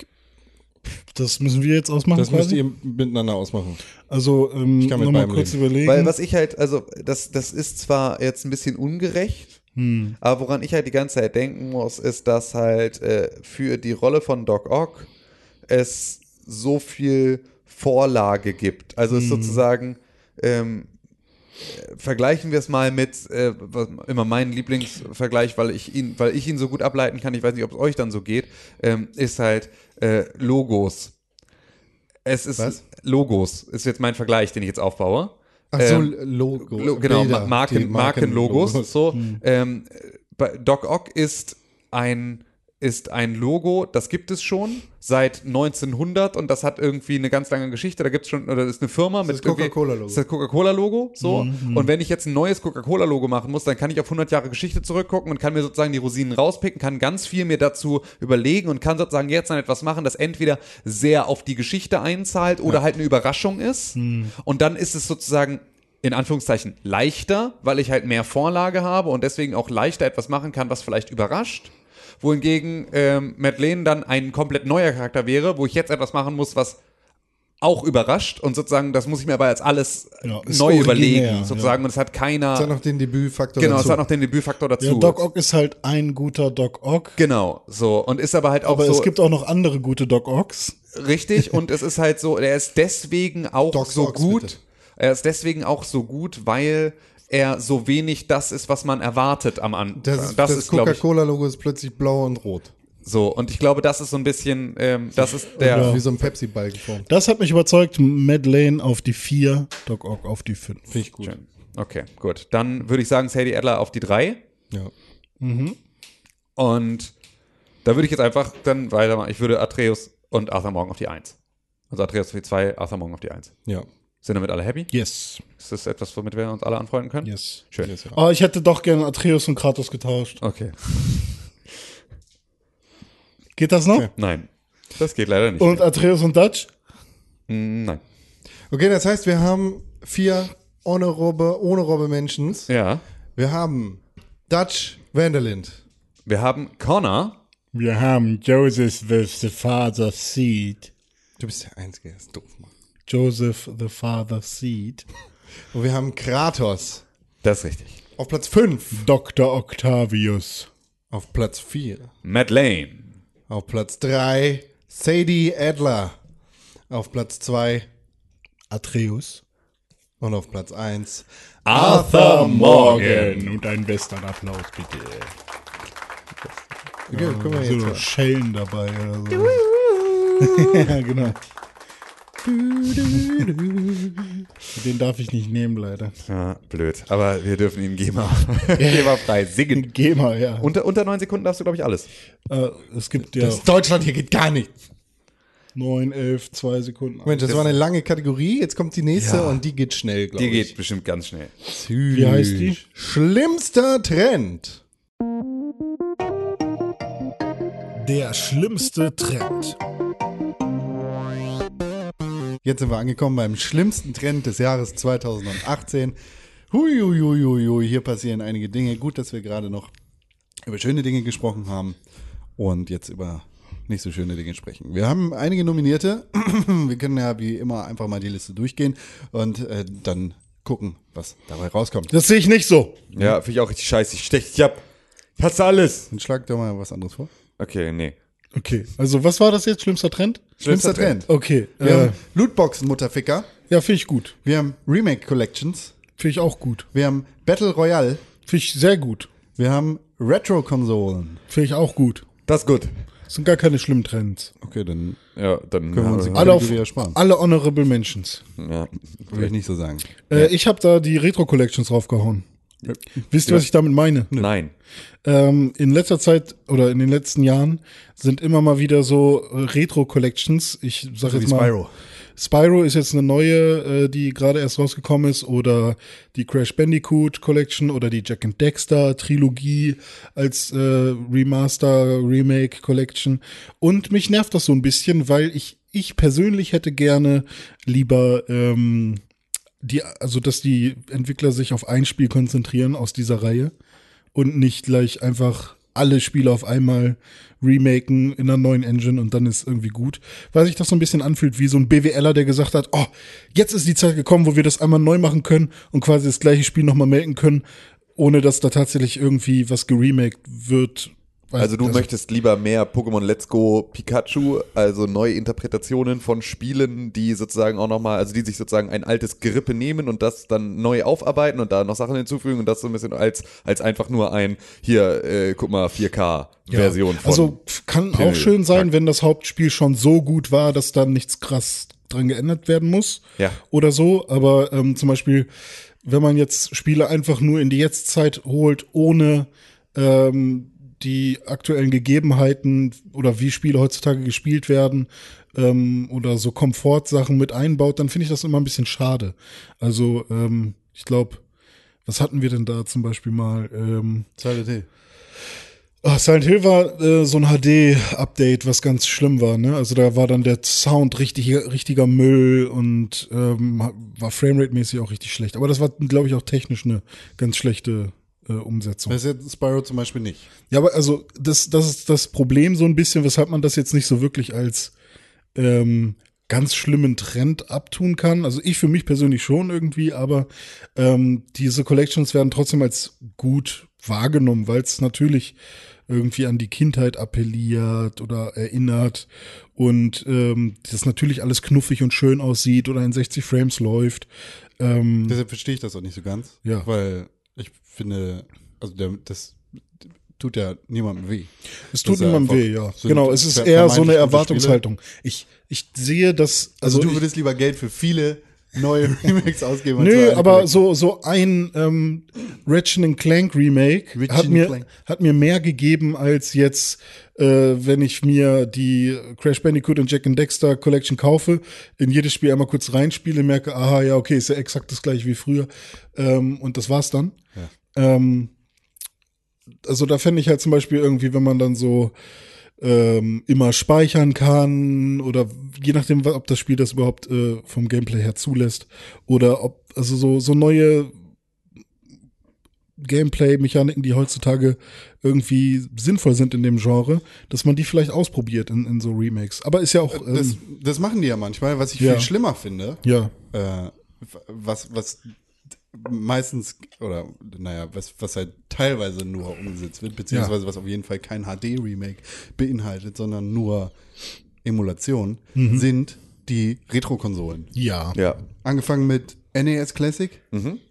Das müssen wir jetzt ausmachen. das müsst quasi? ihr miteinander ausmachen. also ähm, Ich kann mit nochmal beidem kurz leben. überlegen. Weil was ich halt, also das, das ist zwar jetzt ein bisschen ungerecht, Hm. aber woran ich halt die ganze Zeit denken muss, ist, dass halt äh, für die Rolle von Doc Ock es so viel Vorlage gibt. Also es sozusagen, ähm, äh, vergleichen wir es mal mit, äh, was, immer mein Lieblingsvergleich, weil ich ihn, weil ich ihn so gut ableiten kann, ich weiß nicht, ob es euch dann so geht, ähm, ist halt äh, Logos. Es ist Was? Logos, ist jetzt mein Vergleich, den ich jetzt aufbaue. Ach so, Ähm, Logo. Lo genau, Bilder, Ma- Marken, Markenlogos. Markenlogos. So, ähm, bei Doc Ock ist ein ist ein Logo, das gibt es schon seit 1900 und das hat irgendwie eine ganz lange Geschichte. Da gibt es schon, oder das ist eine Firma mit das Coca-Cola-Logo. Das ist das Coca-Cola-Logo, so. Und wenn ich jetzt ein neues Coca-Cola-Logo machen muss, dann kann ich auf 100 Jahre Geschichte zurückgucken und kann mir sozusagen die Rosinen rauspicken, kann ganz viel mir dazu überlegen und kann sozusagen jetzt dann etwas machen, das entweder sehr auf die Geschichte einzahlt oder halt eine Überraschung ist. Und dann ist es sozusagen in Anführungszeichen leichter, weil ich halt mehr Vorlage habe und deswegen auch leichter etwas machen kann, was vielleicht überrascht. Wohingegen ähm, Madeleine dann ein komplett neuer Charakter wäre, wo ich jetzt etwas machen muss, was auch überrascht und sozusagen, das muss ich mir aber als alles Ja, neu überlegen, sozusagen. Und es hat keiner. Es hat noch den Debütfaktor genau, dazu. es hat noch den Debütfaktor dazu. ja, Doc Ock ist halt ein guter Doc Ock. Genau, so. Und ist aber halt auch Aber so es gibt auch noch andere gute Doc Ocks. richtig und es ist halt so, er ist deswegen auch Doc so Ox, gut. bitte. Er ist deswegen auch so gut, weil er so wenig das ist, was man erwartet am Anfang. Das, das, das ich, Coca-Cola-Logo ist plötzlich blau und rot. so. Und ich glaube, das ist so ein bisschen, ähm, das ist der. Wie so ein Pepsi-Ball geformt. Das hat mich überzeugt. Madeleine auf die 4, Doc Ock auf die 5. Finde ich gut. Schön. Okay, gut. Dann würde ich sagen, Sadie Adler auf die 3. Ja. Und da würde ich jetzt einfach dann weitermachen. Ich würde Atreus und Arthur Morgan auf die 1. Also Atreus auf die 2, Arthur Morgan auf die 1. Ja. Sind damit alle happy? Yes. Ist das etwas, womit wir uns alle anfreunden können? Yes. Schön. Oh, ich hätte doch gerne Atreus und Kratos getauscht. Okay. Geht das noch? Nein. Das geht leider nicht. Und Atreus und Dutch? Mm, Nein. Okay, das heißt, wir haben vier honorable, honorable Mentions. Ja. Wir haben Dutch Vanderlind. Wir haben Connor. Wir haben Joseph the Father's Seed. Du bist der Einzige, der ist doof, Mann. Joseph the Father's Seed. Und wir haben Kratos Das ist richtig. auf Platz 5. Dr. Octavius. Auf Platz 4. Madeleine. Auf Platz 3 Sadie Adler. Auf Platz 2 Atreus. und auf Platz 1 Arthur Morgan. Und ein Western-Applaus, bitte. Okay, guck mal jetzt So. Schellen dabei oder so. ja, genau. Den darf ich nicht nehmen, leider. Ja, blöd. Aber wir dürfen ihn GEMA, GEMA frei singen. Geh mal, ja. Unter, unter neun Sekunden darfst du, glaube ich, alles. Äh, es gibt ja Das Deutschland, hier geht gar nicht. 9, 11, 2 Sekunden. Mensch, das, war eine lange Kategorie. Jetzt kommt die nächste und die geht schnell, glaube Die ich. geht bestimmt ganz schnell. Wie heißt die? Schlimmster Trend. Der schlimmste Trend. Jetzt sind wir angekommen beim schlimmsten Trend des Jahres 2018. Hui, hui, hui, hui, hui, hier passieren einige Dinge. Gut, dass wir gerade noch über schöne Dinge gesprochen haben und jetzt über nicht so schöne Dinge sprechen. Wir haben einige Nominierte. Wir können ja wie immer einfach mal die Liste durchgehen und äh, dann gucken, was dabei rauskommt. Das sehe ich nicht so. Ja, finde ich auch richtig scheiße. Ich stech dich ab. Ich hasse alles. Dann schlag doch mal was anderes vor. Okay, nee. Okay, also was war das jetzt? Schlimmster Trend? Schlimmster Trend. Okay, Wir äh, haben Lootboxen, Mutterficker. ja, finde ich gut. Wir haben Remake Collections. Finde ich auch gut. Wir haben Battle Royale. Finde ich sehr gut. Wir haben Retro-Konsolen. Finde ich auch gut. Das ist gut. Das sind gar keine schlimmen Trends. Okay, dann Ja, dann können wir uns die Alle auf ersparen. alle Honorable Mentions. ja. Würde ich nicht so sagen. Äh, ich habe da die Retro Collections draufgehauen. Wisst ihr, was ich damit meine? Nein. Ähm, in letzter Zeit oder in den letzten Jahren sind immer mal wieder so äh, Retro Collections. Ich sage wie jetzt mal Spyro. Spyro ist jetzt eine neue, äh, die gerade erst rausgekommen ist, oder die Crash Bandicoot Collection oder die Jack and Dexter Trilogie als äh, Remaster Remake Collection. Und mich nervt das so ein bisschen, weil ich ich persönlich hätte gerne lieber ähm, die, also dass die Entwickler sich auf ein Spiel konzentrieren aus dieser Reihe und nicht gleich einfach alle Spiele auf einmal remaken in einer neuen Engine und dann ist irgendwie gut. Weil sich das so ein bisschen anfühlt wie so ein BWLer, der gesagt hat, oh, jetzt ist die Zeit gekommen, wo wir das einmal neu machen können und quasi das gleiche Spiel nochmal melden können, ohne dass da tatsächlich irgendwie was geremaked wird. Also du möchtest lieber mehr Pokémon Let's Go Pikachu, also neue Interpretationen von Spielen, die sozusagen auch nochmal, also die sich sozusagen ein altes Gerippe nehmen und das dann neu aufarbeiten und da noch Sachen hinzufügen und das so ein bisschen als, als einfach nur ein, hier, äh, guck mal, 4K-Version von. Also kann Pimmel. auch schön sein, wenn das Hauptspiel schon so gut war, dass dann nichts krass dran geändert werden muss. Ja. Oder so. Aber ähm, zum Beispiel, wenn man jetzt Spiele einfach nur in die Jetztzeit holt, ohne ähm, die aktuellen Gegebenheiten oder wie Spiele heutzutage gespielt werden ähm, oder so Komfortsachen mit einbaut, dann finde ich das immer ein bisschen schade. Also ähm, ich glaube, was hatten wir denn da zum Beispiel mal? Ähm, Silent Hill. Ah, Silent Hill war äh, so ein HD-Update, was ganz schlimm war. Ne? Also da war dann der Sound richtig, richtiger Müll und ähm, war Framerate-mäßig auch richtig schlecht. Aber das war, glaube ich, auch technisch eine ganz schlechte äh, Umsetzung. Das ist jetzt Spyro zum Beispiel nicht. Ja, aber also das, das ist das Problem so ein bisschen, weshalb man das jetzt nicht so wirklich als ähm, ganz schlimmen Trend abtun kann. Also ich für mich persönlich schon irgendwie, aber ähm, diese Collections werden trotzdem als gut wahrgenommen, weil es natürlich irgendwie an die Kindheit appelliert oder erinnert und ähm, das natürlich alles knuffig und schön aussieht oder in 60 Frames läuft. Ähm, Deshalb verstehe ich das auch nicht so ganz. Ja. Weil finde, also der, das tut ja niemandem weh. Es tut ja niemandem weh, ja. sind Genau, es ist eher so eine Erwartungshaltung. Ich, ich sehe das, Also, also, du würdest lieber Geld für viele neue Remakes ausgeben. Nö, aber so, so ein ähm, Ratchet Clank Remake Ratchet hat mir, Clank. hat mir mehr gegeben als jetzt, äh, wenn ich mir die Crash Bandicoot und Jack and Dexter Collection kaufe, in jedes Spiel einmal kurz reinspiele, merke, aha, ja, okay, ist ja exakt das gleiche wie früher. Ähm, und das war's dann. Ähm, also da fände ich halt zum Beispiel irgendwie, wenn man dann so ähm, immer speichern kann oder je nachdem, ob das Spiel das überhaupt äh, vom Gameplay her zulässt oder ob, also so, so neue Gameplay-Mechaniken, die heutzutage irgendwie sinnvoll sind in dem Genre, dass man die vielleicht ausprobiert in, in so Remakes. Aber ist ja auch, ähm, das, das machen die ja manchmal, was ich Ja. viel schlimmer finde. ja, äh, was, was meistens, oder naja, was, was halt teilweise nur umgesetzt wird, beziehungsweise was auf jeden Fall kein HD-Remake beinhaltet, sondern nur Emulation, Mhm. sind die Retro-Konsolen. ja, Ja. Angefangen mit NES Classic,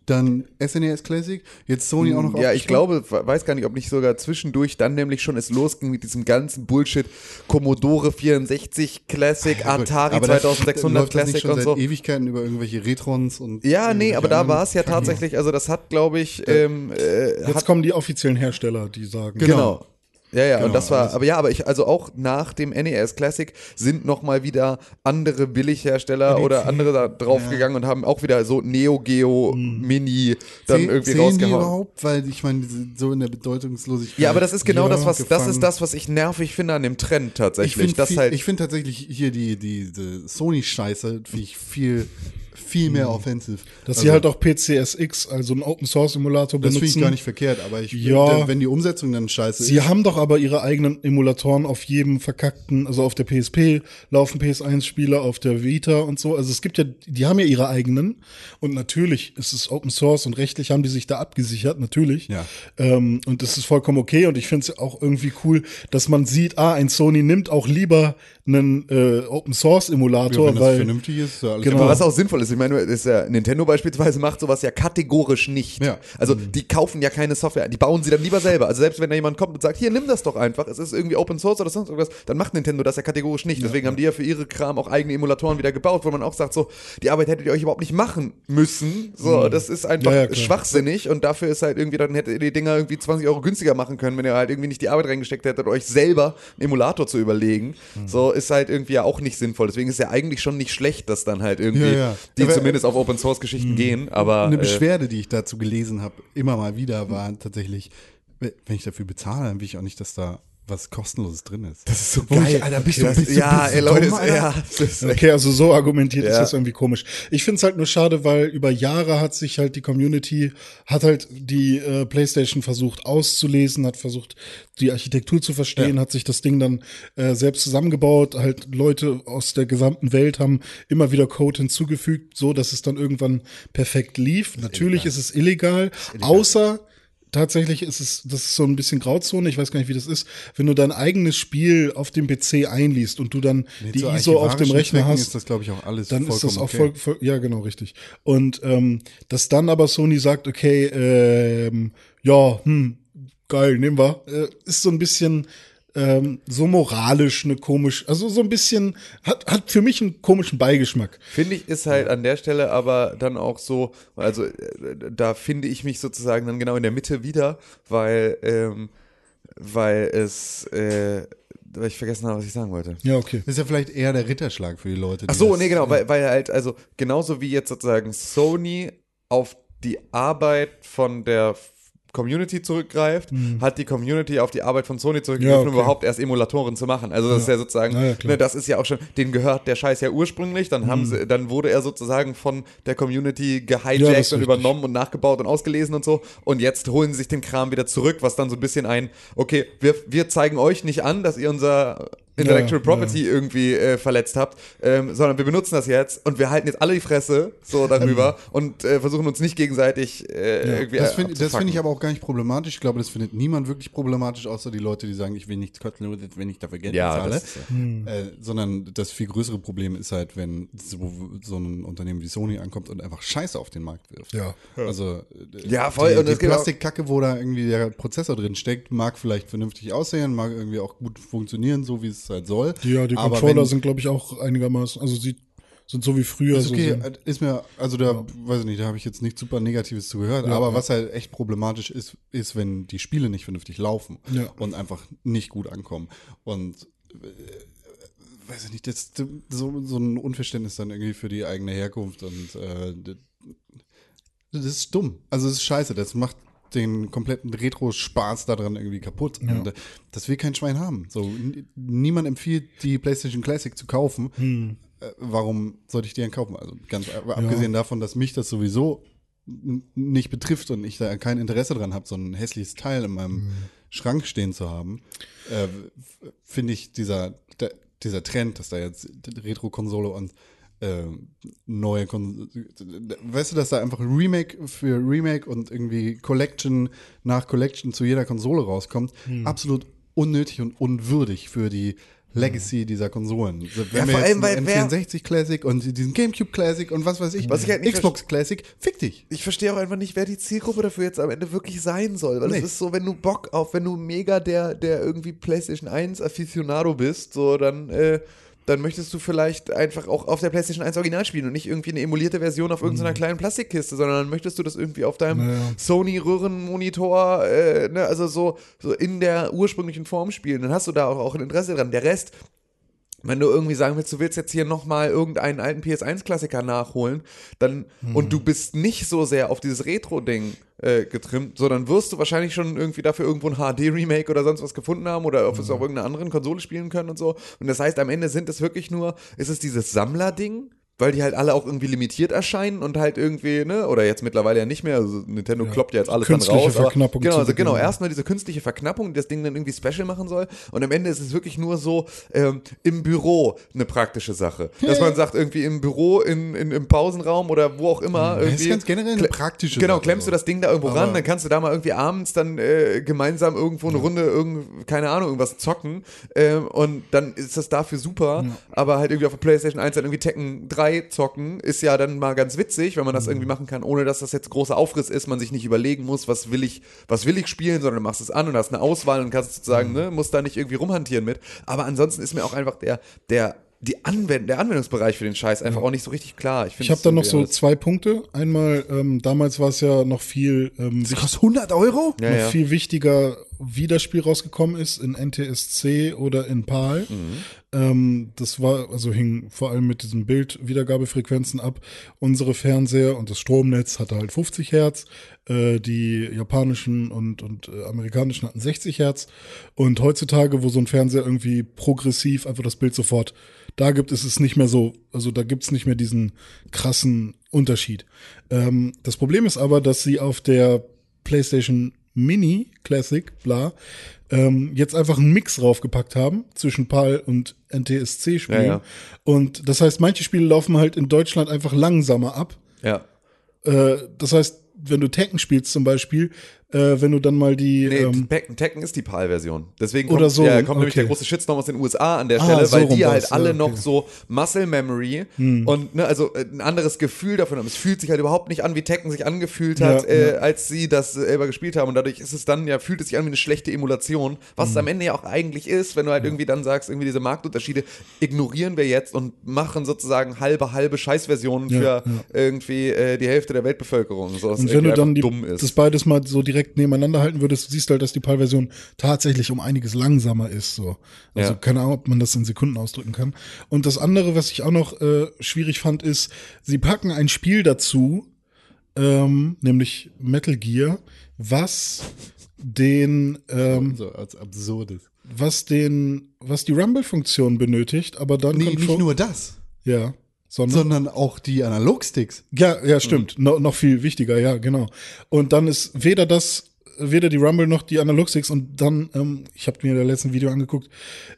dann SNES Classic, jetzt Sony auch noch Ja, ich glaube, we- weiß gar nicht, ob nicht sogar zwischendurch dann nämlich schon es losging mit diesem ganzen Bullshit. Commodore 64 Classic, gut, Atari aber das- 2600 läuft das nicht Classic schon und seit so. Ewigkeiten über irgendwelche Retrons und Ja, nee, aber da war es ja tatsächlich, also das hat, glaube ich, ähm, äh, Jetzt kommen die offiziellen Hersteller, die sagen. genau. Ja, ja, Genau, und das war, alles- aber ja, aber ich, also auch nach dem NES Classic sind nochmal wieder andere Billighersteller oder andere da draufgegangen und haben auch wieder so Neo Geo Mini dann Zäh- irgendwie zählen die rausgehauen. überhaupt? Weil ich meine, so in der Bedeutungslosigkeit. Ja, aber das ist genau Ja, das, was, das gefangen. ist das, was ich nervig finde an dem Trend Ich tatsächlich. finde dass halt, ich find tatsächlich hier die, die, die Sony-Scheiße finde ich viel, viel mehr offensive. Dass Also, sie halt auch PCSX, also einen Open Source Emulator Das benutzen. finde ich gar nicht verkehrt, aber ich Ja. wenn die Umsetzung dann scheiße Sie ist. haben doch aber ihre eigenen Emulatoren auf jedem verkackten, also auf der PSP laufen PS1-Spiele, auf der Vita und so. Also es gibt ja, die haben ja ihre eigenen. Und natürlich ist es Open Source und rechtlich haben die sich da abgesichert, natürlich. Ja. Ähm, und das ist vollkommen okay. Und ich finde es auch irgendwie cool, dass man sieht, ah, ein Sony nimmt auch lieber einen äh, Open Source Ja, Emulator, wenn das weil vernünftig ist, ist ja alles Genau. Aber was auch sinnvoll ist, ich meine, ist ja, Nintendo beispielsweise macht sowas ja kategorisch nicht. Ja. Also die kaufen ja keine Software, die bauen sie dann lieber selber. Also selbst wenn da jemand kommt und sagt, hier, nimm das doch einfach, es ist irgendwie Open Source oder sonst irgendwas, dann macht Nintendo das ja kategorisch nicht. Deswegen haben die ja für ihre Kram auch eigene Emulatoren wieder gebaut, wo man auch sagt, so, die Arbeit hättet ihr euch überhaupt nicht machen müssen. So, das ist einfach Mhm. Ja, ja, schwachsinnig und dafür ist halt irgendwie, dann hättet ihr die Dinger irgendwie 20 Euro günstiger machen können, wenn ihr halt irgendwie nicht die Arbeit reingesteckt hättet, euch selber einen Emulator zu überlegen. Mhm. So ist halt irgendwie ja auch nicht sinnvoll. Deswegen ist ja eigentlich schon nicht schlecht, dass dann halt irgendwie Ja, ja. die Aber- zumindest auf Open Source Geschichten gehen, aber Eine äh, Beschwerde, die ich dazu gelesen habe, immer mal wieder, war tatsächlich, wenn ich dafür bezahle, dann will ich auch nicht, dass da was Kostenloses drin ist. Das ist so geil. Alter, bist du, bist du, ja, bist du ey, Leute, dumm, ja, ist Okay, also so argumentiert ist Ja. das irgendwie komisch. Ich finde es halt nur schade, weil über Jahre hat sich halt die Community, hat halt die äh, PlayStation versucht auszulesen, hat versucht, die Architektur zu verstehen, hat sich das Ding dann äh, selbst zusammengebaut. Halt Leute aus der gesamten Welt haben immer wieder Code hinzugefügt, so dass es dann irgendwann perfekt lief. Natürlich ist es illegal, außer Tatsächlich ist es, das ist so ein bisschen Grauzone, ich weiß gar nicht, wie das ist, wenn du dein eigenes Spiel auf dem PC einliest und du dann die Zu ISO auf dem Rechner Zwecken hast, ist das, glaube ich, auch alles dann ist das auch okay. voll, voll, ja genau, richtig. Und ähm, dass dann aber Sony sagt, okay, ähm, ja, hm, geil, nehmen wir, äh, ist so ein bisschen ähm, so moralisch eine komisch, also so ein bisschen, hat, hat für mich einen komischen Beigeschmack. Finde ich, ist halt an der Stelle aber dann auch so, also äh, da finde ich mich sozusagen dann genau in der Mitte wieder, weil, ähm, weil es, äh, weil ich vergessen habe, was ich sagen wollte. Ja, okay. Das ist ja vielleicht eher der Ritterschlag für die Leute. die Ach so, das- nee, genau, weil, weil halt, also genauso wie jetzt sozusagen Sony auf die Arbeit von der Community zurückgreift, hat die Community auf die Arbeit von Sony zurückgegriffen, Ja, okay. um überhaupt erst Emulatoren zu machen. Also das ist ja sozusagen, Ja, ja, ne, das ist ja auch schon, denen gehört der Scheiß ja ursprünglich, dann haben sie, dann wurde er sozusagen von der Community Ja, gehijackt und übernommen und nachgebaut und ausgelesen und so. Und jetzt holen sie sich den Kram wieder zurück, was dann so ein bisschen ein, okay, wir, wir zeigen euch nicht an, dass ihr unser Intellectual Property irgendwie äh, verletzt habt, ähm, sondern wir benutzen das jetzt und wir halten jetzt alle die Fresse so darüber und äh, versuchen uns nicht gegenseitig äh, irgendwie Das finde find ich aber auch gar nicht problematisch. Ich glaube, das findet niemand wirklich problematisch, außer die Leute, die sagen, ich will nichts kostenlos, wenn ich dafür Geld Ja, bezahle. das ist Äh, sondern das viel größere Problem ist halt, wenn so, so ein Unternehmen wie Sony ankommt und einfach Scheiße auf den Markt wirft. Ja. Also äh, Ja, voll. Die, Und die Plastikkacke, wo da irgendwie der Prozessor drin steckt, mag vielleicht vernünftig aussehen, mag irgendwie auch gut funktionieren, so wie es halt soll. Ja, die Aber Controller wenn- sind, glaube ich, auch einigermaßen, also sie sind so wie früher. Ist okay, so, äh, ist mir, also da, weiß ich nicht, da habe ich jetzt nichts super Negatives zu gehört, Ja, aber ja. was halt echt problematisch ist, ist, wenn die Spiele nicht vernünftig laufen Ja. und einfach nicht gut ankommen. Und äh, weiß ich nicht, das, so, so ein Unverständnis dann irgendwie für die eigene Herkunft und äh, das ist dumm. Also es ist scheiße, das macht den kompletten Retro-Spaß daran irgendwie kaputt. Und äh, das will kein Schwein haben. So, niemand empfiehlt, die PlayStation Classic zu kaufen. Hm. Äh, warum sollte ich die denn kaufen? Also ganz ab- abgesehen davon, dass mich das sowieso nicht betrifft und ich da kein Interesse dran habe, so ein hässliches Teil in meinem Hm. Schrank stehen zu haben, äh, finde ich dieser, der, dieser Trend, dass da jetzt Retro-Konsole und äh, neue Kon weißt du, dass da einfach Remake für Remake und irgendwie Collection nach Collection zu jeder Konsole rauskommt, Hm. absolut unnötig und unwürdig für die Legacy dieser Konsolen. Wenn Ja, wir vor jetzt allem, weil einen wer- N64 Classic und diesen GameCube Classic und was weiß ich, Was ich halt nicht Xbox Classic, fick dich. ich verstehe auch einfach nicht, wer die Zielgruppe dafür jetzt am Ende wirklich sein soll. Weil Nee. es ist so, wenn du Bock auf, wenn du mega der, der irgendwie PlayStation 1 Aficionado bist, so dann, äh, dann möchtest du vielleicht einfach auch auf der PlayStation 1 Original spielen und nicht irgendwie eine emulierte Version auf irgendeiner kleinen Plastikkiste, sondern dann möchtest du das irgendwie auf deinem Naja. Sony-Röhrenmonitor, äh, ne, also so, so in der ursprünglichen Form spielen. Dann hast du da auch, auch ein Interesse dran. Der Rest, wenn du irgendwie sagen willst, du willst jetzt hier nochmal irgendeinen alten PS1-Klassiker nachholen, dann und du bist nicht so sehr auf dieses Retro-Ding äh, getrimmt, sondern wirst du wahrscheinlich schon irgendwie dafür irgendwo ein HD-Remake oder sonst was gefunden haben oder auf es auf irgendeiner anderen Konsole spielen können und so. Und das heißt, am Ende sind es wirklich nur, ist es dieses Sammler-Ding? Weil die halt alle auch irgendwie limitiert erscheinen und halt irgendwie, ne, oder jetzt mittlerweile ja nicht mehr, also Nintendo kloppt ja jetzt alles Künstliche dann raus. aber- Verknappung Genau, also genau, erstmal diese künstliche Verknappung, die das Ding dann irgendwie special machen soll. Und am Ende ist es wirklich nur so ähm, im Büro eine praktische Sache. Dass man sagt, irgendwie im Büro, in, in, im Pausenraum oder wo auch immer. Das ist Irgendwie, ganz generell eine praktische Genau, Sache, klemmst du so. das Ding da irgendwo ran, dann kannst du da mal irgendwie abends dann äh, gemeinsam irgendwo eine Runde, irgend, keine Ahnung, irgendwas zocken. Ähm, und dann ist das dafür super. Aber halt irgendwie auf der PlayStation 1 dann irgendwie Tekken 3 zocken, ist ja dann mal ganz witzig, wenn man das irgendwie machen kann, ohne dass das jetzt großer Aufriss ist, man sich nicht überlegen muss, was will ich, was will ich spielen, sondern du machst es an und hast eine Auswahl und kannst sozusagen, ne, musst da nicht irgendwie rumhantieren mit. Aber ansonsten ist mir auch einfach der, der, die Anwend der Anwendungsbereich für den Scheiß einfach auch nicht so richtig klar. Ich, ich habe das da noch so alles- zwei Punkte. Einmal, ähm, damals war es ja noch viel, ähm, wich- Kostet 100 Euro? Ja, noch ja. viel wichtiger, wie das Spiel rausgekommen ist, in NTSC oder in PAL. Ähm, das war, also hing vor allem mit diesen Bildwiedergabefrequenzen ab. Unsere Fernseher und das Stromnetz hatte halt 50 Hertz, äh, die japanischen und, und äh, amerikanischen hatten 60 Hertz. Und heutzutage, wo so ein Fernseher irgendwie progressiv einfach das Bild sofort da gibt, ist es nicht mehr so, also da gibt's nicht mehr diesen krassen Unterschied. Ähm, das Problem ist aber, dass sie auf der PlayStation Mini Classic, bla, ähm, jetzt einfach einen Mix draufgepackt haben zwischen PAL und NTSC-Spielen. Ja, ja. Und das heißt, manche Spiele laufen halt in Deutschland einfach langsamer ab. Ja. Äh, das heißt, wenn du Tekken spielst zum Beispiel, äh, wenn du dann mal die Nee, ähm, Tekken, ist die PAL-Version. Deswegen Oder kommt, so, ja, kommt nämlich okay. der große Shitstorm aus den USA an der Ah, Stelle, so weil die halt alle ja, noch okay. Hm. so Muscle Memory und ne, also äh, ein anderes Gefühl davon haben. Es fühlt sich halt überhaupt nicht an, wie Tekken sich angefühlt hat, Ja, äh, ja. als sie das selber gespielt haben. Und dadurch ist es dann ja, fühlt es sich an wie eine schlechte Emulation, was Hm. es am Ende ja auch eigentlich ist, wenn du halt irgendwie dann sagst, irgendwie diese Marktunterschiede ignorieren wir jetzt und machen sozusagen halbe, halbe Scheißversionen für irgendwie äh, die Hälfte der Weltbevölkerung. So, Und wenn du dann die, dumm ist. das beides mal so direkt nebeneinander halten würdest, siehst du halt, dass die PAL-Version tatsächlich um einiges langsamer ist. So. Also Ja. keine Ahnung, ob man das in Sekunden ausdrücken kann. Und das andere, was ich auch noch äh, schwierig fand, ist, sie packen ein Spiel dazu, ähm, nämlich Metal Gear, was den, ähm, So als absurdes. was den, was die Rumble-Funktion benötigt, aber dann Nee, nicht nur das, ja, sondern sondern auch die Analogsticks. Ja, ja, stimmt. No, noch viel wichtiger, ja, genau. Und dann ist weder das weder die Rumble noch die Analogsticks und dann, ähm, ich habe mir das letzten Video angeguckt,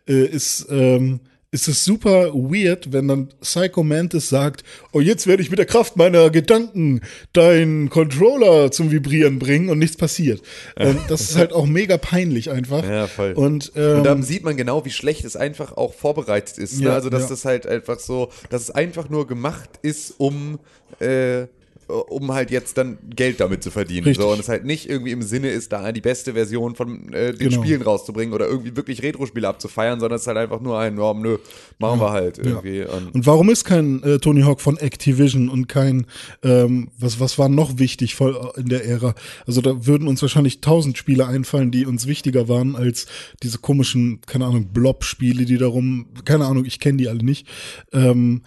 äh, ist, ähm, ist es super weird, wenn dann Psycho Mantis sagt, oh, jetzt werde ich mit der Kraft meiner Gedanken deinen Controller zum Vibrieren bringen und nichts passiert. Ähm, das ist halt auch mega peinlich einfach. Ja, voll. Und, ähm, Und dann sieht man genau, wie schlecht es einfach auch vorbereitet ist. Ne? Ja, also, dass ja. das halt einfach so, dass es einfach nur gemacht ist, um, äh, um halt jetzt dann Geld damit zu verdienen. Richtig. So, und es halt nicht irgendwie im Sinne ist, da die beste Version von äh, den Genau. Spielen rauszubringen oder irgendwie wirklich Retro-Spiele abzufeiern, sondern es ist halt einfach nur ein, ja, nö, machen wir halt irgendwie. Und, Und warum ist kein äh, Tony Hawk von Activision und kein, ähm, was, was war noch wichtig voll in der Ära? Also da würden uns wahrscheinlich tausend Spiele einfallen, die uns wichtiger waren als diese komischen, keine Ahnung, Blob-Spiele, die darum, keine Ahnung, ich kenne die alle nicht. Ähm,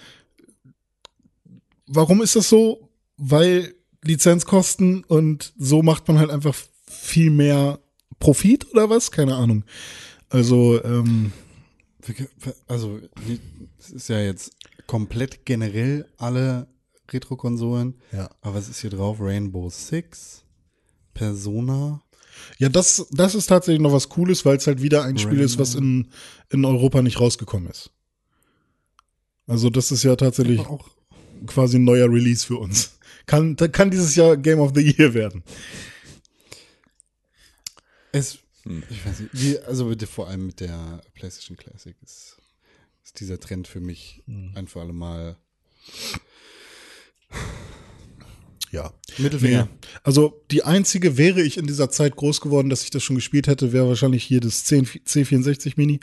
warum ist das so? Weil Lizenzkosten und so macht man halt einfach viel mehr Profit oder was? Keine Ahnung. Also, ähm, Also, es ist ja jetzt komplett generell alle Retro-Konsolen. Ja. Aber was ist hier drauf? Rainbow Six, Persona. Ja, das, das ist tatsächlich noch was Cooles, weil es halt wieder ein Spiel ist, was in, in Europa nicht rausgekommen ist. Also das ist ja tatsächlich quasi ein neuer Release für uns. Kann, kann dieses Jahr Game of the Year werden. Es, ich weiß nicht, wie, also bitte vor allem mit der PlayStation Classic ist, ist dieser Trend für mich ein für alle Mal Ja. Mittelfinger. Nee. Also die einzige, wäre ich in dieser Zeit groß geworden, dass ich das schon gespielt hätte, wäre wahrscheinlich hier das 10, C64 Mini,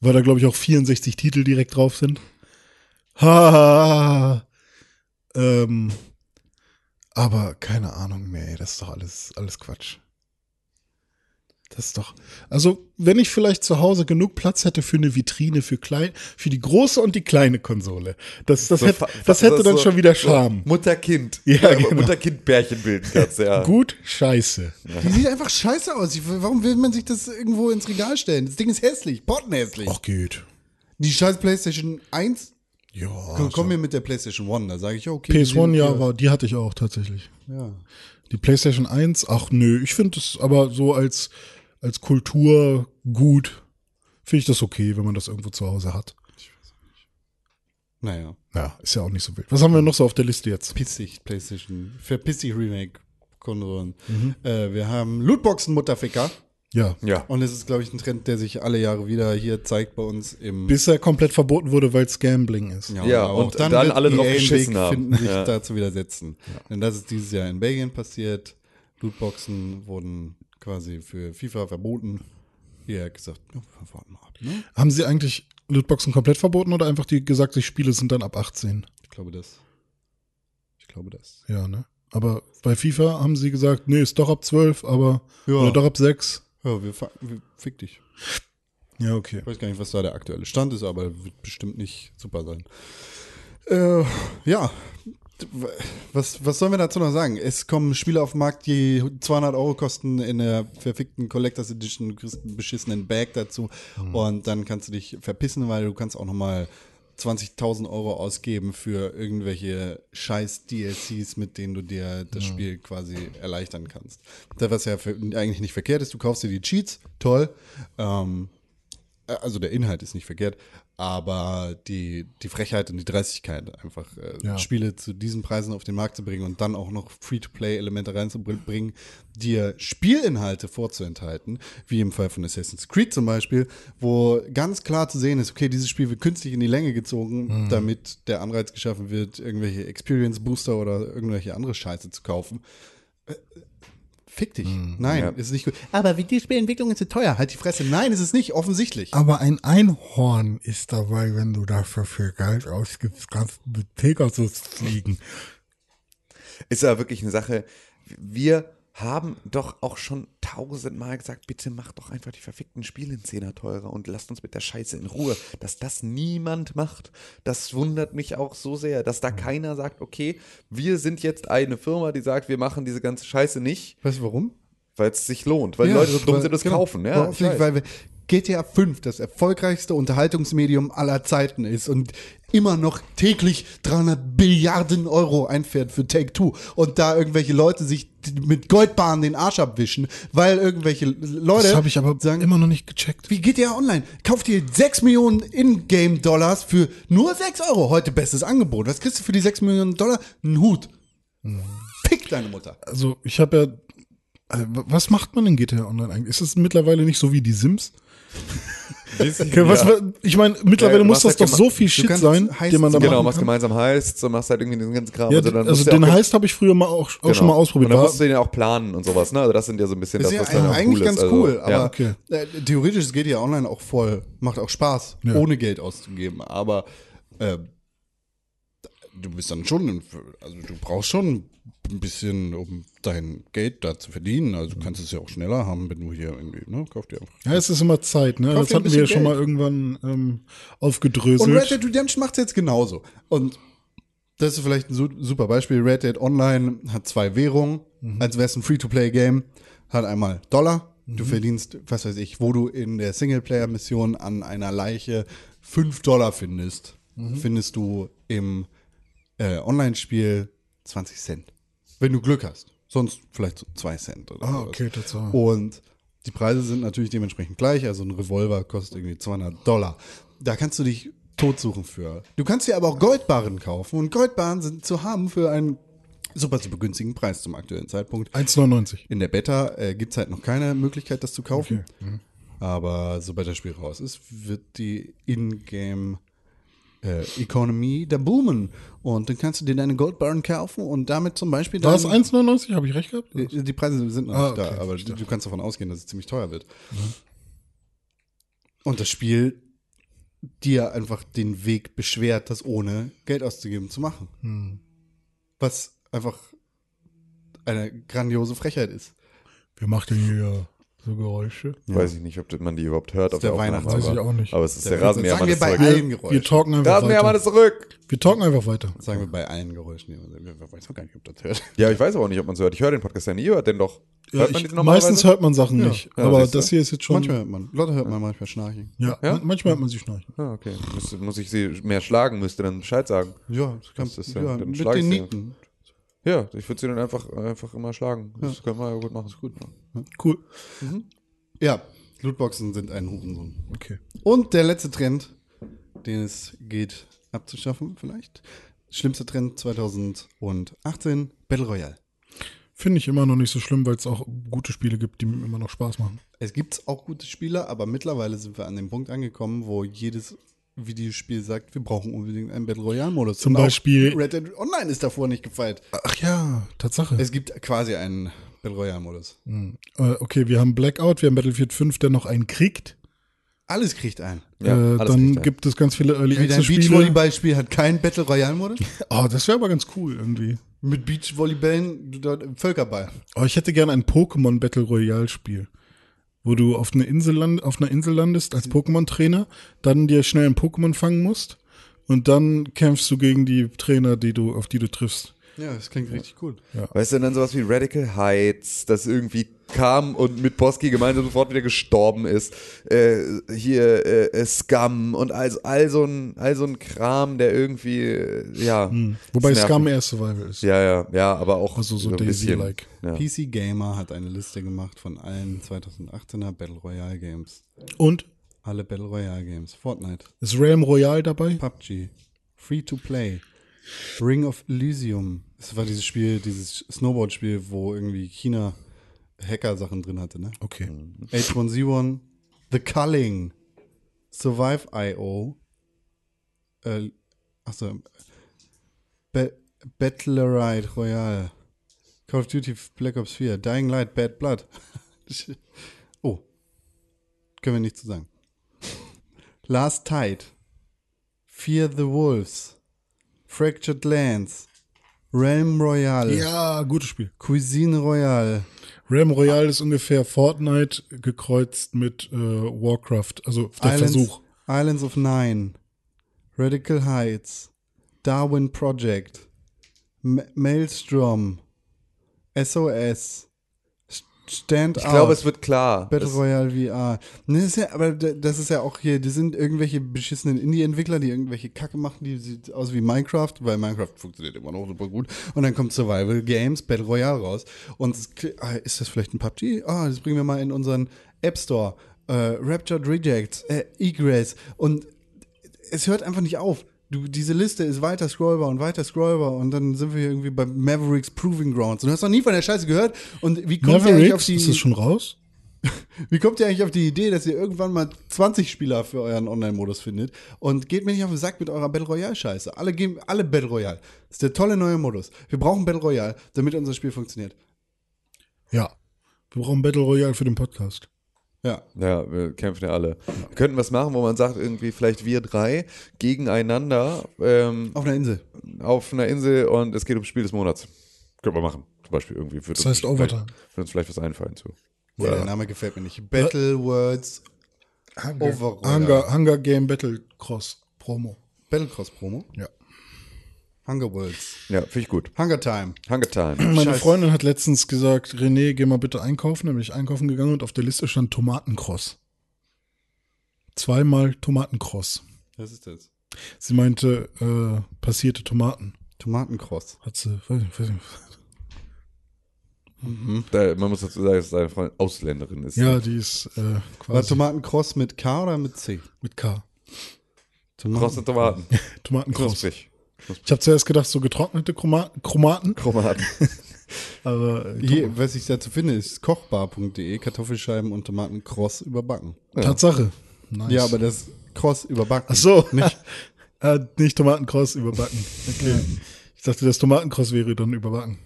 weil da glaube ich auch 64 Titel direkt drauf sind. Ha. Ähm, aber keine Ahnung mehr, ey, das ist doch alles, alles Quatsch. Das ist doch. Also, wenn ich vielleicht zu Hause genug Platz hätte für eine Vitrine für klein, für die große und die kleine Konsole, das, das, So hätte, das hätte dann so- schon wieder so Charme. Mutter-Kind. Ja, genau. Mutter-Kind-Bärchen bilden kannst, ja. Gut, scheiße. Die sieht einfach scheiße aus. Warum will man sich das irgendwo ins Regal stellen? Das Ding ist hässlich, pottenhässlich. Ach, geht. Die scheiß PlayStation 1 Ja. komm, komm mir mit der PlayStation 1, da sage ich, okay. die PS1, sind- ja, war, die hatte ich auch tatsächlich. Ja. Die PlayStation 1, ach nö, ich finde es aber so als, als Kulturgut, finde ich das okay, wenn man das irgendwo zu Hause hat. Naja. Ja, ist ja auch nicht so wild. Was haben wir noch so auf der Liste jetzt? Pissig, PlayStation. Verpiss dich Remake-Konsolen. Mhm. Äh, wir haben Lootboxen-Mutterficker. Ja. Ja. Und es ist, glaube ich, ein Trend, der sich alle Jahre wieder hier zeigt bei uns im. Bis er komplett verboten wurde, weil es Gambling ist. Ja, aber und dann alle drauf EA einen geschissen Weg haben. finden, sich Ja. da zu widersetzen. Denn das ist dieses Jahr in Belgien passiert. Lootboxen wurden quasi für FIFA verboten. Hat gesagt, ja, warten mal ab. Ne? Haben sie eigentlich Lootboxen komplett verboten oder einfach die gesagt, die Spiele sind dann ab 18? Ich glaube das. Ich glaube das. Ja, ne? Aber bei FIFA haben sie gesagt, nee, ist doch ab 12, aber Ja. oder doch ab 6. Ja, wir, wir fick dich. Ja, okay. Ich weiß gar nicht, was da der aktuelle Stand ist, aber wird bestimmt nicht super sein. Äh, ja. Was, was sollen wir dazu noch sagen? Es kommen Spiele auf den Markt, die 200 Euro kosten in der verfickten Collectors Edition. Du kriegst einen beschissenen Bag dazu und dann kannst du dich verpissen, weil du kannst auch noch mal 20.000 Euro ausgeben für irgendwelche scheiß DLCs, mit denen du dir das Spiel quasi erleichtern kannst. Das, was ja für, eigentlich nicht verkehrt ist, du kaufst dir die Cheats, toll. Ähm, also der Inhalt ist nicht verkehrt, aber die, die Frechheit und die Dreistigkeit, einfach äh, Ja. Spiele zu diesen Preisen auf den Markt zu bringen und dann auch noch Free-to-Play-Elemente reinzubringen, dir Spielinhalte vorzuenthalten, wie im Fall von Assassin's Creed zum Beispiel, wo ganz klar zu sehen ist, okay, dieses Spiel wird künstlich in die Länge gezogen, damit der Anreiz geschaffen wird, irgendwelche Experience-Booster oder irgendwelche andere Scheiße zu kaufen. Fick dich. Nein, Ja. ist nicht gut. Aber wie die Spielentwicklung ist zu teuer. Halt die Fresse. Nein, ist es nicht. Offensichtlich. Aber ein Einhorn ist dabei, wenn du dafür viel Geld ausgibst, kannst du mit Pegasus fliegen. Ist ja wirklich eine Sache. Wir haben doch auch schon tausendmal gesagt, bitte macht doch einfach die verfickten Spiele in Zehner teurer und lasst uns mit der Scheiße in Ruhe. Dass das niemand macht, das wundert mich auch so sehr, dass da keiner sagt, okay, wir sind jetzt eine Firma, die sagt, wir machen diese ganze Scheiße nicht, Weißt du warum? weil es sich lohnt, weil die Ja, Leute so dumm weil- sind, es genau. kaufen. Ja, weil wir, GTA 5 das erfolgreichste Unterhaltungsmedium aller Zeiten ist und immer noch täglich 300 Billiarden Euro einfährt für Take-Two und da irgendwelche Leute sich mit Goldbahnen den Arsch abwischen, weil irgendwelche Leute Das habe ich aber sagen, immer noch nicht gecheckt. wie GTA Online? Kauft ihr 6 Millionen Ingame-Dollars für nur 6 Euro. Heute bestes Angebot. Was kriegst du für die 6 Millionen Dollar? Ein Hut. Fick deine Mutter. Also ich habe ja. äh, Was macht man in GTA Online eigentlich? Ist es mittlerweile nicht so wie die Sims? Okay, was, ich meine, mittlerweile Ja, du muss das machst doch halt so viel Shit sein, den man da Genau, kann. gemeinsam heißt, so machst halt irgendwie diesen ganzen Kram. Ja, also dann also den auch- Heist habe ich früher mal auch, auch genau. schon mal ausprobiert. Und dann musst du den ja auch planen und sowas, ne? Also das sind ja so ein bisschen Das das, ist was ja dann eigentlich cool ganz ist. Also, cool, aber ja. okay. äh, theoretisch ist GTA Online auch voll, macht auch Spaß, Ja. ohne Geld auszugeben. Aber äh, du bist dann schon, also du brauchst schon ein bisschen, um dein Geld da zu verdienen. Also du kannst es ja auch schneller haben, wenn du hier irgendwie, ne, kauf dir einfach. ja, es ist immer Zeit, ne? Kauf Das hatten wir ja schon mal irgendwann ähm, Und aufgedröselt. Red Dead Redemption macht es jetzt genauso. Und das ist vielleicht ein su- super Beispiel. Red Dead Online hat zwei Währungen, als wäre es ein Free-to-Play-Game. Hat einmal Dollar. Du verdienst, was weiß ich, wo du in der Singleplayer-Mission an einer Leiche 5 Dollar findest, findest du im äh, Online-Spiel 20 Cent. Wenn du Glück hast. Sonst vielleicht so 2 Cent oder ah, sowas. okay, Tatsache. Und die Preise sind natürlich dementsprechend gleich. Also ein Revolver kostet irgendwie 200 Dollar. Da kannst du dich totsuchen für. Du kannst dir aber auch Goldbarren kaufen. Und Goldbarren sind zu haben für einen super, super günstigen Preis zum aktuellen Zeitpunkt. 1,99. In der Beta äh, gibt es halt noch keine Möglichkeit, das zu kaufen. Aber sobald das Spiel raus ist, wird die Ingame äh, Economy da boomen. Und dann kannst du dir deine Goldbarren kaufen und damit zum Beispiel War es dein- 1,99? Habe ich recht gehabt? die die Preise sind noch Ah, nicht okay, da, aber verstehe. du kannst davon ausgehen, dass es ziemlich teuer wird. Und das Spiel dir einfach den Weg beschwert, das ohne Geld auszugeben zu machen. Hm. Was einfach eine grandiose Frechheit ist. Wer macht denn hier so Geräusche? Weiß ich nicht, ob man die überhaupt hört auf der der Aufnahme. Weiß ich aber- auch nicht. Aber es ist der, Sagen Rasenmähermann wir ist bei zurück. allen Wir Geräuschen. talken einfach Rasenmähermann weiter. ist zurück! Wir talken einfach weiter. Sagen wir bei allen Geräuschen. Ich weiß auch gar nicht, ob das hört. Ja, ich weiß aber auch nicht, ob man es hört. Ich höre den Podcast ja nie, hört den doch. Ja, Hört ich, meistens hört man Sachen nicht. Ja, aber siehst du. das hier ist jetzt schon. Manchmal hört man. Leute hört man manchmal schnarchen. ja, Ja? man- manchmal hört man sie schnarchen. Ah, okay. Muss, muss ich sie mehr schlagen, müsste dann Bescheid sagen. Ja, das kann, Das ist ja- ja, dann mit den. Nieten. Ja, ich würde sie dann einfach, einfach immer schlagen. Das können wir ja gut machen, ist gut. Cool. Ja, Lootboxen sind ein Hurensohn. Okay. Und der letzte Trend, den es geht abzuschaffen, vielleicht. Schlimmster Trend 2018, Battle Royale. Finde ich immer noch nicht so schlimm, weil es auch gute Spiele gibt, die mir immer noch Spaß machen. Es gibt auch gute Spieler, aber mittlerweile sind wir an dem Punkt angekommen, wo jedes Videospiel sagt, wir brauchen unbedingt einen Battle Royale-Modus. Zum Und Beispiel- Red Dead Online ist davor nicht gefeit. Ach ja, Tatsache. Es gibt quasi einen Battle Royale-Modus. Äh, okay, wir haben Blackout, wir haben Battlefield 5, der noch einen kriegt. Alles kriegt einen. Ja, äh, alles dann kriegt er. gibt es ganz viele Early Wie dein Access Spiele. Beachvolleyball-Spiel hat keinen Battle Royale-Modus. Oh, das wäre aber ganz cool irgendwie. Mit dort im Völkerball. Oh, ich hätte gerne ein Pokémon Battle Royale Spiel, wo du auf, eine Insel land, auf einer Insel landest als Pokémon-Trainer, dann dir schnell ein Pokémon fangen musst und dann kämpfst du gegen die Trainer, die du, auf die du triffst. Ja, das klingt richtig cool. Weißt du, und dann sowas wie Radical Heights, das irgendwie kam und mit Boski gemeinsam sofort wieder gestorben ist. Äh, hier äh, äh, Scum und all, all, so ein, all so ein Kram, der irgendwie, äh, ja. Wobei ist nervig. Scum eher Survival ist. Ja, ja, ja, aber auch Also so bisschen. Daisy-like. Ja. PC Gamer hat eine Liste gemacht von allen 2018er Battle Royale Games. Und Alle Battle Royale Games. Fortnite, ist Realm Royale dabei? PUBG, Free to Play, Ring of Elysium. Das war dieses Spiel, dieses Snowboard-Spiel, wo irgendwie China Hacker-Sachen drin hatte, ne? Okay. H1Z1, The Culling, Survive.io, äh, achso, Ba- Battlerite Royale, Call of Duty Black Ops 4, Dying Light, Bad Blood. oh, können wir nichts zu sagen. Last Tide, Fear the Wolves, Fractured Lands, Realm Royale, Ja, gutes Spiel. Cuisine Royale, Realm Royale ist ungefähr Fortnite gekreuzt mit äh, Warcraft, also der Islands, Versuch. Islands of Nine, Radical Heights, Darwin Project, M Maelstrom, SOS, Stand Ich glaube, es wird klar. Battle Es- Royale VR. Ne, das ja, aber das ist ja auch hier, die sind irgendwelche beschissenen Indie-Entwickler, die irgendwelche Kacke machen, die sieht aus wie Minecraft, weil Minecraft funktioniert immer noch super gut. Und dann kommt Survival Games, Battle Royale raus. Und es, ah, ist das vielleicht ein PUBG? Ah, das bringen wir mal in unseren App Store. Äh, Raptured Rejects, äh, Egress. Und es hört einfach nicht auf. Du, diese Liste ist weiter scrollbar und weiter scrollbar und dann sind wir hier irgendwie bei Mavericks Proving Grounds. Und du hast noch nie von der Scheiße gehört. Und wie kommt ihr eigentlich auf die ist das schon raus? wie kommt ihr eigentlich auf die Idee, dass ihr irgendwann mal 20 Spieler für euren Online-Modus findet? Und geht mir nicht auf den Sack mit eurer Battle Royale-Scheiße. Alle geben, alle Battle Royale. Das ist der tolle neue Modus. Wir brauchen Battle Royale, damit unser Spiel funktioniert. Ja. Wir brauchen Battle Royale für den Podcast. Ja. Ja, wir kämpfen ja alle. Wir könnten was machen, wo man sagt, irgendwie vielleicht wir drei gegeneinander ähm, Auf einer Insel. auf einer Insel und es geht ums Spiel des Monats. Können wir machen. Zum Beispiel irgendwie. Wird Das uns heißt Overtime. Vielleicht, wird uns vielleicht was einfallen zu. Ja, der Name gefällt mir nicht. Battle Words Over Hunger, Hunger Game Battle Cross Promo. Battlecross Promo. Ja. Hunger Worlds. Ja, finde ich gut. Hunger Time. Hunger Time. Meine Scheiße. Freundin hat letztens gesagt, René, geh mal bitte einkaufen. Dann bin ich einkaufen gegangen und auf der Liste stand Tomatencross. Zweimal Tomatencross. Was ist das? Sie meinte, äh, passierte Tomaten. Tomatencross. Hat sie, weiß nicht, weiß nicht. Da, man muss dazu sagen, dass seine Freundin Ausländerin ist. Ja, die ist äh, War quasi Tomatencross mit K oder mit C? mit K. Krosse Tomaten. Tomatencross. Knusprig. Ich habe zuerst gedacht, so getrocknete Chroma Chromaten, Chromaten. aber äh, Hier, was ich dazu finde, ist kochbar.de, Kartoffelscheiben und Tomatencross überbacken. Tatsache. Nice. Ja, aber das Cross überbacken. Ach so, nicht, äh, nicht Tomatencross überbacken. Okay. Ich dachte, das Tomatencross wäre dann überbacken.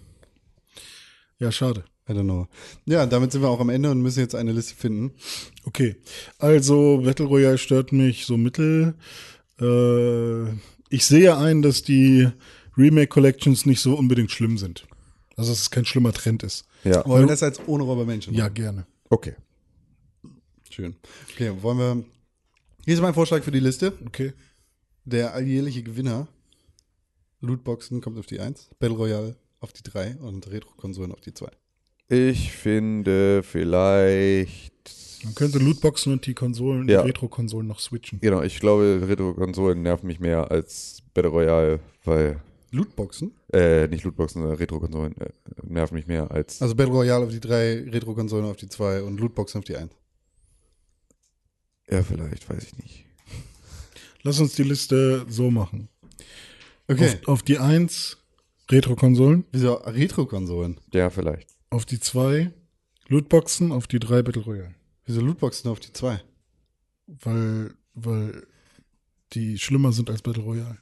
Ja, schade. I don't know. Ja, damit sind wir auch am Ende und müssen jetzt eine Liste finden. Okay, also Battle Royale stört mich so mittel. Äh, ich sehe ein, dass die Remake Collections nicht so unbedingt schlimm sind. Also dass es kein schlimmer Trend ist. Ja, Wollen wir das als ohne Räubermenschen? Ja, gerne. okay. Schön. Okay, wollen wir. Hier ist mein Vorschlag für die Liste. Okay. Der alljährliche Gewinner. Lootboxen kommt auf die 1, Battle Royale auf die 3 und Retro-Konsolen auf die 2. Ich finde vielleicht. Man könnte Lootboxen und die Konsolen, Ja. die Retro-Konsolen noch switchen. Genau, ich glaube, Retro-Konsolen nerven mich mehr als Battle Royale, weil. Lootboxen? Äh, nicht Lootboxen, sondern Retro-Konsolen äh, nerven mich mehr als. Also Battle Royale auf die 3, Retro-Konsolen auf die 2 und Lootboxen auf die 1. ja, vielleicht, weiß ich nicht. Lass uns die Liste so machen. Okay. Auf, auf die 1 Retro-Konsolen, Wieso Retro-Konsolen? Ja, vielleicht. auf die 2 Lootboxen, auf die 3 Battle Royale. Wieso Lootboxen auf die 2? Weil, weil die schlimmer sind als Battle Royale.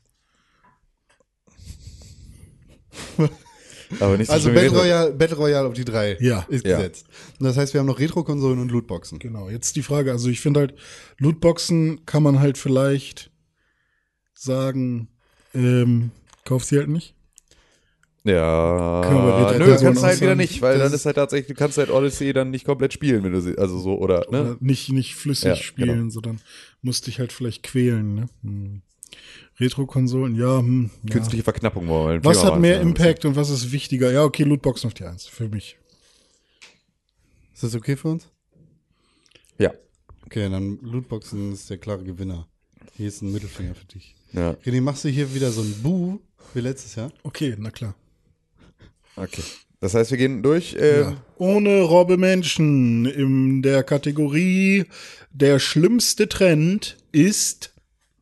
Aber nicht so Also Battle Royale, Battle Royale auf die 3 Ja. ist Ja. gesetzt. Und das heißt, wir haben noch Retro-Konsolen und Lootboxen. Genau, jetzt die Frage, also ich finde halt, Lootboxen kann man halt vielleicht sagen, ähm, kauf sie halt nicht. Ja, Können nö, kannst du halt wieder nicht, weil dann ist halt tatsächlich, du kannst halt Odyssey dann nicht komplett spielen, wenn du sie, also so, oder, ne? Oder nicht, nicht flüssig Ja, spielen, genau. sondern musst dich halt vielleicht quälen. Ne? Hm. Retro-Konsolen, ja, hm, ja. Künstliche Verknappung wollen. Was hat mehr Impact und was ist wichtiger? Ja, okay, Lootboxen auf die 1, für mich. Ist das okay für uns? Ja. Okay, dann Lootboxen ist der klare Gewinner. Hier ist ein Mittelfinger für dich. Ja, René, machst du hier wieder so ein Bu wie letztes Jahr? Okay, na klar. Okay. Das heißt, wir gehen durch. Ähm, Ja. Ohne Robbe Menschen in der Kategorie der schlimmste Trend ist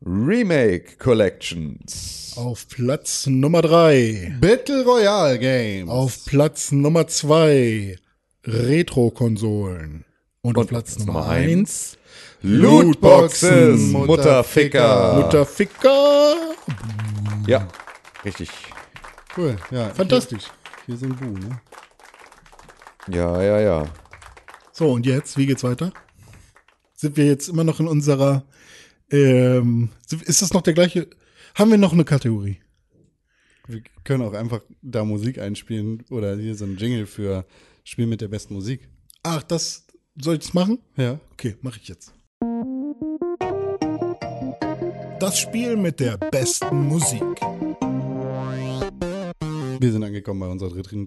Remake Collections. auf Platz Nummer 3. Battle Royale Games. Auf Platz Nummer 2 Retro-Konsolen. Und, auf Platz Nummer 1 Lootboxes, Mutterficker. Mutterficker. Mutterficker. Ja, richtig. Cool, ja. Fantastisch. Ist ein Bu, ne? Ja, ja, ja. So, und jetzt, wie geht's weiter? Sind wir jetzt immer noch in unserer, ähm, sind- ist das noch der gleiche, haben wir noch eine Kategorie? Wir können auch einfach da Musik einspielen oder hier so ein Jingle für Spiel mit der besten Musik. Ach, das, soll ich das machen? Ja. Okay, mache ich jetzt. Das Spiel mit der besten Musik. Wir sind angekommen bei unserer dritten,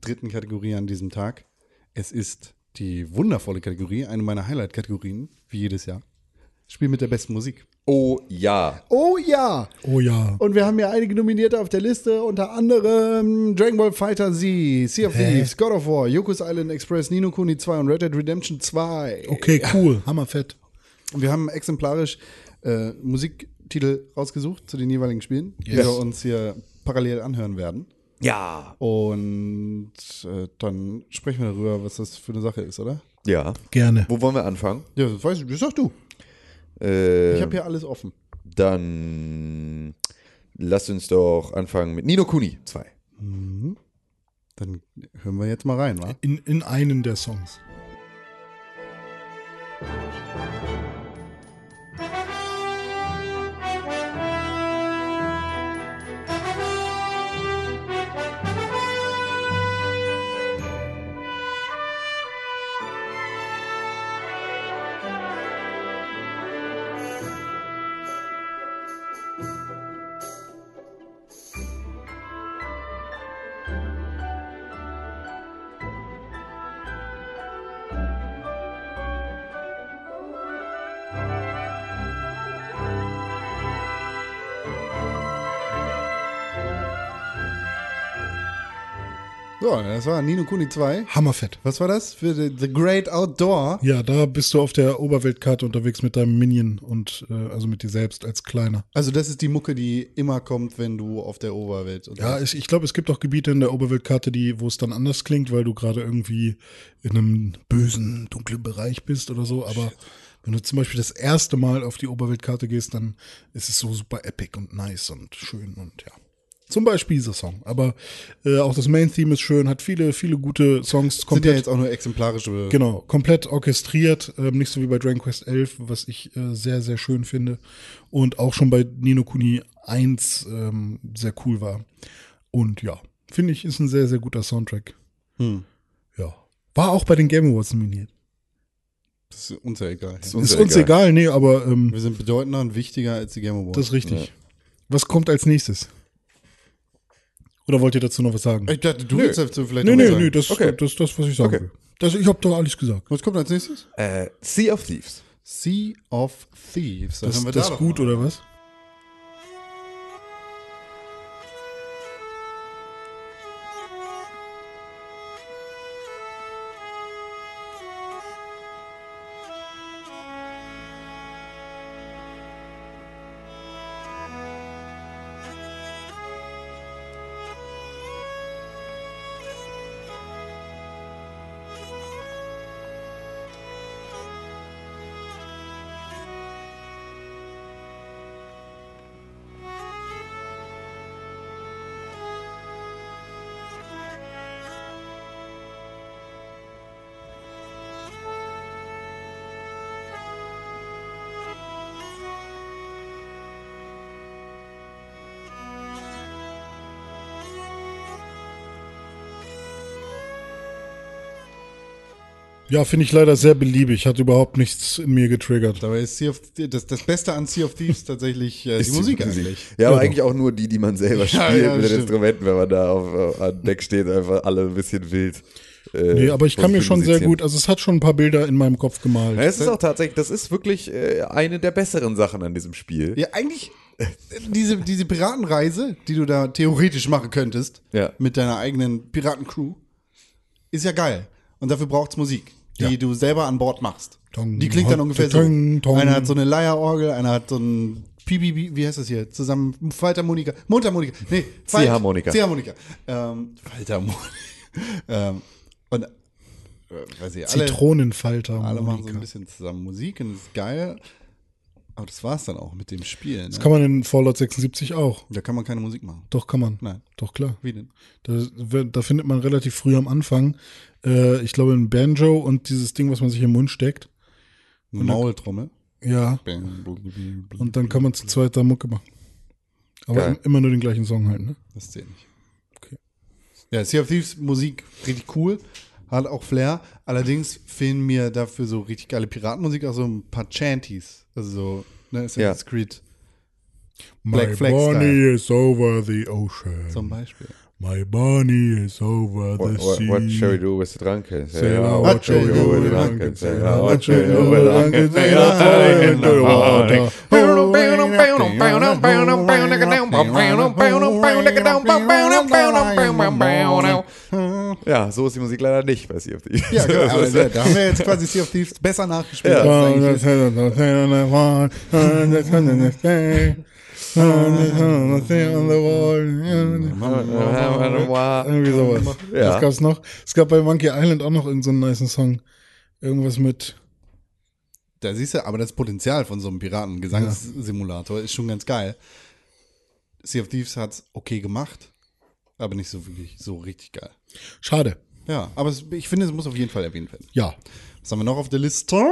dritten, Kategorie an diesem Tag. Es ist die wundervolle Kategorie, eine meiner Highlight-Kategorien, wie jedes Jahr. Spiel mit der besten Musik. Oh ja. Oh ja! Oh ja. Und wir haben ja einige Nominierte auf der Liste, unter anderem Dragon Ball Fighter Z, Sea of Thieves, God of War, Yoku's Island Express, Nino Kuni 2 und Red Dead Redemption 2. Okay, cool. Hammerfett. Und wir haben exemplarisch äh, Musiktitel rausgesucht zu den jeweiligen Spielen, die wir uns hier parallel anhören werden. Ja. Und äh, dann sprechen wir darüber, was das für eine Sache ist, oder? Ja. Gerne. Wo wollen wir anfangen? Ja, das weißt du, das sagst du. Äh, Ich habe hier alles offen. dann lasst uns doch anfangen mit Nino Kuni 2. Dann hören wir jetzt mal rein, wa? In, in einen der Songs. So, das war Nino Kuni 2. Hammerfett. Was war das? Für The, the Great Outdoor. Ja, da bist du auf der Oberweltkarte unterwegs mit deinem Minion und äh, also mit dir selbst als Kleiner. Also das ist die Mucke, die immer kommt, wenn du auf der Oberwelt Ja, ich, ich glaube, es gibt auch Gebiete in der Oberweltkarte, die, wo es dann anders klingt, weil du gerade irgendwie in einem bösen, dunklen Bereich bist oder so. Aber wenn du zum Beispiel das erste Mal auf die Oberweltkarte gehst, dann ist es so super epic und nice und schön und ja. Zum Beispiel dieser Song. Aber äh, auch das Main-Theme ist schön, hat viele, viele gute Songs. sind ja Komplett, jetzt auch nur exemplarische. genau, komplett orchestriert. Ähm, nicht so wie bei Dragon Quest 11, was ich äh, sehr, sehr schön finde. Und auch schon bei Nino Kuni 1 ähm, sehr cool war. Und ja, finde ich, ist ein sehr, sehr guter Soundtrack. Hm. Ja. War auch bei den Game Awards nominiert. Das ist uns ja egal. Ist Ist uns uns ja egal, nee, aber ähm, Wir sind bedeutender und wichtiger als die Game Awards. das ist richtig. Was kommt als nächstes? Oder wollt ihr dazu noch was sagen? ich dachte, du willst dazu vielleicht Nee, noch was nee, sagen. nee, das, Okay. das ist das, was ich sagen Okay. will. Das, ich habe doch alles gesagt. Was kommt als nächstes? Äh, sea of Thieves. Sea of Thieves. Dann Das, haben wir das da gut, mal. oder was? Ja, finde ich leider sehr beliebig. Hat überhaupt nichts in mir getriggert. Dabei ist sea of, das, das Beste an Sea of Thieves tatsächlich äh, die Musik eigentlich. Ja, aber Ja, eigentlich auch nur die, die man selber spielt ja, mit den. Instrumenten, wenn man da auf, auf an Deck steht, einfach alle ein bisschen wild. Äh, Nee, aber ich kann mir schon sehr gut, also es hat schon ein paar Bilder in meinem Kopf gemalt. Ja, es ist auch tatsächlich, das ist wirklich äh, eine der besseren Sachen an diesem Spiel. Ja, eigentlich äh, diese, diese Piratenreise, die du da theoretisch machen könntest, Ja. mit deiner eigenen Piratencrew, ist ja geil. Und dafür braucht's Musik, die Ja. du selber an Bord machst. Tong, die klingt dann ungefähr so. tong, tong. Einer hat so eine Leierorgel, einer hat so ein PBB, wie heißt das hier? Zusammen Faltermonika, Mundharmonika, nee, Ziehharmonika. Ziehharmonika. Ähm, Faltermonika. ähm, und äh, weiß ich, alle, Zitronenfalter. alle machen so ein bisschen zusammen Musik und das ist geil. Aber das war's dann auch mit dem Spiel. Ne? Das kann man in Fallout 76 auch. Da kann man keine Musik machen. Doch, kann man. Nein. Doch, klar. Wie denn? Da, da findet man relativ früh am Anfang, äh, ich glaube, ein Banjo und dieses Ding, was man sich im Mund steckt. Eine Maultrommel. Ja. Und dann kann man zu zweit da Mucke machen. Aber Geil. im- immer nur den gleichen Song halt, ne? Das zählt nicht. Okay. Ja, Sea of Thieves Musik richtig cool. Hat auch Flair. Allerdings fehlen mir dafür so richtig geile Piratenmusik, auch so ein paar Chanties. Also so, ne, Assassin's Creed My Black Flag Bonnie Style. is over the ocean. zum Beispiel. My bunny is over the What, what, sea. what shall we do with the drunken? Sail out, what shall we do with the drunken? Sail out, what shall we do with the drunken? Sail out in the water. Ja, so ist die Musik leider nicht bei Sea of Thieves. Ja, genau. Aber da da haben wir jetzt quasi Sea of Thieves besser nachgespielt. Ja. Irgendwie sowas. Ja. Was gab's noch? Es gab bei Monkey Island auch noch irgendeinen so einen niceen Song. Irgendwas mit. Da siehst du, aber das Potenzial von so einem Piraten-Gesangssimulator ist schon ganz geil. Sea of Thieves hat's okay gemacht, aber nicht so wirklich so richtig geil. Schade. Ja, aber es, ich finde, es muss auf jeden Fall erwähnt werden. Ja. Was haben wir noch auf der Liste?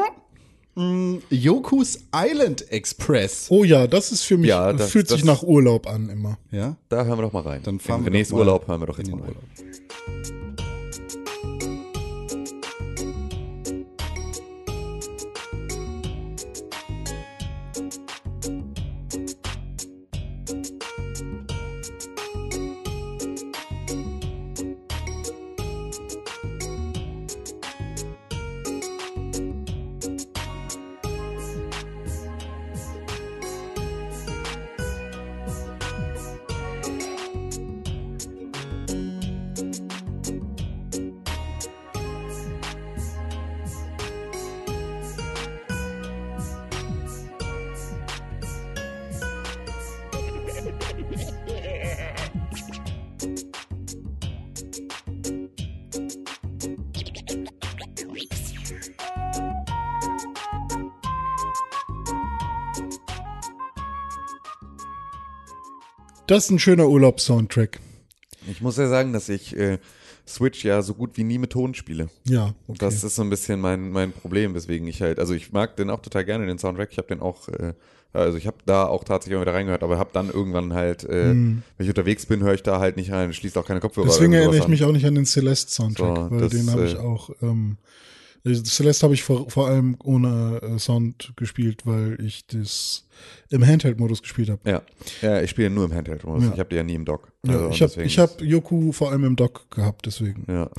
Mm, Yoku's Island Express. Oh ja, das ist für mich, Ja, das- fühlt sich das- nach Urlaub an immer. Ja, Da hören wir doch mal rein. Dann fahren In wir Renés doch mal Urlaub hören wir doch jetzt in mal den rein. Urlaub. Das ist ein schöner Urlaubssoundtrack. Ich muss ja sagen, dass ich äh, Switch ja so gut wie nie mit Ton spiele. Ja, okay. Das ist so ein bisschen mein, mein Problem, weswegen ich halt, also ich mag den auch total gerne, den Soundtrack. Ich habe den auch, äh, also ich habe da auch tatsächlich mal wieder reingehört, aber habe dann irgendwann halt, äh, wenn ich unterwegs bin, höre ich da halt nicht rein, schließt auch keine Kopfhörer. Hm. Deswegen erinnere ich mich auch nicht an den Celeste-Soundtrack, So, weil das, den habe äh, ich auch. Ähm, äh, Celeste habe ich vor, vor allem ohne äh, Sound gespielt, weil ich das im Handheld-Modus gespielt habe. Ja, ja, ich spiele nur im Handheld. Ja. Ich habe die ja nie im Dock. Ja, Also ich habe ich hab Yoku vor allem im Dock gehabt, deswegen. Ja,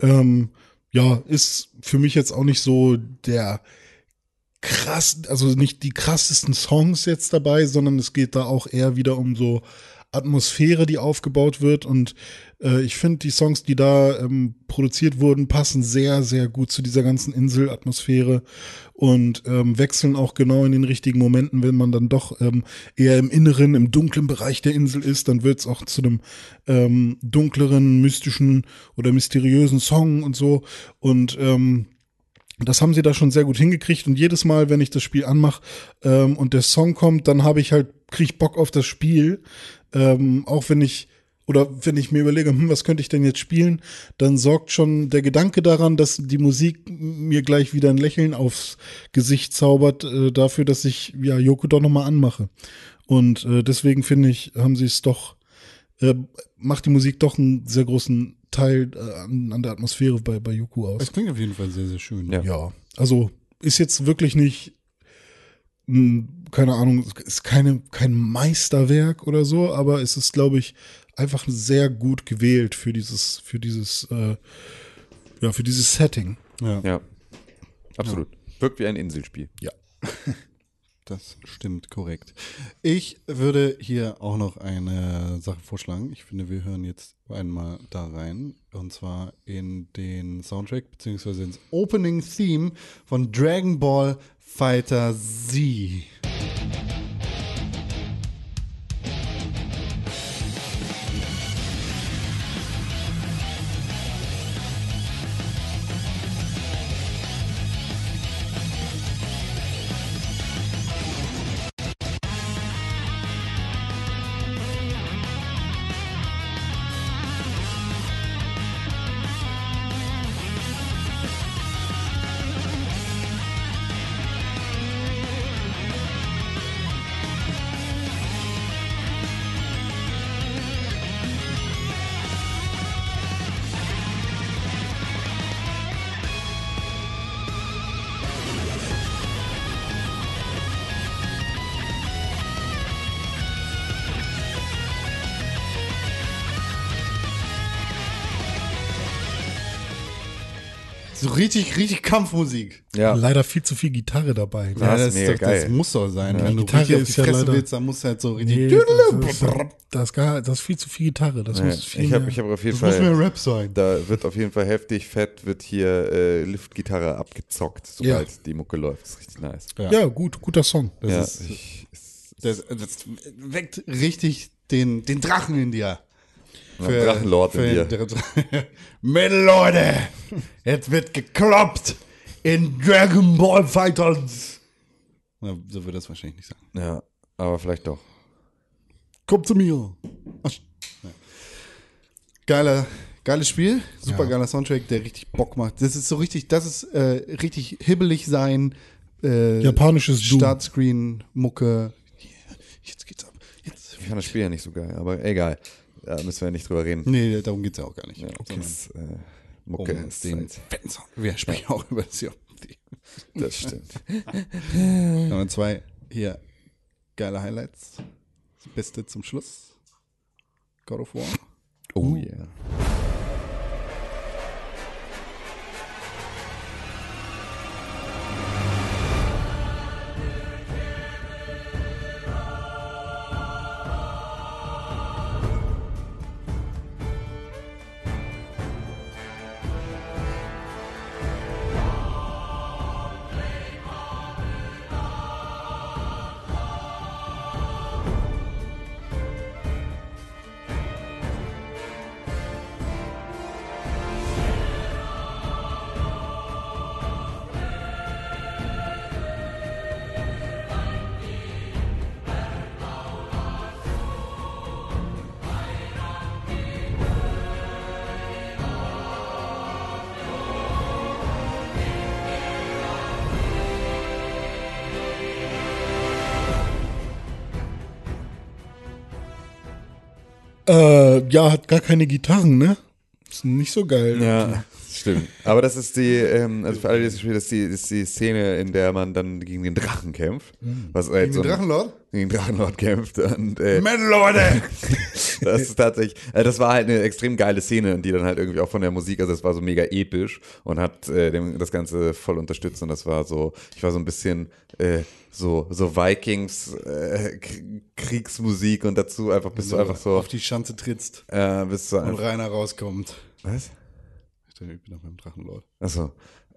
Ähm, ja, ist für mich jetzt auch nicht so der krass, also nicht die krassesten Songs jetzt dabei, sondern es geht da auch eher wieder um so Atmosphäre, die aufgebaut wird. Und äh, ich finde, die Songs, die da ähm, produziert wurden, passen sehr, sehr gut zu dieser ganzen Inselatmosphäre und ähm, wechseln auch genau in den richtigen Momenten, wenn man dann doch ähm, eher im inneren, im dunklen Bereich der Insel ist, dann wird es auch zu einem ähm, dunkleren, mystischen oder mysteriösen Song und so. Und ähm, das haben sie da schon sehr gut hingekriegt und jedes Mal, wenn ich das Spiel anmache ähm, und der Song kommt, dann habe ich halt, krieg ich Bock auf das Spiel. Ähm, auch wenn ich, oder wenn ich mir überlege, hm, was könnte ich denn jetzt spielen, dann sorgt schon der Gedanke daran, dass die Musik mir gleich wieder ein Lächeln aufs Gesicht zaubert, äh, dafür, dass ich ja Yoko doch nochmal anmache. Und äh, deswegen finde ich, haben sie es doch, äh, macht die Musik doch einen sehr großen Teil äh, an, an der Atmosphäre bei, bei Yoko aus. Es klingt auf jeden Fall sehr, sehr schön. Ja. Ja, also ist jetzt wirklich nicht, mh, keine Ahnung, ist keine, kein Meisterwerk oder so, aber es ist, glaube ich, einfach sehr gut gewählt für dieses, für dieses, äh, ja, für dieses Setting. Ja, ja. Absolut. Wirkt wie ein Inselspiel. das stimmt korrekt. Ich würde hier auch noch eine Sache vorschlagen. Ich finde, wir hören jetzt einmal da rein. Und zwar in den Soundtrack, beziehungsweise ins Opening Theme von Dragon Ball Fighter Z. richtig, richtig Kampfmusik. Ja. Leider viel zu viel Gitarre dabei. Ja, das ist doch, das muss doch sein. Wenn du Gitarre richtig auf die ist ja Fresse leider- willst, dann musst du halt so richtig. Nee, das, ist, das, ist gar, das ist viel zu viel Gitarre. Das Ja, muss viel ich habe mehr- ich hab auf jeden das muss mehr Fall, Rap sein. da wird auf jeden Fall heftig fett, wird hier äh, Liftgitarre abgezockt, sobald die Mucke läuft. Das ist richtig nice. ja, gut, guter Song. Das, ja, ist, ich, das, das weckt richtig den, den Drachen in dir. Für, Drachenlord in dir. Mädel, Leute, jetzt wird gekloppt in Dragon Ball Fighters. Na, so wird das wahrscheinlich nicht sagen. Ja, aber vielleicht doch. Kommt zu mir. Ach, ja. Geiler, geiles Spiel, super geiler Soundtrack, der richtig Bock macht. Das ist so richtig, das ist äh, richtig hibbelig sein. Äh, Japanisches. Startscreen, Mucke. Jetzt geht's ab. Jetzt. Ich fand das Spiel ja nicht so geil, aber egal. Da müssen wir nicht drüber reden. Nee, darum geht's ja auch gar nicht. Ja, Sondern das, äh, Mucke um ist den halt. Wir sprechen auch über das hier. das stimmt. Wir zwei hier geile Highlights. Das Beste zum Schluss. God of War. Oh yeah. Ja, hat gar keine Gitarren, ne? Ist nicht so geil. Ja, stimmt. Aber das ist die, ähm, also für alle, die das spielen, das ist die, das ist die Szene, in der man dann gegen den Drachen kämpft. Was halt Gegen so den Drachenlord? Gegen den Drachenlord kämpft. Und, äh, Mädel, Leute! das ist tatsächlich, äh, das war halt eine extrem geile Szene, die dann halt irgendwie auch von der Musik, also es war so mega episch und hat äh, dem, das Ganze voll unterstützt und das war so, ich war so ein bisschen äh, so, so Vikings äh, Kriegsmusik und dazu einfach bist du einfach so, Auf die Schanze trittst äh, bist du und einfach, Rainer rauskommt. was? Ich bin noch beim Drachenlord. Achso.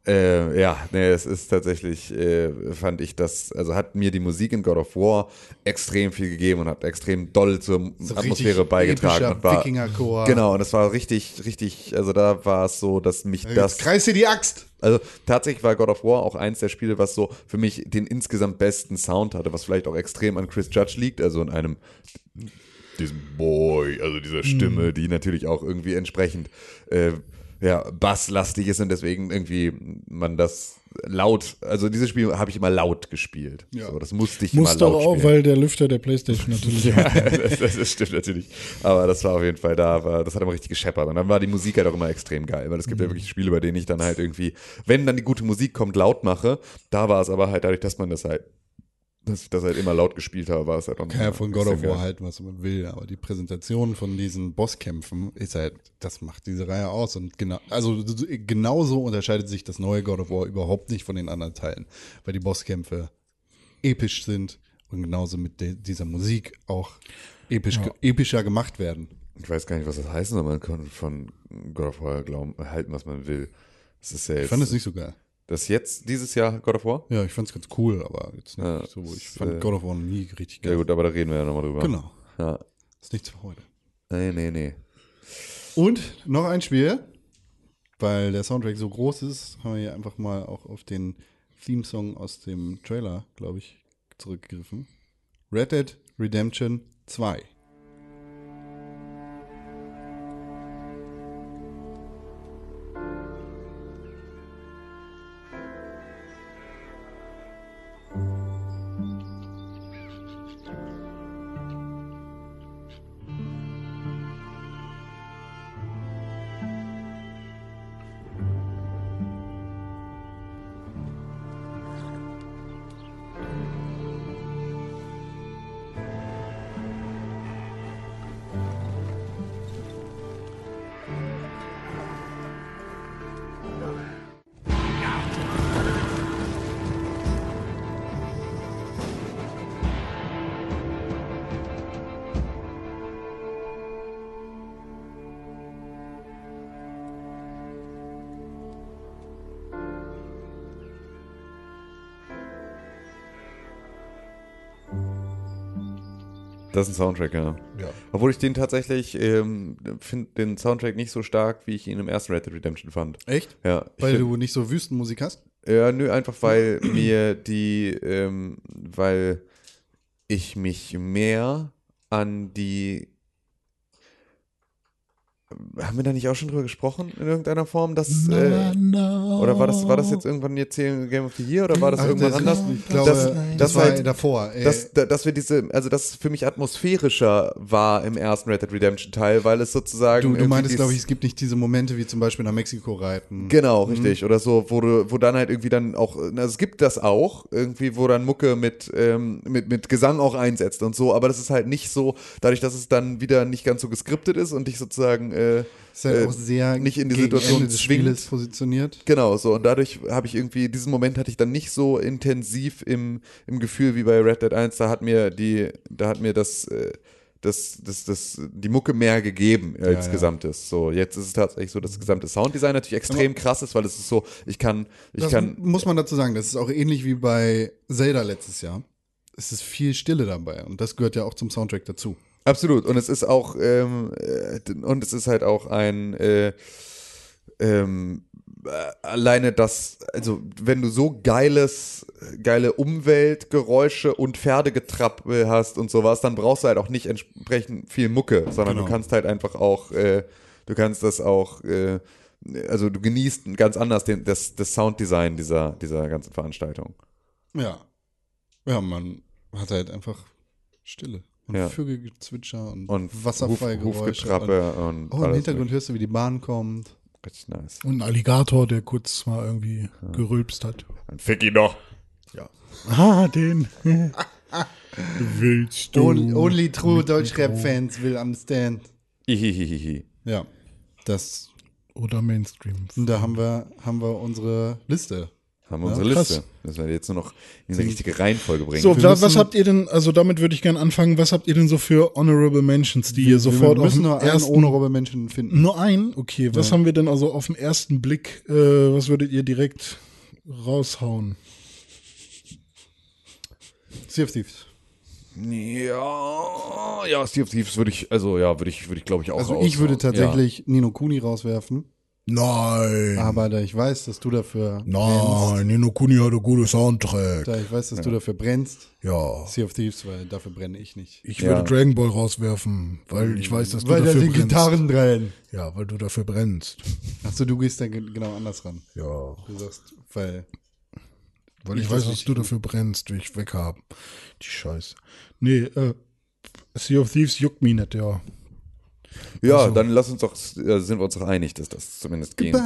Äh, ja, nee, es ist tatsächlich, äh, fand ich das, also hat mir die Musik in God of War extrem viel gegeben und hat extrem doll zur Atmosphäre richtig beigetragen. Und war, Wikingerchor. Genau, und es war richtig, richtig, also da war es so, dass mich das, Jetzt kreis dir die Axt! also tatsächlich war God of War auch eins der Spiele, was so für mich den insgesamt besten Sound hatte, was vielleicht auch extrem an Chris Judge liegt, also in einem diesem Boy, also dieser Stimme, die natürlich auch irgendwie entsprechend äh, ja, basslastig ist und deswegen irgendwie man das laut, also dieses Spiel habe ich immer laut gespielt. Ja. So, das musste ich Muss immer doch laut auch, spielen. weil der Lüfter der Playstation natürlich. ja, das, das, stimmt natürlich. Aber das war auf jeden Fall da, war, das hat immer richtig gescheppert. Und dann war die Musik halt auch immer extrem geil, weil es gibt ja wirklich Spiele, bei denen ich dann halt irgendwie, wenn dann die gute Musik kommt, laut mache. Da war es aber halt dadurch, dass man das halt, dass ich das halt immer laut gespielt habe, war es halt auch Kann ja von God of War halten, was man will, aber die Präsentation von diesen Bosskämpfen ist halt, das macht diese Reihe aus und genau, also genauso unterscheidet sich das neue God of War überhaupt nicht von den anderen Teilen, weil die Bosskämpfe episch sind und genauso mit de- dieser Musik auch episch, epischer gemacht werden. Ich weiß gar nicht, was das heißt, aber man kann von God of War glauben, halten, was man will. Das ist ja jetzt, Ich fand es nicht so geil. Das jetzt, dieses Jahr God of War? Ja, ich fand es ganz cool, aber jetzt nicht Ja, so. Ich fand äh, God of War nie richtig geil. Ja gut, aber da reden wir ja nochmal drüber. Genau. Ja. ist nichts für heute. Nee, nee, nee. Und noch ein Spiel, weil der Soundtrack so groß ist, haben wir hier einfach mal auch auf den Theme-Song aus dem Trailer, glaube ich, zurückgegriffen. Red Dead Redemption 2. Das ist ein Soundtrack, ja. Ja. Obwohl ich den tatsächlich ähm, finde den Soundtrack nicht so stark, wie ich ihn im ersten Red Dead Redemption fand. Echt? Ja, Weil find- du nicht so Wüstenmusik hast? Ja, nö, einfach weil mir die, ähm, weil ich mich mehr an die. Haben wir da nicht auch schon drüber gesprochen in irgendeiner Form? Dass, äh, oder war das, war das jetzt irgendwann jetzt hier in Game of the Year oder war das Ach, irgendwann das- anders? Ich glaube, dass, das, dass war halt, davor. Äh, dass, da- dass wir diese, also dass es für mich atmosphärischer war im ersten Red Dead Redemption Teil, weil es sozusagen. du, du dieses- glaube ich, es gibt nicht diese Momente wie zum Beispiel nach Mexiko reiten. Genau, richtig. Oder so, wo du, wo dann halt irgendwie dann auch, also es gibt das auch, irgendwie, wo dann Mucke mit, ähm, mit, mit Gesang auch einsetzt und so, aber das ist halt nicht so, dadurch, dass es dann wieder nicht ganz so geskriptet ist und dich sozusagen, äh, ist halt äh, auch sehr nicht in die Situation Ende des zwingt. Spieles positioniert. Genau, so. Und dadurch habe ich irgendwie, diesen Moment hatte ich dann nicht so intensiv im, im Gefühl wie bei Red Dead 1. Da hat mir die, da hat mir das, äh, das, das, das, die Mucke mehr gegeben als ja. Gesamtes. So, jetzt ist es tatsächlich so, dass das gesamte Sounddesign natürlich extrem krass ist, weil es ist so, ich kann, ich Das kann, muss man dazu sagen, das ist auch ähnlich wie bei Zelda letztes Jahr. Es ist viel Stille dabei und das gehört ja auch zum Soundtrack dazu. Absolut. Und es ist auch, ähm, äh, und es ist halt auch ein, äh, ähm, äh, alleine das, also wenn du so geiles, geile Umweltgeräusche und Pferdegetrappel hast und sowas, dann brauchst du halt auch nicht entsprechend viel Mucke, sondern Genau. du kannst halt einfach auch, äh, du kannst das auch, äh, also du genießt ganz anders den, das, das Sounddesign dieser, dieser ganzen Veranstaltung. Ja. Ja, man hat halt einfach Stille. Und Ja. Vögelgezwitscher und, Und wasserfreie Huf, Geräusche. Hufgetrappe und, Und, oh, im Hintergrund hörst du, wie die Bahn kommt. Richtig nice. Und ein Alligator, der kurz mal irgendwie gerülpst hat. Dann fick ihn doch. Ah, den. Willst du? Only, only true Deutschrap-Fans will understand. Ihihihihi. Ja, das, Oder Mainstream. da haben wir, haben wir unsere Liste. Haben wir unsere krass. Liste. Müssen wir jetzt nur noch in die richtige Reihenfolge bringen. So, Wir müssen- was habt ihr denn, also damit würde ich gerne anfangen, was habt ihr denn so für Honorable Mentions, die ihr sofort wir auf müssen den nur einen ersten... honorable Menschen finden. Nur ein? Okay, was haben wir denn also auf den ersten Blick, äh, was würdet ihr direkt raushauen? Sea of Thieves. Ja, ja, Steve Thieves würde ich, also ja, würde ich, würde ich glaube ich auch Also raus- ich würde tatsächlich Nino Kuni rauswerfen. Nein. Aber da ich weiß, dass du dafür brennst, Nein, Nino Kuni hat einen guten Soundtrack. da ich weiß, dass du dafür brennst, Ja. Sea of Thieves, weil dafür brenne ich nicht. Ich Ja. würde Dragon Ball rauswerfen, weil ich weiß, dass du Weil da dafür sind brennst. Gitarren drin. Ja, weil du dafür brennst. Achso, du gehst dann ge- genau anders ran. Ja. Du sagst, weil Weil ich, Ich weiß, dass du dafür brennst, will ich weghaben. Die Scheiße. Nee, äh, Sea of Thieves juckt mich nicht, ja. Ja, Also- dann lass uns doch, äh, sind wir uns doch einig, dass das zumindest gehen kann.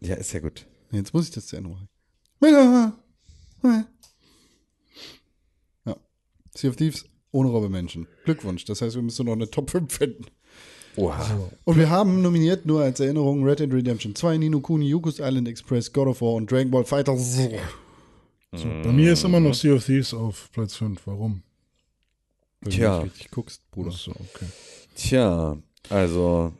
Ja, ist ja gut. Jetzt muss ich das zu Ende machen. Ja. Sea of Thieves ohne Robbemenschen. Glückwunsch. Das heißt, wir müssen noch eine Top 5 finden. Oha. Und wir haben nominiert, nur als Erinnerung, Red Dead Redemption 2, Nino Kuni, Yukos Island Express, God of War und Dragon Ball Fighter. So, bei mir ist immer noch Sea of Thieves auf Platz 5. Warum? Wenn Tja. du nicht richtig guckst, Bruder. So, okay. Tja, also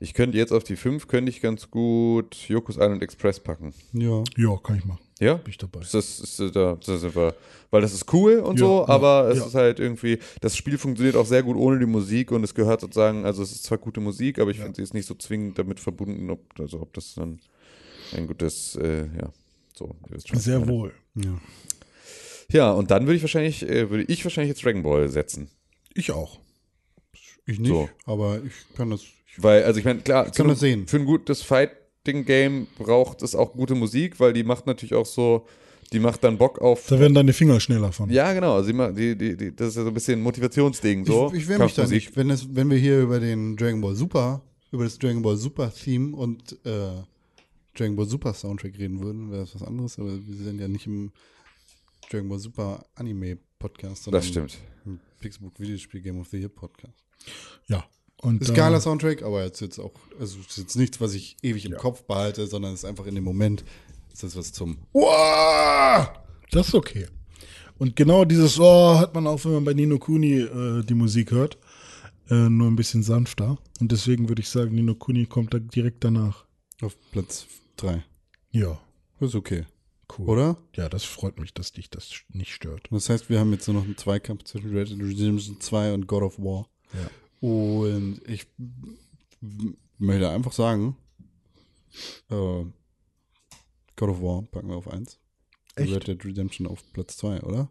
ich könnte jetzt auf die 5 könnte ich ganz gut Yokos Island Express packen. Ja. Ja, kann ich machen. Ja? Bin ich dabei. Das ist, da, da sind wir, weil das ist cool und Ja, so, ja, aber es ja. ist halt irgendwie, das Spiel funktioniert auch sehr gut ohne die Musik und es gehört sozusagen, also es ist zwar gute Musik, aber ich finde, sie ist nicht so zwingend damit verbunden, ob, also ob das dann ein gutes, äh, ja, so. schon, ich Sehr meine. wohl. ja. Ja, und dann würde ich wahrscheinlich, äh, würde ich wahrscheinlich jetzt Dragon Ball setzen. Ich auch. Ich nicht, So. aber ich kann das. Ich, Weil, also ich meine, klar, zu kann einem- das sehen. für ein gutes Fighting-Game braucht es auch gute Musik, weil die macht natürlich auch so, die macht dann Bock auf. Da werden deine Finger schneller von. Ja, genau, also die, die, die, das ist ja so ein bisschen ein Motivationsding. So. ich, ich wehre mich da nicht. Wenn, es, wenn wir hier über den Dragon Ball Super, über das Dragon Ball Super Theme und äh, Dragon Ball Super Soundtrack reden würden, wäre das was anderes. Aber wir sind ja nicht im Dragon Ball Super Anime Podcast, sondern Das stimmt. im Pixelbook Videospiel Game of the Year Podcast. Ja. Und, Ist äh, geiler Soundtrack, aber jetzt jetzt auch, also es ist jetzt nichts, was ich ewig im Kopf behalte, sondern es ist einfach in dem Moment, ist das was zum. Uah! Das ist okay. Und genau dieses Oh hat man auch, wenn man bei Nino Kuni äh, die Musik hört. Äh, nur ein bisschen sanfter. Und deswegen würde ich sagen, Nino Kuni kommt da direkt danach. Auf Platz 3. Ja. Ist okay. Cool. Oder? Ja, das freut mich, dass dich das nicht stört. Das heißt, wir haben jetzt so noch einen Zweikampf zwischen Red Dead Redemption 2 und God of War. Ja. Und ich möchte einfach sagen, äh, God of War packen wir auf 1. Echt? Red Dead Redemption auf Platz 2, oder?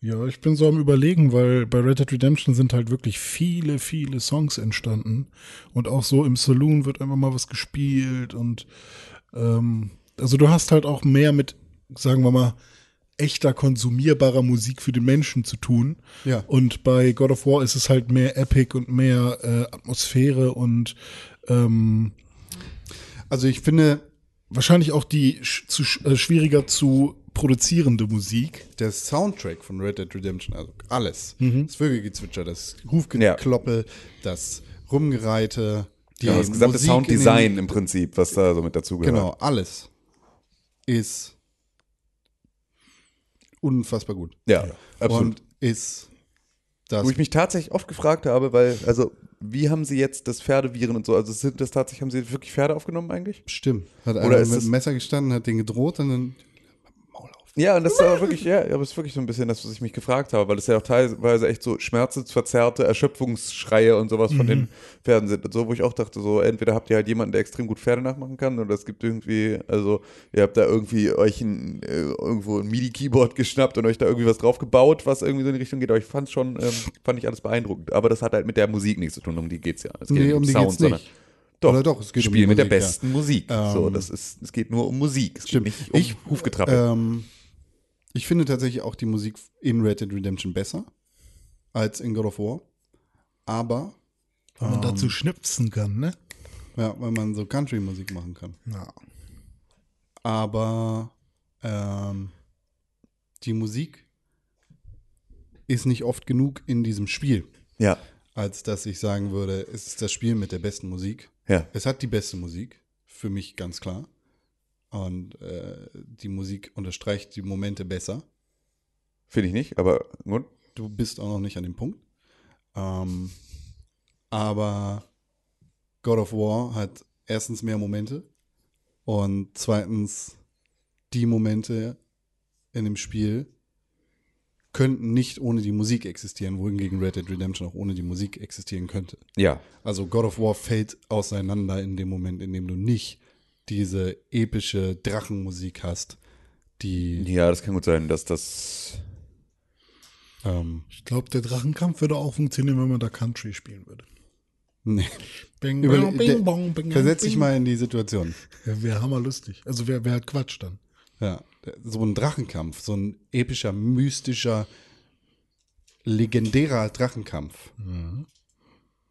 Ja, ich bin so am überlegen, weil bei Red Dead Redemption sind halt wirklich viele, viele Songs entstanden. Und auch so im Saloon wird einfach mal was gespielt und ähm, also du hast halt auch mehr mit, sagen wir mal, echter konsumierbarer Musik für den Menschen zu tun. Ja. Und bei God of War ist es halt mehr Epic und mehr äh, Atmosphäre und ähm, Also ich finde, wahrscheinlich auch die sch zu, sch- äh, schwieriger zu produzierende Musik. der Soundtrack von Red Dead Redemption, also alles, Mhm. das Vögelgezwitscher, das Hufgekloppel, das Rumgereite, die Ja, das gesamte Musik in Sounddesign den- im Prinzip, was da so mit dazugehört. Genau, alles ist unfassbar gut. Ja, absolut. Und ist das Wo ich mich tatsächlich oft gefragt habe, weil, also, wie haben sie jetzt das Pferdeviren und so, also sind das tatsächlich, haben sie wirklich Pferde aufgenommen eigentlich? Stimmt. Hat Oder einer ist mit dem Messer gestanden, hat den gedroht und dann Ja, und das ist aber wirklich, ja, aber es ist wirklich so ein bisschen das, was ich mich gefragt habe, weil es ja auch teilweise echt so schmerzensverzerrte Erschöpfungsschreie und sowas von den Pferden sind und so, wo ich auch dachte, so, entweder habt ihr halt jemanden, der extrem gut Pferde nachmachen kann, oder es gibt irgendwie, also, ihr habt da irgendwie euch ein, äh, irgendwo ein MIDI-Keyboard geschnappt und euch da irgendwie was drauf gebaut, was irgendwie so in die Richtung geht, aber ich fand schon, ähm, fand ich alles beeindruckend. Aber das hat halt mit der Musik nichts zu tun, um die geht's ja. Es geht Nee, nicht um die Sound, geht's sondern- nicht. Doch, Oder doch, es geht um Spiel die mit der Musik, ja. besten Musik. so, Ähm, das ist, es geht nur um Musik. Es Stimmt. geht nicht um Ich- Hufgetrappel. Ähm, ich finde tatsächlich auch die Musik in Red Dead Redemption besser als in God of War. Aber, Wenn man dazu schnipsen kann, ne? ja, weil man so Country-Musik machen kann. Ja. Aber ähm, die Musik ist nicht oft genug in diesem Spiel, ja, als dass ich sagen würde, es ist das Spiel mit der besten Musik. ja. Es hat die beste Musik, für mich ganz klar. Und äh, die Musik unterstreicht die Momente besser. Finde ich nicht, aber gut. Du bist auch noch nicht an dem Punkt. Ähm, aber God of War hat erstens mehr Momente und zweitens die Momente in dem Spiel könnten nicht ohne die Musik existieren, wohingegen Red Dead Redemption auch ohne die Musik existieren könnte. Ja, Also God of War fällt auseinander in dem Moment, in dem du nicht diese epische Drachenmusik hast, die ja, das kann gut sein, dass das. ähm, Ich glaube, der Drachenkampf würde auch funktionieren, wenn man da Country spielen würde. nee. Bing, bong, bing, der- bong, bing, Versetz bing. dich mal in die Situation. Ja, wäre hammerlustig. Also wer, wer hat Quatsch dann? Ja, so ein Drachenkampf, so ein epischer, mystischer, legendärer Drachenkampf.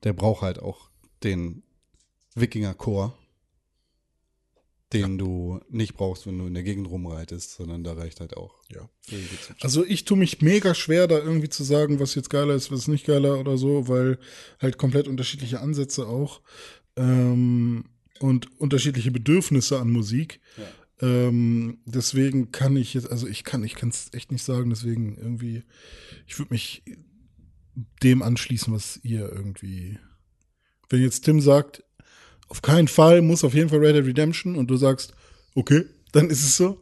Der braucht halt auch den Wikinger-Chor, den du nicht brauchst, wenn du in der Gegend rumreitest, sondern da reicht halt auch. Ja. Also ich tue mich mega schwer, da irgendwie zu sagen, was jetzt geiler ist, was nicht geiler oder so, weil halt komplett unterschiedliche Ansätze auch ähm, und unterschiedliche Bedürfnisse an Musik. Ähm, deswegen kann ich jetzt, also ich kann, ich kann es echt nicht sagen, deswegen irgendwie, ich würde mich dem anschließen, was ihr irgendwie. Wenn jetzt Tim sagt, auf keinen Fall, muss auf jeden Fall Red Dead Redemption und du sagst, okay, dann ist es so.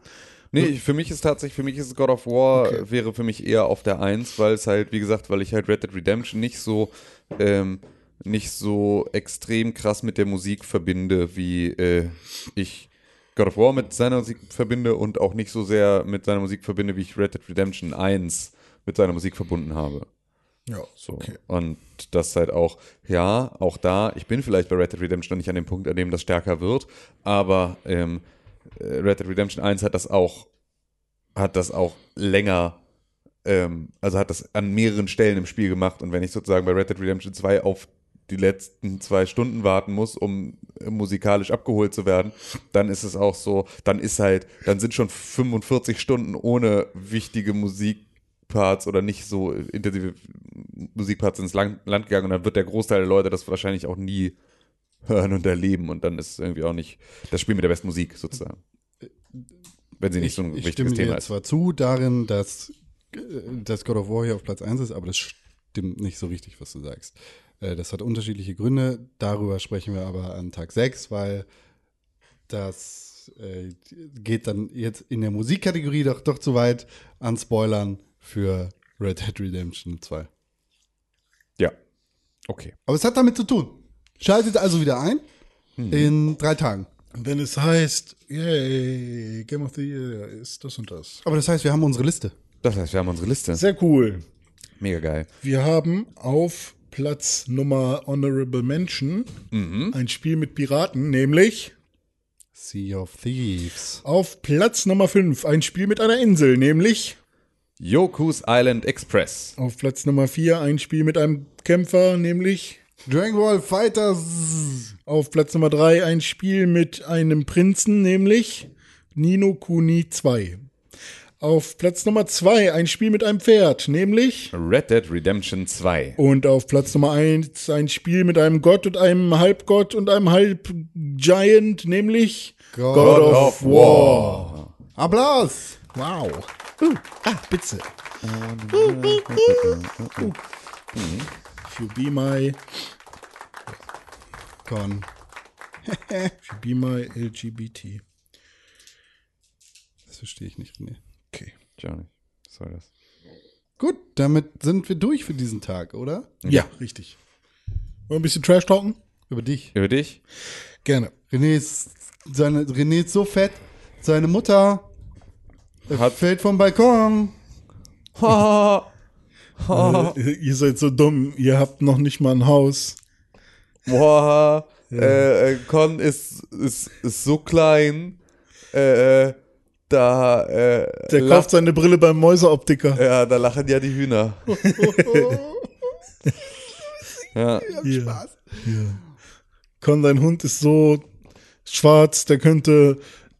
Nee, für mich ist tatsächlich, für mich ist God of War wäre für mich eher auf der Eins, weil es halt, wie gesagt, weil ich halt Red Dead Redemption nicht so, ähm, nicht so extrem krass mit der Musik verbinde, wie äh, ich God of War mit seiner Musik verbinde und auch nicht so sehr mit seiner Musik verbinde, wie ich Red Dead Redemption 1 mit seiner Musik verbunden habe. Ja, So. okay. Und das halt auch, ja, auch da, ich bin vielleicht bei Red Dead Redemption noch nicht an dem Punkt, an dem das stärker wird, aber ähm, äh, Red Dead Redemption 1 hat das auch, hat das auch länger, ähm, also hat das an mehreren Stellen im Spiel gemacht und wenn ich sozusagen bei Red Dead Redemption 2 auf die letzten zwei Stunden warten muss, um äh, musikalisch abgeholt zu werden, dann ist es auch so, dann ist halt, dann sind schon 45 Stunden ohne wichtige Musikparts oder nicht so intensive Musikparts ins Land, Land gegangen und dann wird der Großteil der Leute das wahrscheinlich auch nie hören und erleben und dann ist es irgendwie auch nicht das Spiel mit der besten Musik sozusagen. Wenn sie nicht so ein ich wichtiges stimme Thema dir ist. zwar zu darin, dass, äh, dass God of War hier auf Platz 1 ist, aber das stimmt nicht so richtig, was du sagst. Äh, Das hat unterschiedliche Gründe. Darüber sprechen wir aber an Tag 6, weil das das äh, geht dann jetzt in der Musikkategorie doch, doch zu weit an Spoilern für Red Dead Redemption 2. Ja. Okay. Aber es hat damit zu tun. Schaltet also wieder ein in drei Tagen. Wenn es heißt, yay, Game of the Year ist das und das. Aber das heißt, wir haben unsere Liste. Das heißt, wir haben unsere Liste. Sehr cool. Mega geil. Wir haben auf Platz Nummer Honorable Mention ein Spiel mit Piraten, nämlich Sea of Thieves. auf Platz Nummer 5 ein Spiel mit einer Insel, nämlich Yoku's Island Express. auf Platz Nummer 4 ein Spiel mit einem Kämpfer, nämlich Dragon Ball Fighters. auf Platz Nummer 3 ein Spiel mit einem Prinzen, nämlich Nino Kuni 2. Auf Platz Nummer 2 ein Spiel mit einem Pferd, nämlich Red Dead Redemption 2. Und auf Platz Nummer 1 ein Spiel mit einem Gott und einem Halbgott und einem Halbgiant, nämlich God, of, War. Applaus. Wow. Uh, ah, bitte. If you be my, Con. if you be my LGBT. Das verstehe ich nicht. Nee. Okay. Johnny, was soll das? Gut, damit sind wir durch für diesen Tag, oder? Ja, richtig. Wollen wir ein bisschen Trash talken? Über dich. Über dich? Gerne. René ist, seine, René ist so fett. Seine Mutter Hat- fällt vom Balkon. Äh, ihr seid so dumm, ihr habt noch nicht mal ein Haus. Boah, äh, äh, Con ist, ist, ist so klein. Äh, äh, da, äh, Der kauft seine Brille beim Mäuseoptiker. Ja, da lachen ja die Hühner. ja. Hier. Ja. Con, dein Hund ist so schwarz, der könnte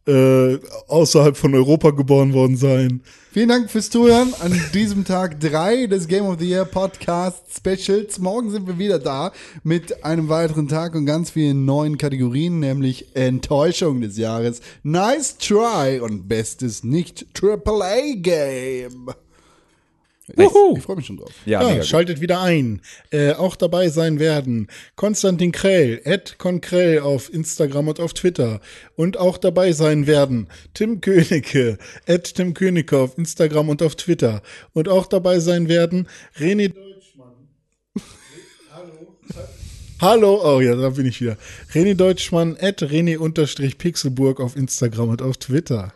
äh, außerhalb von Europa geboren worden sein. Vielen Dank fürs Zuhören an diesem Tag 3 des Game of the Year Podcast Specials. Morgen sind wir wieder da mit einem weiteren Tag und ganz vielen neuen Kategorien, nämlich Enttäuschung des Jahres, Nice Try und bestes Nicht-AAA-Game. Ich, Wuhu. ich freue mich schon drauf. Ja, Ja, gut. schaltet wieder ein. Äh, auch dabei sein werden Konstantin Krell, Ed Konkrell auf Instagram und auf Twitter. Und auch dabei sein werden Tim Königke, Ed Tim Königke auf Instagram und auf Twitter. Und auch dabei sein werden René Deutschmann. Hallo. Hallo, oh ja, da bin ich wieder. René Deutschmann, Ed René-Pixelburg auf Instagram und auf Twitter.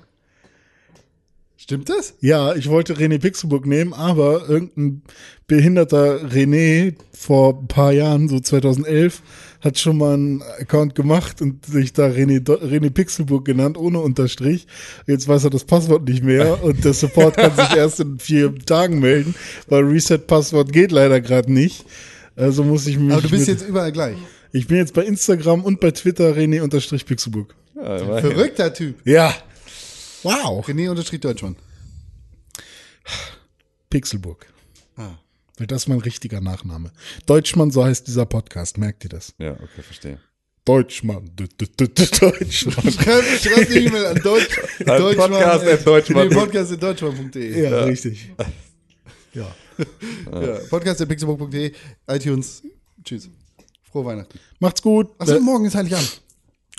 Stimmt das? Ja, ich wollte René Pixelburg nehmen, aber irgendein behinderter René vor ein paar Jahren, so 2011, hat schon mal einen Account gemacht und sich da René, René Pixelburg genannt, ohne Unterstrich. Jetzt weiß er das Passwort nicht mehr und der Support kann sich erst in vier Tagen melden, weil Reset-Passwort geht leider gerade nicht. Also muss ich mich. Aber du bist mit, jetzt überall gleich. ich bin jetzt bei Instagram und bei Twitter René-Pixelburg. Ja. Verrückter Typ. Ja. Wow. René unterstrich Deutschmann. Pixelburg. Ah. Weil das ist mein richtiger Nachname. Deutschmann, so heißt dieser Podcast, merkt ihr das? ja, okay, verstehe. Deutschmann. D -d -d -d Deutschmann. Schreib, schreib eine E-Mail an Deutsch, An Podcast at Deutschmann. Nee, Podcast at deutschmann.de. Ja, richtig. Ja. Ja, Podcast at pixelbook.de, iTunes. Tschüss. Frohe Weihnachten. Macht's gut. Achso, morgen ist Heiligabend.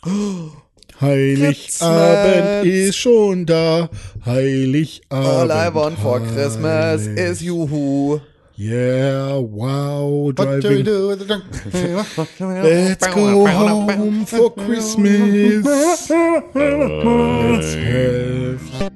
Heiligabend ist schon da. Heiligabend. All I want for Christmas is Juhu. Yeah, wow, What do we driving. do with the drunk? Let's go home for Christmas. Let's have